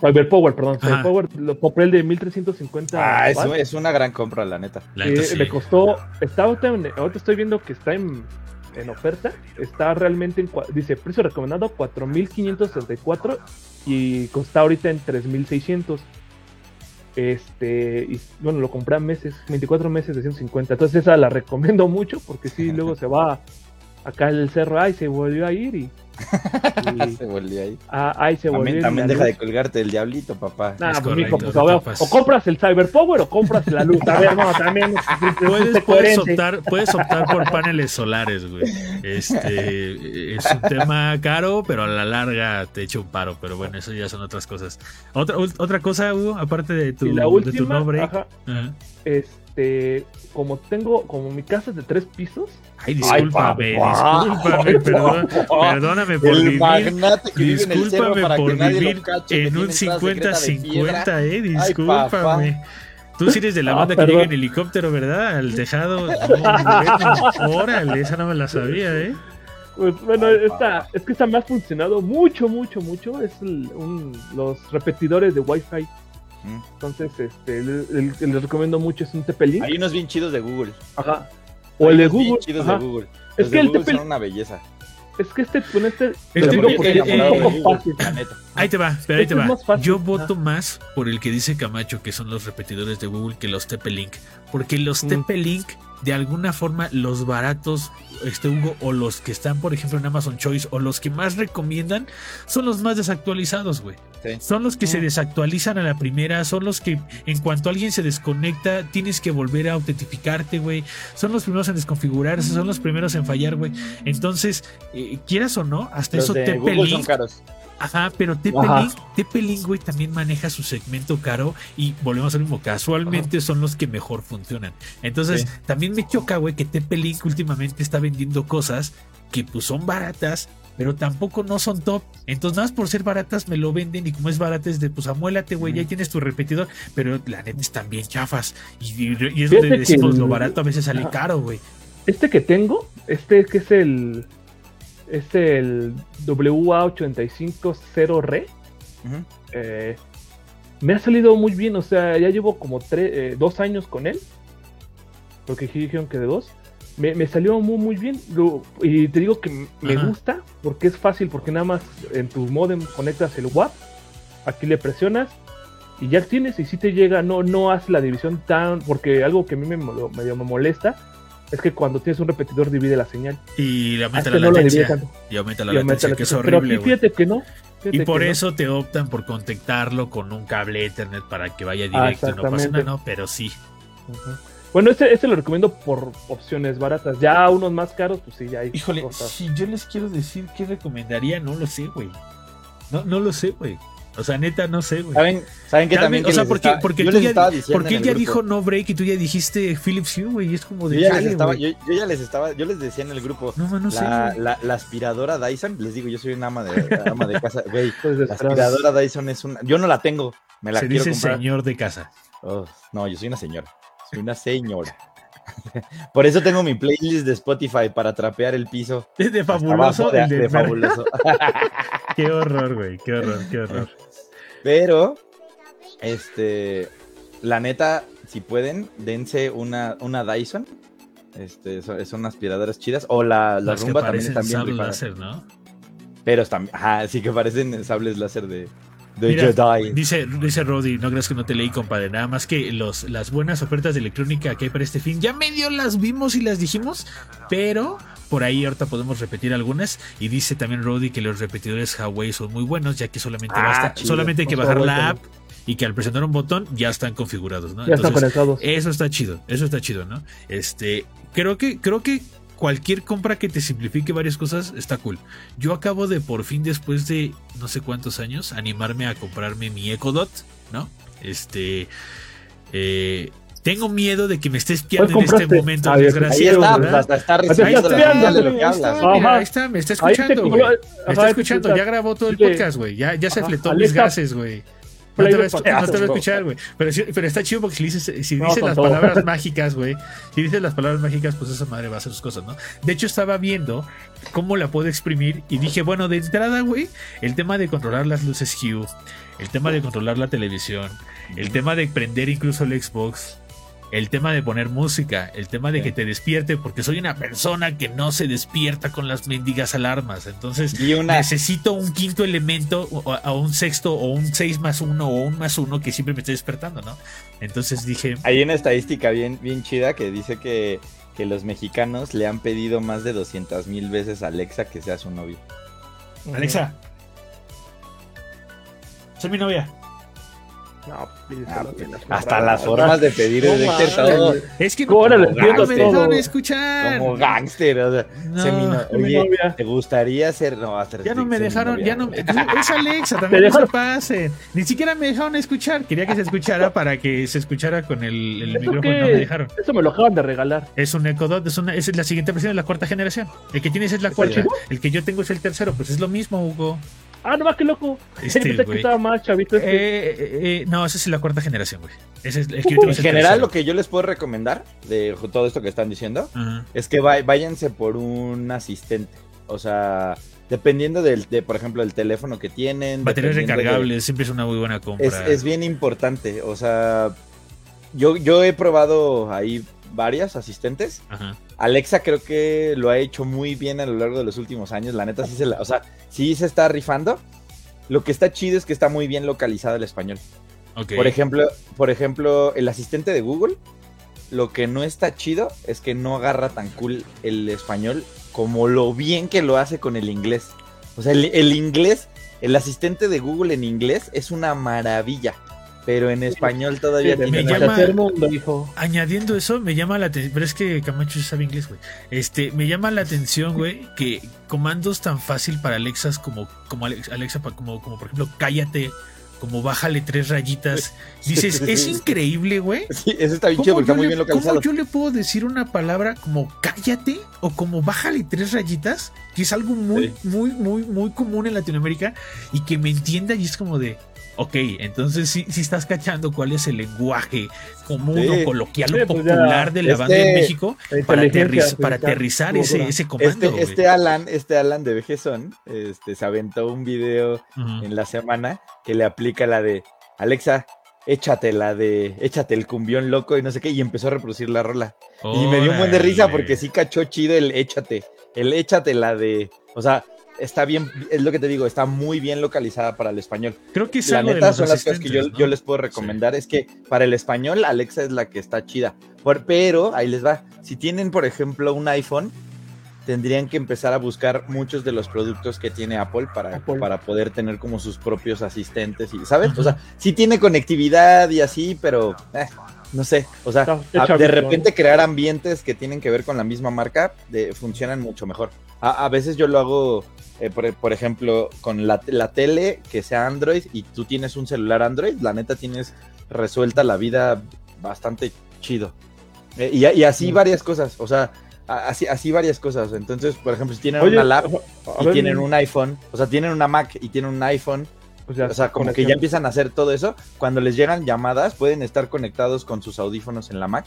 Cyberpower, perdón. Ajá. Cyberpower, lo compré el de 1350. Ah, es, es una gran compra, la neta. La sí. me costó. Está ahorita, estoy viendo que está en, en oferta. Está realmente en. Dice precio recomendado 4564 y costa ahorita en 3600. Este, y bueno, lo compré a meses, 24 meses de 150. Entonces, esa la recomiendo mucho porque si luego se va acá el cerro. Ay, se volvió a ir y. y- Se volvió ahí. ah, ay, se volvió a También, ir también deja luz. de colgarte el diablito, papá. Nah, Es pues, mijo, pues, o compras el Cyberpower o compras la luz. A ver, no, también. Puedes, sé puedes optar, puedes optar por paneles solares, güey. Este es un tema caro, pero a la larga te echa un paro. Pero bueno, eso ya son otras cosas. Otra, otra cosa, Hugo, aparte de tu, Y la de tu última, no break. ajá, Ajá. este, como tengo, como mi casa es de tres pisos, Ay, discúlpame, papá. discúlpame, Ay, perdón, perdóname por el vivir. magnate que vive en el cerro Discúlpame para que por nadie vivir lo cache. que en un tiene entrada secreta de piedra. 50-50, eh, Ay, discúlpame. Tú sí eres de la Ah, banda que llega en helicóptero, ¿verdad? Al tejado. Bueno, órale, esa no me la sabía, ¿eh? pues bueno, Ay, esta, es que esta me ha funcionado mucho, mucho, mucho, es el- un- los repetidores de Wi-Fi. Entonces, este, el, el que les recomiendo mucho es un TP-Link. Hay unos bien chidos de Google. Ajá. O Hay el de unos bien Google. chidos ajá. de Google. Es que de el Google TP son una belleza. Es que este, con este, digo porque eh, es un poco fácil. Ahí te va, pero ahí Este te va. fácil. Yo voto más por el que dice Camacho, que son los repetidores de Google, que los TP-Link. Porque los Mm. TP-Link, de alguna forma, los baratos, este Hugo, o los que están, por ejemplo, en Amazon Choice, o los que más recomiendan, son los más desactualizados, güey. Sí. Son los que se Mm. desactualizan a la primera, son los que en cuanto alguien se desconecta, tienes que volver a autentificarte, güey. Son los primeros en desconfigurarse, son los primeros en fallar, güey. Entonces, eh, quieras o no, hasta Los eso de Google son TP-Link caros. Ajá, pero TP-Link, TP-Link, güey, también maneja su segmento caro y volvemos al mismo, casualmente son los que mejor funcionan. Entonces, Sí. también me choca, güey, que TP-Link últimamente está vendiendo cosas que pues son baratas, pero tampoco no son top. Entonces, nada más por ser baratas me lo venden y como es barata es de, pues amuélate, güey, ya tienes tu repetidor, pero la neta están bien chafas. Y, y- y es donde decimos, lo barato a veces sale caro, güey. Este que tengo, este que es el. Este, el WA850RE. Ujú. eh, me ha salido muy bien, o sea, ya llevo como tre- eh, dos años con él. Porque dijeron que de dos. me, me salió muy, muy bien. Lo- y te digo que me Ajá. gusta porque es fácil, porque nada más en tu modem conectas el WAP, aquí le presionas y ya tienes. Y si te llega, no, no hace la división tan. Porque algo que a mí me, medio me molesta es que cuando tienes un repetidor divide la señal. Y le aumenta Hasta la no latencia. Y aumenta la Y aumenta latencia, la que es. Pero horrible, aquí güey. fíjate que no. Y por no. eso te optan por conectarlo con un cable Ethernet para que vaya directo y no pasa nada, ¿no? Pero sí. Bueno, este, este lo recomiendo por opciones baratas. Ya unos más caros, pues sí, ya hay Híjole, cosas. si yo les quiero decir qué recomendaría, no lo sé, güey. No, no lo sé, güey. O sea, neta, no sé, güey. ¿Saben, ¿saben que Tal también o sea, porque, estaba- porque yo tú les ya, estaba diciendo porque él ya grupo- dijo no break y tú ya dijiste Philips Hue, güey. Y es como de Yo ya, les chale, estaba, yo, yo ya les estaba, yo les decía en el grupo, No, no sé. la, güey. la, la aspiradora Dyson, les digo, yo soy una ama de, ama de casa, güey, Pues, la aspiradora Dyson es una, yo no la tengo, me la Se quiero dice comprar. señor de casa. Oh, no, yo soy una señora, soy una señora. Por eso tengo mi playlist de Spotify para trapear el piso. Es de fabuloso. abajo de, el de- de fabuloso. Qué horror, güey. Qué horror, qué horror. Pero, este, la neta, si pueden, dense una, una Dyson. Este, son, son aspiradoras chidas. O la, la Las que rumba también están bien láser, ¿no? Pero están, ajá, sí que parecen sables láser de, de Mira, Jedi. Dice, dice Roddy, no creas que no te leí, compadre. Nada más que los, las buenas ofertas de electrónica que hay para este fin, ya medio las vimos y las dijimos, pero por ahí ahorita podemos repetir algunas. Y dice también Roddy que los repetidores Huawei son muy buenos, ya que solamente Ah, basta, chido. solamente hay que bajar Huawei la app y que al presionar un botón ya están configurados, ¿no? Ya están Entonces, conectados. eso está chido, eso está chido, ¿no? Este, creo que, creo que cualquier compra que te simplifique varias cosas está cool. Yo acabo de por fin, después de no sé cuántos años, animarme a comprarme mi Echo Dot, ¿no? Este, eh, tengo miedo de que me esté espiando en ¿Cuál este momento, Ah, ya- Ahí desgraciado. está, pues hasta está recibiendo lo que hablas. ahí está, me está escuchando, güey. Me está escuchando, ya grabó todo el podcast, güey. Ya, ya se fletó mis gases, güey. No te, va, a- no te escuchar, güey. Pero, pero está chido porque si dices, si No, dices con las todo. palabras mágicas, güey. Si dices las palabras mágicas, pues esa madre va a hacer sus cosas, ¿no? De hecho, estaba viendo cómo la puedo exprimir y dije, bueno, de entrada, güey, el tema de controlar las luces Hue, el tema de controlar la televisión, el tema de prender incluso el Xbox, el tema de poner música, el tema de Sí. que te despierte, porque soy una persona que no se despierta con las mendigas alarmas. Entonces, Y una, necesito un quinto elemento, o, o un sexto, o un 6 más 1, o un más 1 que siempre me esté despertando, ¿no? Entonces dije, hay una estadística bien, bien chida que dice que, que los mexicanos le han pedido más de 200 mil veces a Alexa que sea su novio. Alexa, soy mi novia. No, pues, Ah, tienes Hasta las formas de pedir No de Es que no, lo entiendo no me todo. dejaron escuchar. como gángster. O sea, No, oye. ¿te gustaría ser? No, hasta Ya no me dejaron, ya no. Es Alexa, también no se pasen. Ni siquiera me dejaron escuchar. Quería que se escuchara para que se escuchara con el, el ¿Eso micrófono. qué? No me dejaron. Eso me lo acaban de regalar. Es un Echo Dot, es, una, es la siguiente versión de la cuarta generación. El que tienes es la cuarta. El que yo tengo es el tercero, pues es lo mismo, Hugo. Ah, no más que loco. Este, que estaba más chavito. Eh, este. eh, eh, no, esa es la cuarta generación, güey. Ese es el que Uh, En es general, tercero. lo que yo les puedo recomendar de todo esto que están diciendo es que váyanse por un asistente. O sea, dependiendo del, de, por ejemplo, del teléfono que tienen. Baterías de- recargables, siempre es una muy buena compra. Es, es bien importante. O sea, yo, yo he probado ahí varias asistentes. Ajá. Alexa creo que lo ha hecho muy bien a lo largo de los últimos años. La neta sí se la, o sea, sí se está rifando. Lo que está chido es que está muy bien localizado el español. Por ejemplo, por ejemplo, el asistente de Google, lo que no está chido es que no agarra tan cool el español como lo bien que lo hace con el inglés. O sea, el, el inglés, el asistente de Google en inglés es una maravilla, pero en español todavía Sí, me llama- tercer mundo, hijo. Añadiendo eso, me llama la atención. Pero es que Camacho sabe inglés, güey. Este, me llama la atención, güey, que comandos tan fácil para Alexas como, como Alex- Alexa, como, como por ejemplo, cállate, como bájale tres rayitas. Dices, es increíble, güey. Sí, eso está bien ¿Cómo chido está muy le- bien localizado. ¿Cómo yo le puedo decir una palabra como cállate o como bájale tres rayitas? Que es algo muy, Sí. muy, muy, muy común en Latinoamérica y que me entienda y es como de, ok, entonces sí, sí estás cachando cuál es el lenguaje común Sí. o coloquial o pues popular de la banda este, en México La para, aterriz- para artificial. aterrizar ese, ese comando. Este, este Alan, este Alan de Vejezón, este, se aventó un video en la semana que le aplica la de Alexa, échate la de, échate el cumbión loco y no sé qué, y empezó a reproducir la rola. Y me dio un buen de risa porque sí cachó chido el échate, el échate la de, o sea, está bien, es lo que te digo, está muy bien localizada para el español. Creo que es La neta son las cosas que yo, les puedo recomendar, es que para el español Alexa es la que está chida. Por- pero ahí les va, si tienen por ejemplo un iPhone, tendrían que empezar a buscar muchos de los productos que tiene Apple para, Apple. para poder tener como sus propios asistentes y, ¿sabes? O sea, sí tiene conectividad y así, pero eh, no sé, o sea, Está- está a- de repente crear ambientes que tienen que ver con la misma marca de- funcionan mucho mejor. A, a veces yo lo hago, eh, por, por ejemplo, con la, la tele que sea Android y tú tienes un celular Android, la neta tienes resuelta la vida bastante chido. Eh, y, y así Mm. varias cosas, o sea, así, así varias cosas. Entonces, por ejemplo, si tienen Oye, una lap y ver, tienen un iPhone, o sea, tienen una Mac y tienen un iPhone, pues o sea, como que ya empiezan a hacer todo eso. Cuando les llegan llamadas, pueden estar conectados con sus audífonos en la Mac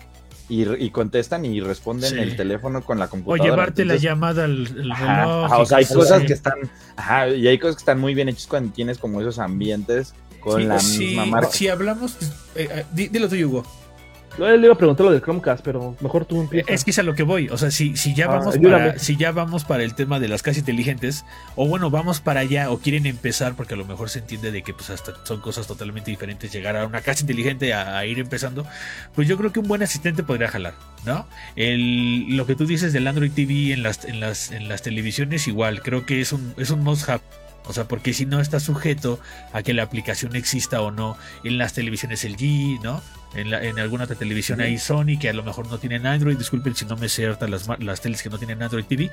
y, y contestan y responden Sí. el teléfono con la O computadora. llevarte la Entonces, llamada al al ajá, reloj. ajá, o sea, hay cosas así. que están, ajá, y hay cosas que están muy bien hechas cuando tienes como esos ambientes con Sí, la sí, misma marca. Si hablamos, eh, eh, di- dilo tú, Hugo. No, le iba a preguntar lo del Chromecast, pero mejor tú empiezas. Es que es a lo que voy. O sea, si, si ya Ah, vamos para, si ya vamos para el tema de las casas inteligentes, o bueno, vamos para allá, o quieren empezar, porque a lo mejor se entiende de que pues hasta son cosas totalmente diferentes llegar a una casa inteligente a, a ir empezando, pues yo creo que un buen asistente podría jalar, ¿no? El, lo que tú dices del Android TV en las, en las, en las televisiones, igual, creo que es un, es un must have. O sea, porque si no está sujeto a que la aplicación exista o no en las televisiones LG, ¿no? En, la- en alguna otra televisión hay Sony que a lo mejor no tienen Android. Disculpen si no me sé ahorita las, las teles que no tienen Android TV.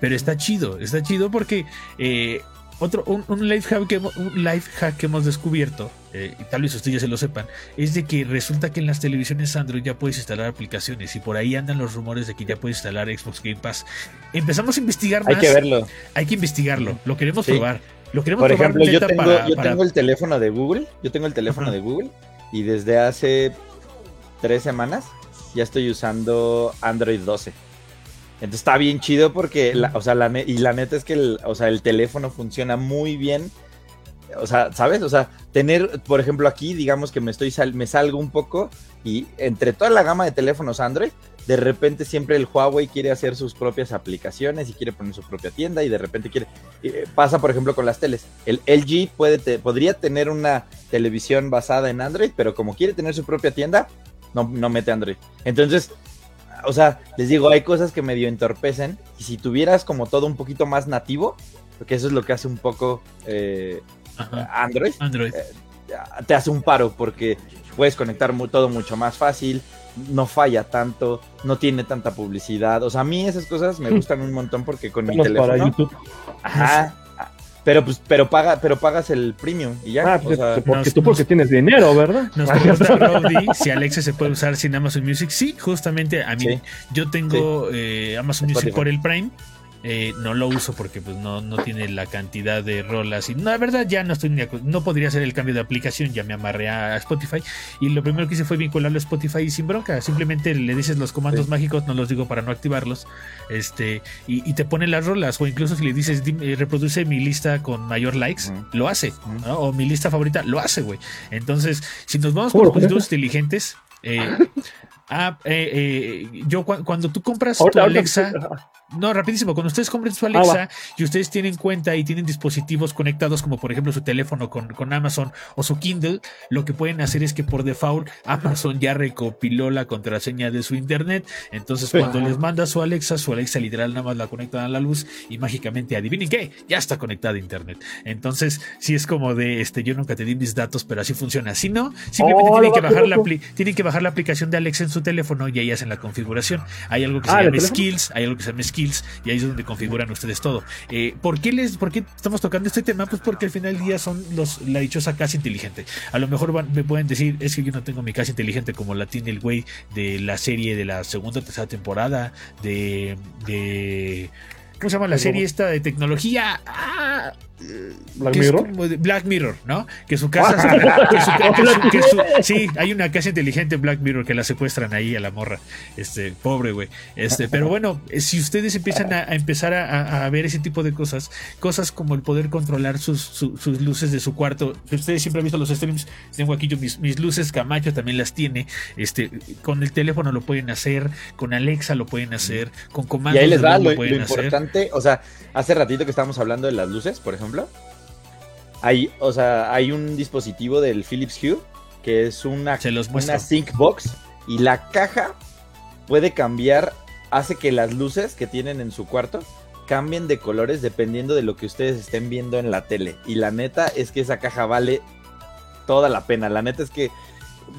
Pero está chido, está chido porque eh, otro, un, un life hack que, hemos- un life hack que hemos descubierto, eh, y tal vez ustedes ya se lo sepan, es de que resulta que en las televisiones Android ya puedes instalar aplicaciones y por ahí andan los rumores de que ya puedes instalar Xbox Game Pass. Empezamos a investigar Hay que verlo. Hay que investigarlo. Lo queremos Sí. probar. Lo queremos Por probar ejemplo, yo tengo, para- yo para- tengo el teléfono de Google, yo tengo el teléfono Ajá. de Google y desde hace tres semanas ya estoy usando Android 12. Entonces está bien chido porque, la- o sea, la y la neta es que o sea, el teléfono funciona muy bien. O sea, ¿sabes? O sea, tener, por ejemplo, aquí, digamos que me estoy sal- me salgo un poco y entre toda la gama de teléfonos Android, de repente siempre el Huawei quiere hacer sus propias aplicaciones y quiere poner su propia tienda y de repente quiere eh, pasa por ejemplo con las teles. El LG puede podría tener una televisión basada en Android, pero como quiere tener su propia tienda, no, no mete Android. Entonces, o sea, les digo, hay cosas que medio entorpecen y si tuvieras como todo un poquito más nativo, porque eso es lo que hace un poco eh, Ajá, Android, Android. te hace un paro porque puedes conectar mu- todo mucho más fácil, no falla tanto, no tiene tanta publicidad. O sea, a mí esas cosas me gustan un montón porque con mi Menos para teléfono. YouTube. Ajá. Pero pues, pero paga, pero pagas el premium y ya. Ah, pues, o sea, porque nos- tú porque tienes dinero, ¿verdad? Nos pregunta Rowdy si Alexa se puede usar sin Amazon Music. Sí, justamente a mí. Sí. Yo tengo eh, Amazon Music por el Prime. Eh, no lo uso porque pues no, no tiene la cantidad de rolas y no, la verdad ya no estoy ni no podría hacer el cambio de aplicación ya me amarré a Spotify y lo primero que hice fue vincularlo a Spotify y sin bronca simplemente le dices los comandos Sí. mágicos no los digo para no activarlos este y, y te pone las rolas o incluso si le dices "Dime, reproduce mi lista con mayor likes lo hace o mi lista favorita lo hace güey entonces si nos vamos ¿Cómo con lo pones? dispositivos inteligentes eh, ah, eh, eh, yo cu- cuando tú compras tu Ahorita, ahorita- Alexa. No, rapidísimo. Cuando ustedes compren su Ah, Alexa y ustedes tienen cuenta y tienen dispositivos conectados, como por ejemplo su teléfono con, con Amazon o su Kindle, lo que pueden hacer es que por default Amazon ya recopiló la contraseña de su internet. Entonces, cuando les manda su Alexa, su Alexa literal nada más la conectan a la luz y mágicamente, adivinen qué, ya está conectada a internet. Entonces, sí es como de este, yo nunca te di mis datos, pero así funciona. Si no, simplemente Oh, tienen, que bajar la tienen que bajar la aplicación de Alexa en su teléfono y ahí hacen la configuración. Hay algo que Ah, se ¿de llama? Skills, hay algo que se llama Skills y ahí es donde configuran ustedes todo. Eh, ¿por, qué les, ¿Por qué estamos tocando este tema? Pues porque al final del día son los, la dichosa casa inteligente. A lo mejor me pueden decir, es que yo no tengo mi casa inteligente como la tiene el güey de la serie de la segunda tercera temporada de ¿Cómo se llama la serie esta de tecnología? Ah, llama Black Mirror. de Black Mirror, ¿no? Que su casa está- que su- que su- que su- sí, hay una casa inteligente en Black Mirror que la secuestran ahí a la morra. Este, pobre güey. Este, pero bueno, eh, si ustedes empiezan a, a empezar a, ver ese tipo de cosas, cosas como el poder controlar sus, su- sus luces de su cuarto. Ustedes siempre han visto los streams, tengo aquí yo mis, mis luces, Camacho también las tiene. Este, con el teléfono lo pueden hacer, con Alexa lo pueden hacer, con Y comandos ahí les voz lo, lo pueden lo hacer. O sea, hace ratito que estábamos hablando de las luces, por ejemplo. Hay, o sea, hay un dispositivo del Philips Hue que es una, Se los una sync box y la caja puede cambiar, hace que las luces que tienen en su cuarto cambien de colores dependiendo de lo que ustedes estén viendo en la tele. Y la neta es que esa caja vale toda la pena. La neta es que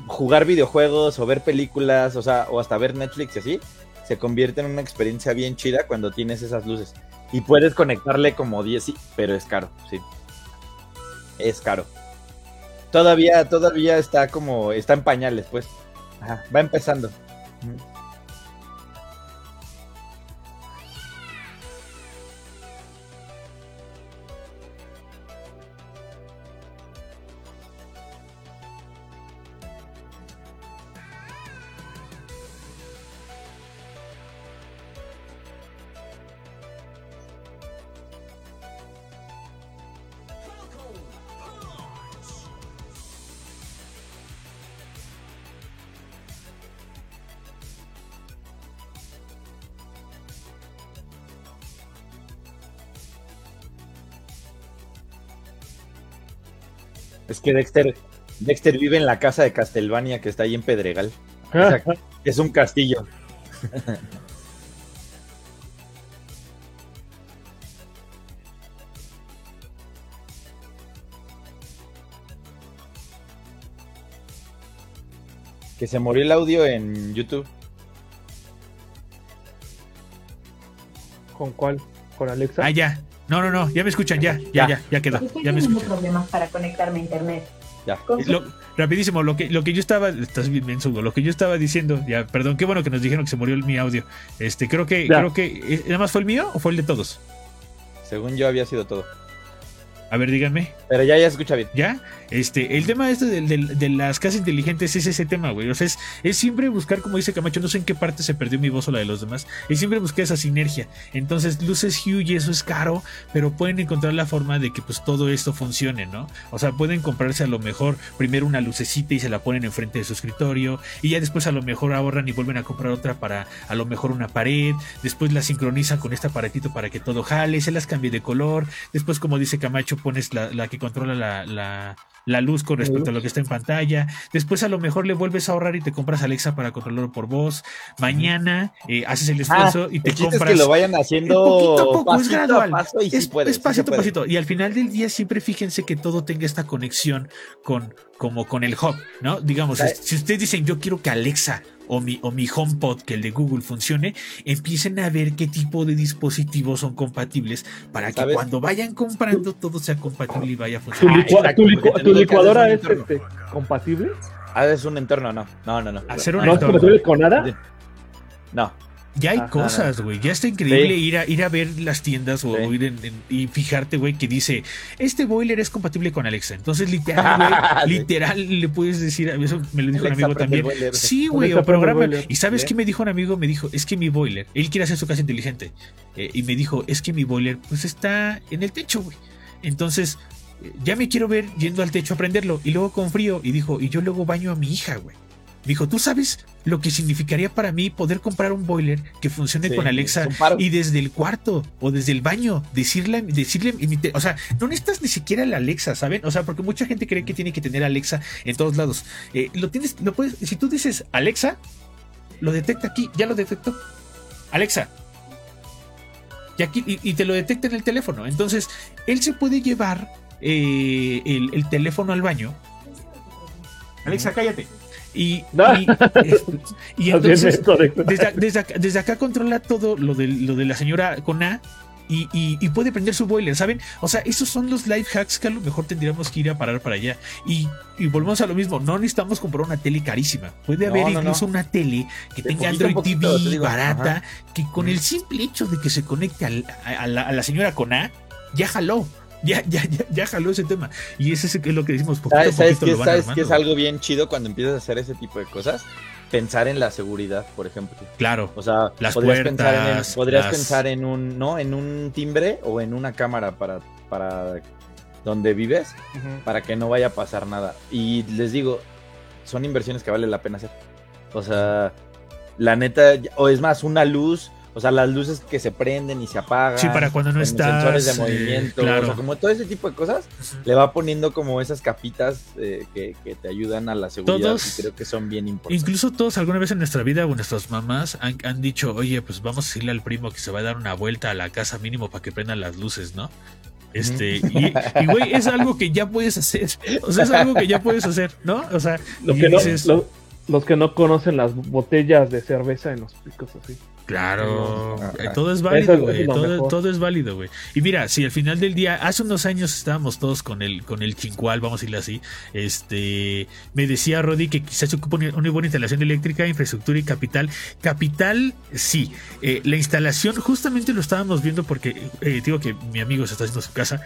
jugar videojuegos o ver películas, o sea, o hasta ver Netflix y así, se convierte en una experiencia bien chida cuando tienes esas luces. Y puedes conectarle como 10, sí, pero es caro, sí. Es caro. Todavía, todavía está como, está en pañales, pues. Ajá, va empezando. Que Dexter, Dexter vive en la casa de Castlevania que está ahí en Pedregal. O sea, es un castillo. Que se murió el audio en YouTube. ¿Con cuál? ¿Con Alexa? Ah, ya. No, no, no, ya me escuchan, ya, ya, Ya. ya, ya quedó. Estoy Ya me escuchan. problemas para conectarme a internet. Ya. Lo- rapidísimo, lo que, lo que yo estaba, estás bien lo que yo estaba diciendo, ya, perdón, qué bueno que nos dijeron que se murió el- mi audio. Este, creo que, Ya. creo que, ¿nada más fue el mío o fue el de todos? Según yo había sido todo. A ver, díganme. Pero ya, ya escucha bien. ¿Ya? Este, el tema este del- del- de, las casas inteligentes es ese tema, güey. O sea, es, es siempre buscar, como dice Camacho, no sé en qué parte se perdió mi voz o la de los demás, es siempre buscar esa sinergia. Entonces, luces Hue y eso es caro, pero pueden encontrar la forma de que pues todo esto funcione, ¿no? O sea, pueden comprarse a lo mejor primero una lucecita y se la ponen enfrente de su escritorio, y ya después a lo mejor ahorran y vuelven a comprar otra para a lo mejor una pared, después la sincronizan con este aparatito para que todo jale, se las cambie de color, después como dice Camacho pones la, la que controla la, la, la luz con respecto a lo que está en pantalla, después a lo mejor le vuelves a ahorrar y te compras Alexa para controlarlo por voz, mañana eh, haces el esfuerzo y te el compras... es que lo vayan haciendo poquito a poco, es pasito gradual. paso y sí es, puede, es sí pasito a puede. pasito. Y al final del día siempre fíjense que todo tenga esta conexión con, como con el hub, ¿no? Digamos, si ustedes dicen yo quiero que Alexa o mi, o mi HomePod, que el de Google funcione, empiecen a ver qué tipo de dispositivos son compatibles para que ¿Sabes? cuando vayan comprando todo sea compatible y vaya a ¿Tu, funcionar. tu licuadora es este, compatible? Ah, es un entorno, no. No, no, no. Hacer un ¿No es entorno. compatible con nada? No. Ya hay Ajá. cosas, güey. Ya está increíble Sí. ir, a, ir a ver las tiendas o, Sí. o ir en- en- y fijarte, güey, que dice, este boiler es compatible con Alexa. Entonces, literal, güey, literal, le puedes decir, eso me lo dijo Alexa, un amigo también. boiler. Sí, güey, o programa. ¿Y sabes qué me dijo un amigo? Me dijo, es que mi boiler, él quiere hacer su casa inteligente. Eh, y me dijo, es que mi boiler, pues está en el techo, güey. Entonces, eh, ya me quiero ver yendo al techo a prenderlo. Y luego con frío. Y dijo, y yo luego baño a mi hija, güey. Dijo, ¿tú sabes lo que significaría para mí poder comprar un boiler que funcione Sí, con Alexa y desde el cuarto o desde el baño decirle, decirle, o sea, no necesitas ni siquiera la Alexa, ¿saben? O sea, porque mucha gente cree que tiene que tener Alexa en todos lados. Eh, lo tienes, lo puedes, si tú dices Alexa, lo detecta aquí, ya lo detectó. Alexa. Y aquí, y, y te lo detecta en el teléfono. Entonces, él se puede llevar eh, el, el teléfono al baño. Alexa, cállate. Y, No. y, entonces desde, desde acá, desde acá controla todo lo de, lo de la señora con A y, y- puede prender su boiler, ¿saben? O sea, esos son los life hacks que a lo mejor tendríamos que ir a parar para allá. Y, y volvemos a lo mismo, no necesitamos comprar una tele carísima. Puede haber no, incluso una tele que De tenga Android poquito, TV digo. barata, Ajá. que con el simple hecho de que se conecte al- a, a la, a la señora con A, ya jaló. Ya, ya, ya, ya jaló ese tema. Y ese es lo que decimos. Poquito ¿Sabes, ¿sabes, que, ¿sabes que es algo bien chido cuando empiezas a hacer ese tipo de cosas? Pensar en la seguridad, por ejemplo. Claro. O sea, las podrías, puertas, pensar, en, podrías pensar en un, ¿no? En un timbre o en una cámara para, para donde vives, para que no vaya a pasar nada. Y les digo, son inversiones que vale la pena hacer. O sea, la neta, o es más, una luz, o sea, las luces que se prenden y se apagan. Sí, para cuando no estás. Sensores de movimiento, o sea, como todo ese tipo de cosas, le va poniendo como esas capitas eh, que, te ayudan a la seguridad todos, y creo que son bien importantes. Incluso todos alguna vez en nuesra vida o nuestras mamás han, han, dicho, oye, pues vamos a decirle al primo que se va a dar una vuelta a la casa mínimo para que prendan las luces, ¿no? Este, y, güey, es algo que ya puedes hacer. O sea, es algo que ya puedes hacer, ¿no? O sea, lo que no, los que no conocen las botellas de cerveza en los picos así. Claro, eh, todo es válido, güey. Todo, es válido, güey. Y mira, si al final del día, hace unos años estábamos todos con el, con el chincual, vamos a decirlo así. Este, me decía Rodi que quizás se ocupa una buena instalación eléctrica, infraestructura y capital. Capital, sí. Eh, la instalación, justamente lo estábamos viendo porque, eh, digo que mi amigo se está haciendo su casa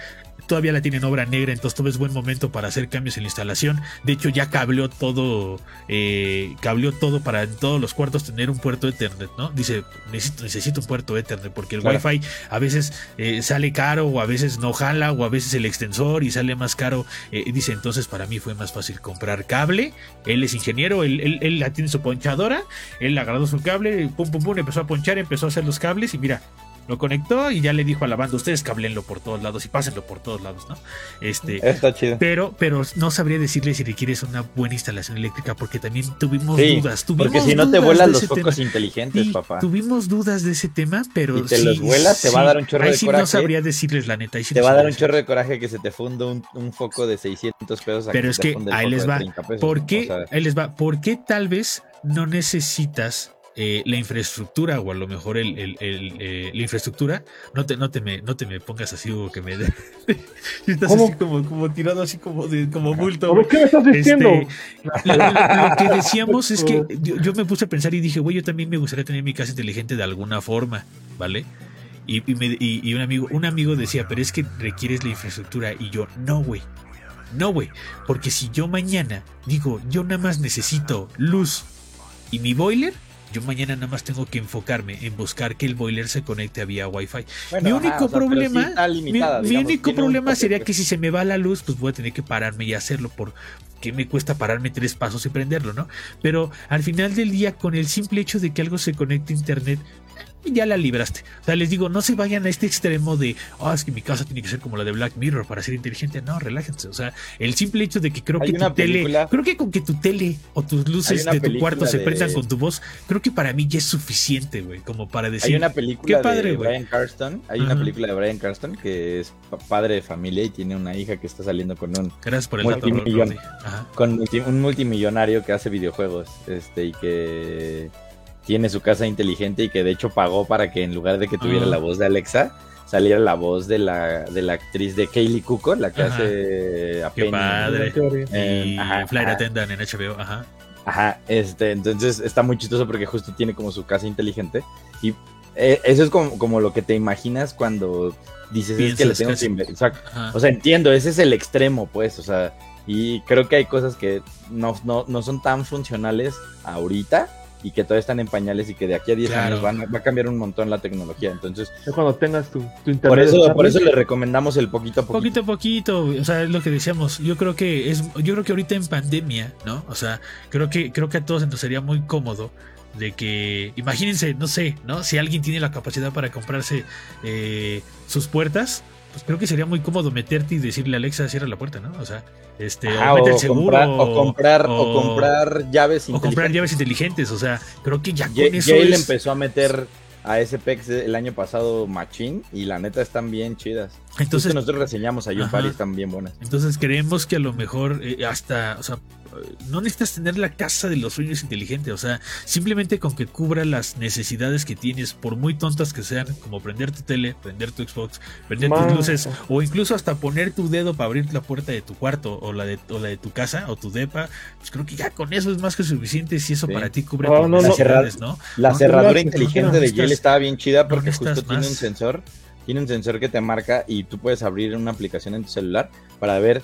todavía la tienen obra negra, entonces todo es buen momento para hacer cambios en la instalación. De hecho, ya cableó todo, eh, cableó todo para en todos los cuartos tener un puerto Ethernet, ¿no? Dice, necesito, necesito un puerto Ethernet, porque el Wi-Fi a veces eh, sale caro, o a veces no jala, o a veces el extensor y sale más caro. Eh, dice, entonces para mí fue más fácil comprar cable. Él es ingeniero, él, él, él la tiene su ponchadora, él agarró su cable, pum, pum, pum, empezó a ponchar, empezó a hacer los cables y mira, lo conectó y ya le dijo a la banda, ustedes cablenlo por todos lados y pásenlo por todos lados, ¿no? Este, Está chido. Pero, pero no sabría decirle si requieres una buena instalación eléctrica porque también tuvimos dudas. Tuvimos porque si no te vuelan los focos inteligentes, papá. Tuvimos dudas de ese tema, pero si te los vuelas, te va a dar un chorro de coraje. no sabría decirles la neta. te va a dar un chorro de coraje que se te funda un, foco de 600 pesos. Pero es que ahí les va. ¿Por qué? ahí les va. ¿Por qué tal vez no necesitas eh, la infraestructura o a lo mejor el, el, eh, la infraestructura, no te, no te me, no te me pongas así o que me estás así como, como tirado así como de, como bulto. qué me estás diciendo? Este, lo, que decíamos es que yo, me puse a pensar y dije, güey, yo también me gustaría tener mi casa inteligente de alguna forma, ¿vale? Y, y, un amigo, un amigo decía, pero es que requieres la infraestructura. Y yo, no, güey. No, güey. Porque si yo mañana digo, yo nada más necesito luz y mi boiler, yo mañana nada más tengo que enfocarme en buscar que el boiler se conecte a vía Wi-Fi. mi único problema, mi, único problema sería que si se me va la luz, pues voy a tener que pararme y hacerlo por que me cuesta pararme tres pasos y prenderlo, ¿no? Pero al final del día, con el simple hecho de que algo se conecte a internet, ya la libraste. O sea, les digo, no se vayan a este extremo de, oh, es que mi casa tiene que ser como la de Black Mirror para ser inteligente. No, relájense. O sea, el simple hecho de que creo que tu tele, creo que con que tu tele o tus luces de tu cuarto se prendan con tu voz, creo que para mí ya es suficiente, güey, como para decir. Hay una película de Brian Carston, hay una película de Brian Carston que es padre de familia y tiene una hija que está saliendo con un Gracias por el con un multimillonario que hace videojuegos, este y que tiene su casa inteligente y que de hecho pagó para que en lugar de que tuviera la voz de Alexa, saliera la voz de la, de la actriz de Kaylee Cuoco, la que hace a Qué padre. y Flight Attendant en HBO, ajá. Ajá, este, entonces está muy chistoso porque justo tiene como su casa inteligente y eh, eso es como, como, lo que te imaginas cuando dices es que le tengo que o, sea, o sea, entiendo, ese es el extremo, pues, o sea, y creo que hay cosas que no, no, no son tan funcionales ahorita, y que todavía están en pañales y que de aquí a 10 años van, va a cambiar un montón la tecnología. Entonces, cuando tengas tu, internet. Por eso, por eso le recomendamos el poquito a poquito. Poquito a poquito, o sea, es lo que decíamos. Yo creo que es, yo creo que ahorita en pandemia, ¿no? O sea, creo que, creo que a todos nos sería muy cómodo de que, imagínense, no sé, ¿no? Si alguien tiene la capacidad para comprarse eh, sus puertas, pues creo que sería muy cómodo meterte y decirle a Alexa cierra la puerta, ¿no? O sea, este, o, el seguro, o comprar, o, comprar llaves o comprar llaves inteligentes, o sea, creo que ya con eso él empezó a meter a SPX el año pasado Machine y la neta están bien chidas. Entonces nosotros reseñamos a un par y están bien buenas. Entonces creemos que a lo mejor eh, hasta, o sea, no necesitas tener la casa de los sueños inteligente, o sea, simplemente con que cubra las necesidades que tienes, por muy tontas que sean, como prender tu tele, prender tu Xbox, prender tus luces, o incluso hasta poner tu dedo para abrir la puerta de tu cuarto o la de, o la de tu casa o tu depa, pues creo que ya con eso es más que suficiente si eso para ti cubre tus necesidades, ¿no? La cerradura inteligente de Yale estaba bien chida porque justo tiene un sensor tiene un sensor que te marca y tú puedes abrir una aplicación en tu celular para ver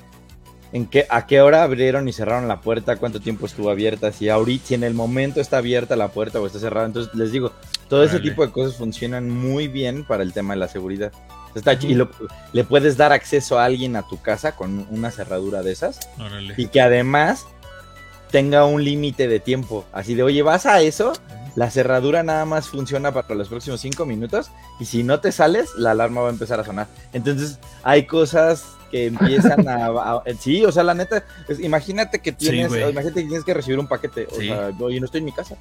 en qué, a qué hora abrieron y cerraron la puerta, cuánto tiempo estuvo abierta, si ahorita, si en el momento está abierta la puerta o está cerrada. Entonces, les digo, todo ese tipo de cosas funcionan muy bien para el tema de la seguridad. Está y lo- le puedes dar acceso a alguien a tu casa con una cerradura de esas Órale. y que además tenga un límite de tiempo. Así de, oye, vas a eso, la cerradura nada más funciona para los próximos cinco minutos y si no te sales, la alarma va a empezar a sonar. Entonces, hay cosas que empiezan a... a- sí, o sea, la neta, es- imagínate que tienes, imagínate que tienes que recibir un paquete. O Sí. sea, oye, no estoy en mi casa.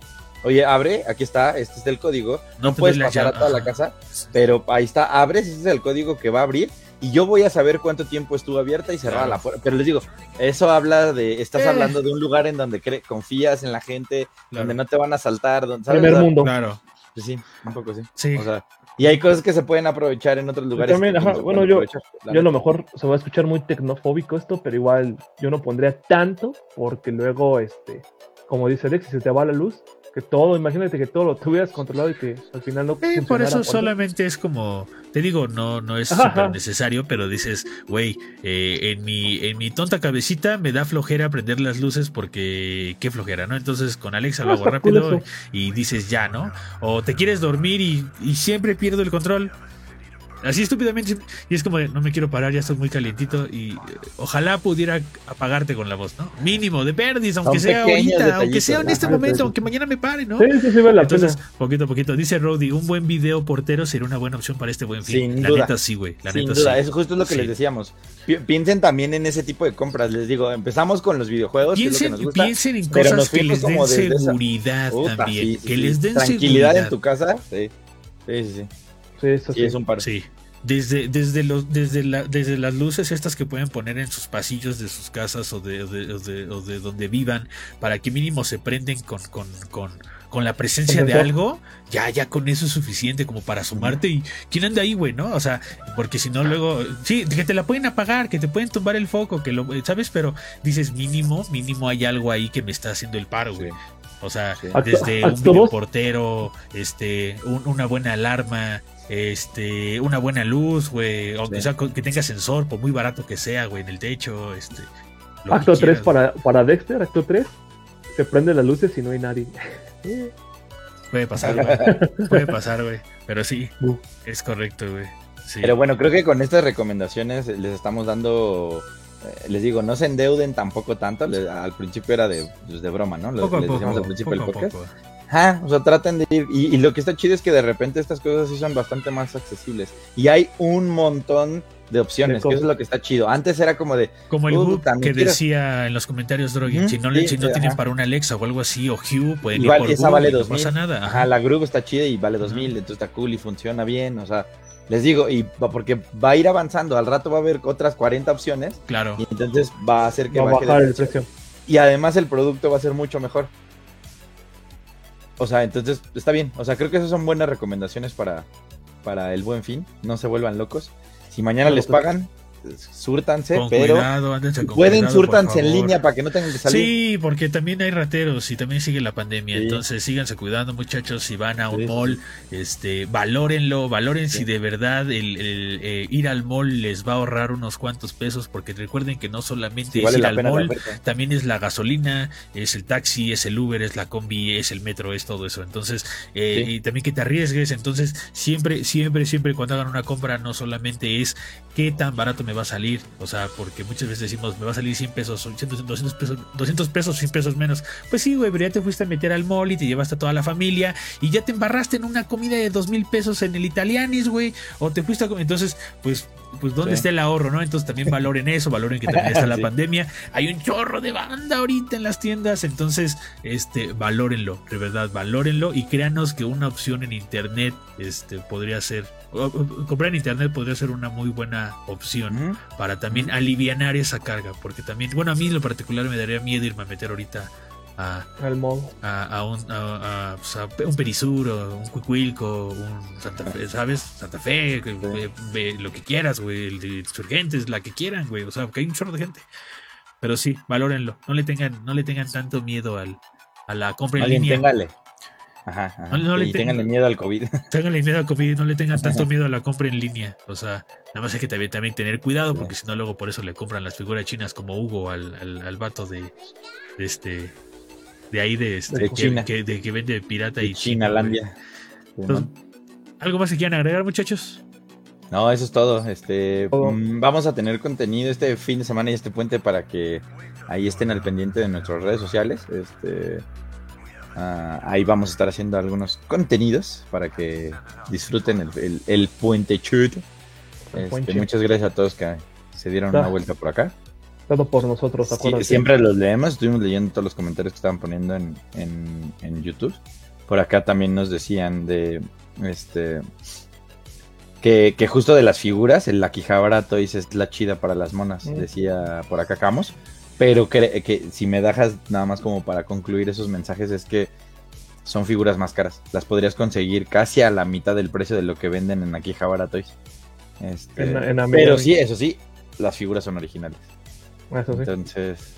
Oye, abre, aquí está, este es el código. No te puedes doy la pasar a toda la casa, pero ahí está, abres, ese es el código que va a abrir y yo voy a saber cuánto tiempo estuvo abierta y cerrada Claro. la puerta. Pero les digo, eso habla de, estás Eh. hablando de un lugar en donde cre- confías en la gente, Claro. donde no te van a saltar, donde, ¿sabes? Primer mundo. Claro. pues sí, un poco sí. Sí. O sea, y hay cosas que se pueden aprovechar en otros lugares. también, ajá, bueno, yo- Yo a lo mejor se va a escuchar muy tecnofóbico esto, pero igual yo no pondría tanto porque luego, este, como dice Alex, si se te va la luz, que todo, imagínate que todo lo tuvieras controlado y que al final no Eh, por eso solamente es como, te digo, no, no es súper necesario, pero dices, güey, eh, en, mi, en mi tonta cabecita me da flojera prender las luces porque qué flojera, ¿no? Entonces con Alexa lo Ah, hago cool rápido y dices ya, ¿no? O te quieres dormir y, y siempre pierdo el control. Así estúpidamente. Y es como de, no me quiero parar, ya estoy muy calientito. Y eh, ojalá pudiera apagarte con la voz, ¿no? Mínimo, de perdis, aunque Son sea ahorita, aunque sea en este ajá, momento, sí. aunque mañana me pare, ¿no? Sí, sí, sí, vale la Entonces, pena. poquito a poquito. Dice Rody, un buen video portero sería una buena opción para este buen fin. Sin la duda. neta sí, güey. La Sin neta duda, sí. eso justo es lo que Sí. les decíamos. Pi- Piensen también en ese tipo de compras. Les digo, empezamos con los videojuegos. que es lo que Piensen, nos gusta. piensen en cosas nos que les den como desde esa- seguridad Puta, también. sí, sí, que sí. les den Tranquilidad seguridad. en tu casa. Sí, sí, sí. sí. Sí, eso Sí, sí. es un par. Sí. Desde, desde, los, desde, la, desde las luces estas que pueden poner en sus pasillos de sus casas o de, o de, o de- o de donde vivan, para que mínimo se prenden con, con, con, con la presencia de algo, ya, ya con eso es suficiente como para sumarte y quién anda ahí, güey, ¿no? O sea, porque si no luego, sí, que te la pueden apagar, que te pueden tumbar el foco, que lo, ¿sabes? Pero dices mínimo, mínimo hay algo ahí que me está haciendo el paro, güey. O sea, desde un videoportero, este, un- una buena alarma, este, una buena luz, güey, aunque Sí. sea que tenga sensor, por muy barato que sea, güey, en el techo, este. Acto 3 quieras, para, para Dexter, acto 3, se prenden las luces y no hay nadie. Puede pasar, güey. Puede pasar, güey. Pero sí, es correcto, güey. Sí. Pero bueno, creo que con estas recomendaciones les estamos dando. eh, Les digo, no se endeuden tampoco tanto. al principio era de, pues, de broma, ¿no? Poco a les decíamos poco, al principio poco del a podcast. poco. Ajá, o sea, traten de ir. Y, y lo que está chido es que de repente estas cosas sí son bastante más accesibles. Y hay un montón de opciones, De que eso es lo que está chido. Antes era como de, Como el me que quiero- decía en los comentarios, Drogen, Ujú, si no, sí, si no ajá. tienen para una Alexa o algo así, o Hue, pueden Igual, ir por esa Google, vale y no 2000. pasa nada. ajá, Ajá. la Groove está chida y vale 2000, Ajá. entonces está cool y funciona bien. O sea, les digo, y va- porque va a ir avanzando. Al rato va a haber otras 40 opciones Claro. y entonces va a hacer que Va a baje bajar el precio. precio. Y además el producto va a ser mucho mejor. O sea, entonces está bien. O sea, creo que esas son buenas recomendaciones para, para el buen fin. No se vuelvan locos. Si mañana No, les pagan, súrtanse, Con pero cuidado, ándense con pueden cuidado, por súrtanse en línea para que no tengan que salir. Sí, porque también hay rateros y también sigue la pandemia. Sí. Entonces síganse cuidando, muchachos. Si van a un Sí, mall, este, valórenlo, valoren Sí. si de verdad el, el, eh, ir al mall les va a ahorrar unos cuantos pesos, porque recuerden que no solamente es vale ir al mall, también es la gasolina, es el taxi, es el Uber, es la combi, es el metro, es todo eso. Entonces, eh, y también que te arriesgues. Entonces, siempre, siempre, siempre cuando hagan una compra, no solamente es qué tan barato me va a salir, o sea, porque muchas veces decimos, me va a salir 100 pesos, 200, 200 pesos, 200 pesos, 100 pesos menos. Pues sí, güey, pero ya te fuiste a meter al mall y te llevaste a toda la familia y ya te embarraste en una comida de dos mil pesos en el Italianis, güey, o te fuiste a comer. Entonces, pues, pues, ¿dónde Sí. está el ahorro, no? Entonces también valoren eso, valoren que también está la Sí. pandemia. Hay un chorro de banda ahorita en las tiendas, entonces, este, valórenlo, de verdad, valórenlo y créanos que una opción en internet, este, podría ser, comprar en internet podría ser una muy buena opción para también alivianar esa carga, porque también, bueno, a mí en lo particular me daría miedo irme a meter ahorita a, Al modo. a, a un, a- a, pues, un Perisur, o un Cuicuilco, un Santa Fe, ¿sabes? Santa Fe, que- ve- ve lo que quieras, güey, el de Insurgentes, la que quieran, güey, o sea, porque hay un chorro de gente. Pero sí, valórenlo, no le tengan, no le tengan tanto miedo al, a la compra en línea. téngale. Ajá, ajá. No- no le y te- tenganle miedo al COVID. Ténganle miedo a COVID, no le tengan tanto miedo a la compra en línea. O sea, nada más hay que también, también tener cuidado, porque si no, luego por eso le compran las figuras chinas como Hugo al, al, al vato de, de este. De ahí de, este, De que, China. que- de que vende pirata y Y. Chinalandia. Entonces, ¿Algo más que quieran agregar, muchachos? No, eso es todo. Este, Todo. mm, vamos a tener contenido este fin de semana y este puente para que ahí estén al pendiente de nuestras redes sociales. Este, ah, ahí vamos a estar haciendo algunos contenidos para que disfruten el, el, el puente. El Este, muchas gracias a todos que se dieron Ah. una vuelta por acá. Todo por nosotros, Sí, siempre los leemos, estuvimos leyendo todos los comentarios que estaban poniendo en, en, en YouTube. Por acá también nos decían de este que, que justo de las figuras, el Akihabara Toys es la chida para las monas, Mm. decía por acá Camus. Pero que, que si me dejas nada más como para concluir esos mensajes es que son figuras más caras. Las podrías conseguir casi a la mitad del precio de lo que venden en Akihabara Toys. Este, En- en pero sí, eso sí, las figuras son originales. Eso sí. Entonces.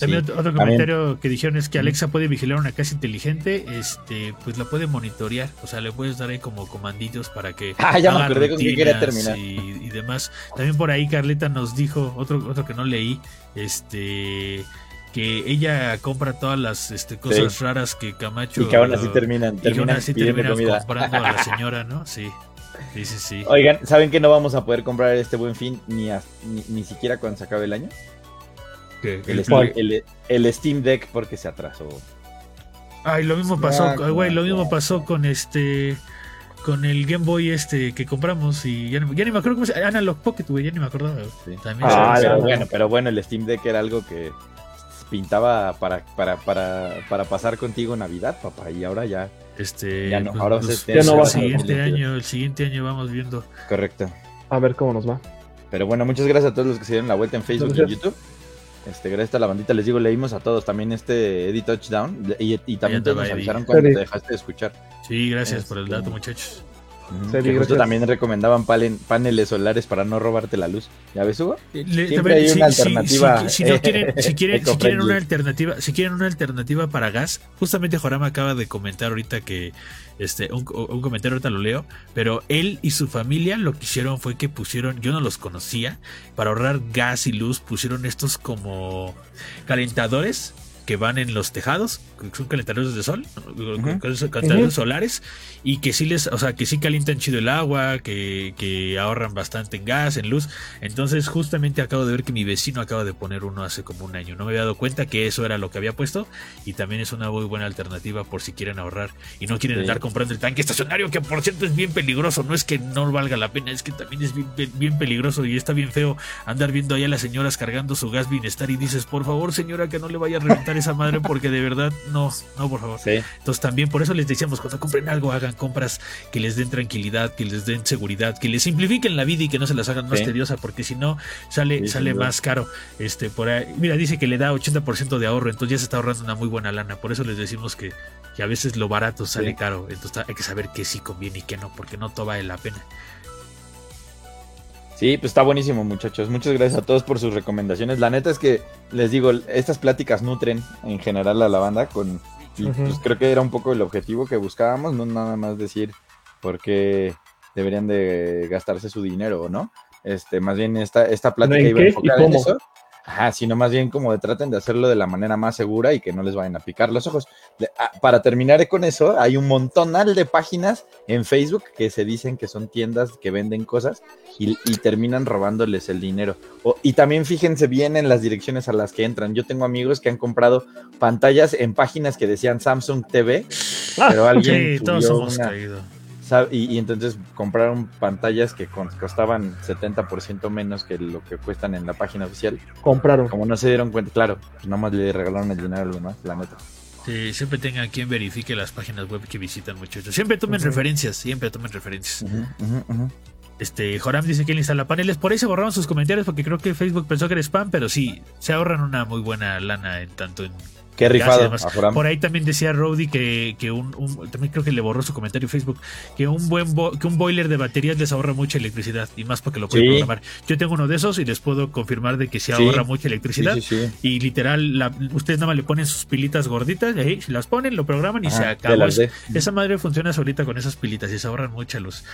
También sí, otro comentario que dijeron es que Alexa puede vigilar una casa inteligente, este, pues la puede monitorear, o sea, le puedes dar ahí como comanditos para que Ah, ya me acordé con qué quería terminar. y, y demás. También por ahí Carleta nos dijo otro otro que no leí, este que ella compra todas las este, cosas Sí. raras que Camacho Y que aún así terminan, y que aún terminan así comida. comprando a la señora, ¿no? Sí. Sí, sí, sí. Oigan, ¿saben que no vamos a poder comprar este buen fin ni, a- ni, ni siquiera cuando se acabe el año? El. Steam, el, el Steam Deck porque se atrasó. Ay, lo mismo pasó, Ah, güey, lo mismo pasó con este con el Game Boy este que compramos y ya, ni me acuerdo cómo se Analog Pocket, güey, ya ni me acordaba. Sí. También Ah, se- pero bueno, pero bueno, el Steam Deck era algo que pintaba para, para, para, para pasar contigo Navidad, papá, y ahora ya, este ya no, pues, ahora pues, se- ya no va el siguiente 2022. año, el siguiente año vamos viendo. correcto. A ver cómo nos va. Pero bueno, muchas gracias a todos los que se dieron la vuelta en Facebook y en. YouTube. Este, gracias a la bandita, les digo, leímos a todos también este Eddie Touchdown y, y también todos nos avisaron cuando Eddie. te dejaste de escuchar. Sí, gracias por el Este, dato, muchachos. Ujú, Sí, que justo gracias. también recomendaban palen- paneles solares para no robarte la luz. ¿Ya ves, Hugo? Le- Siempre hay una si- si- alternativa, si- si no quieren, si quieren, si quieren una alternativa, si quieren una alternativa para gas, justamente Jorama acaba de comentar ahorita que este un, un comentario ahorita lo leo, pero él y su familia lo que hicieron fue que pusieron, yo no los conocía, para ahorrar gas y luz pusieron estos como calentadores que van en los tejados, que son calentadores de sol, calentadores Ujú. solares, y que sí les, o sea, que sí calientan chido el agua, que, que ahorran bastante en gas, en luz. Entonces, justamente acabo de ver que mi vecino acaba de poner uno hace como un año. No me había dado cuenta que eso era lo que había puesto, y también es una muy buena alternativa por si quieren ahorrar y no quieren Sí. andar comprando el tanque estacionario, que por cierto es bien peligroso. No es que no valga la pena, es que también es bien, bien peligroso y está bien feo andar viendo ahí a las señoras cargando su gas bienestar y dices, por favor, señora, que no le vaya a reventar esa madre, porque de verdad, no, no, por favor. Sí. Entonces también por eso les decíamos, cuando compren algo, hagan compras que les den tranquilidad, que les den seguridad, que les simplifiquen la vida y que no se las hagan más Sí. tediosa, porque si no, sale, Sí, sale más caro. Este, por ahí, mira, dice que le da 80% de ahorro, entonces ya se está ahorrando una muy buena lana. Por eso les decimos que, que a veces lo barato sale caro. Entonces hay que saber qué sí conviene y qué no, porque no todo vale la pena. Sí, pues está buenísimo, muchachos. Muchas gracias a todos por sus recomendaciones. La neta es que les digo, estas pláticas nutren en general a la banda con y, pues creo que era un poco el objetivo que buscábamos, no nada más decir por qué deberían de gastarse su dinero o no. Este, más bien esta esta plática ¿En iba enfocada en eso. Ajá, sino más bien como de traten de hacerlo de la manera más segura y que no les vayan a picar los ojos. Ah, Para terminar con eso, hay un montonal de páginas en Facebook que se dicen que son tiendas que venden cosas y, y terminan robándoles el dinero. O- y también fíjense bien en las direcciones a las que entran. Yo tengo amigos que han comprado pantallas en páginas que decían Samsung TV, pero alguien Sí, todos subió hemos una- caído. Y, y entonces compraron pantallas que costaban 70% menos que lo que cuestan en la página oficial. Compraron. Como no se dieron cuenta, claro, pues nomás le regalaron el dinero a los demás, la neta. Sí, siempre tengan quien verifique las páginas web que visitan, muchachos. Siempre tomen referencias, siempre tomen referencias. Este, Joram dice que él instala paneles. Por ahí se borraron sus comentarios porque creo que Facebook pensó que era spam, pero sí, se ahorran una muy buena lana en tanto en Qué rifado. Por ahí también decía Rowdy que, que un, un- también creo que le borró su comentario en Facebook, que un buen bo- que un boiler de baterías les ahorra mucha electricidad y más porque lo pueden Sí. programar. Yo tengo uno de esos y les puedo confirmar de que se Sí. ahorra mucha electricidad. sí, sí. Y literal, la- ustedes nada más le ponen sus pilitas gorditas, y ahí las ponen, lo programan y Ajá, se acabó. Esa madre funciona solita con esas pilitas y se ahorran mucha luz.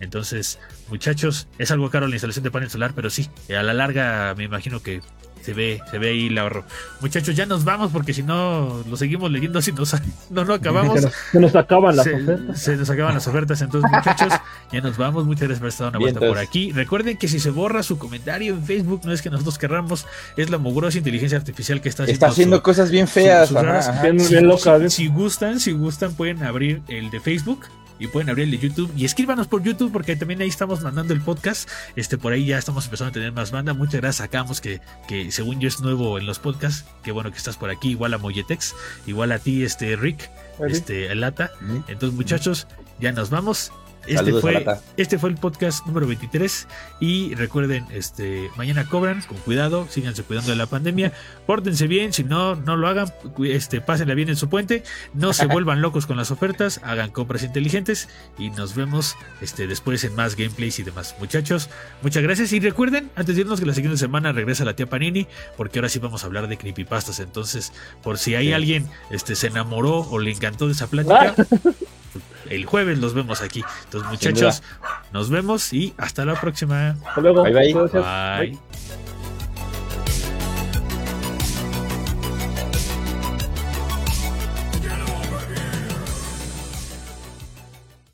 Entonces, muchachos, es algo caro la instalación de panel solar, pero sí, a la larga me imagino que se ve, se ve ahí el ahorro. Muchachos, ya nos vamos porque si no lo seguimos leyendo, si nos, no, no acabamos. Se nos, se nos acaban las Se, ofertas. se nos acaban las ofertas. Entonces, muchachos, ya nos vamos. Muchas gracias por estar una vuelta por aquí. Recuerden que si se borra su comentario en Facebook, no es que nosotros querramos, es la mugrosa inteligencia artificial que está haciendo. Está haciendo su- cosas bien feas. ajá, ajá. Bien, si, bien locas. si- ¿eh? si gustan, si gustan, pueden abrir el de Facebook y pueden abrir el de YouTube y escríbanos por YouTube porque también ahí estamos mandando el podcast. Este por ahí ya estamos empezando a tener más banda. Muchas gracias a Camus que, que según yo es nuevo en los podcasts. Qué bueno que estás por aquí, igual a Molletex, igual a ti, este Rick, este Lata. Entonces, muchachos, ya nos vamos. Este fue, este fue el podcast número 23 y recuerden, este mañana cobran, con cuidado, síganse cuidando de la pandemia, pórtense bien, si no, no lo hagan, este, pásenla bien en su puente, no se vuelvan locos con las ofertas, hagan compras inteligentes y nos vemos este, después en más gameplays y demás. Muchachos, muchas gracias y recuerden, antes de irnos que la siguiente semana regresa la tía Panini, porque ahora sí vamos a hablar de creepypastas, entonces, por si hay Sí. alguien este, se enamoró o le encantó de esa plática, el jueves los vemos aquí. Entonces, muchachos, nos vemos y hasta la próxima. Hasta luego. Bye, bye. Gracias. Bye.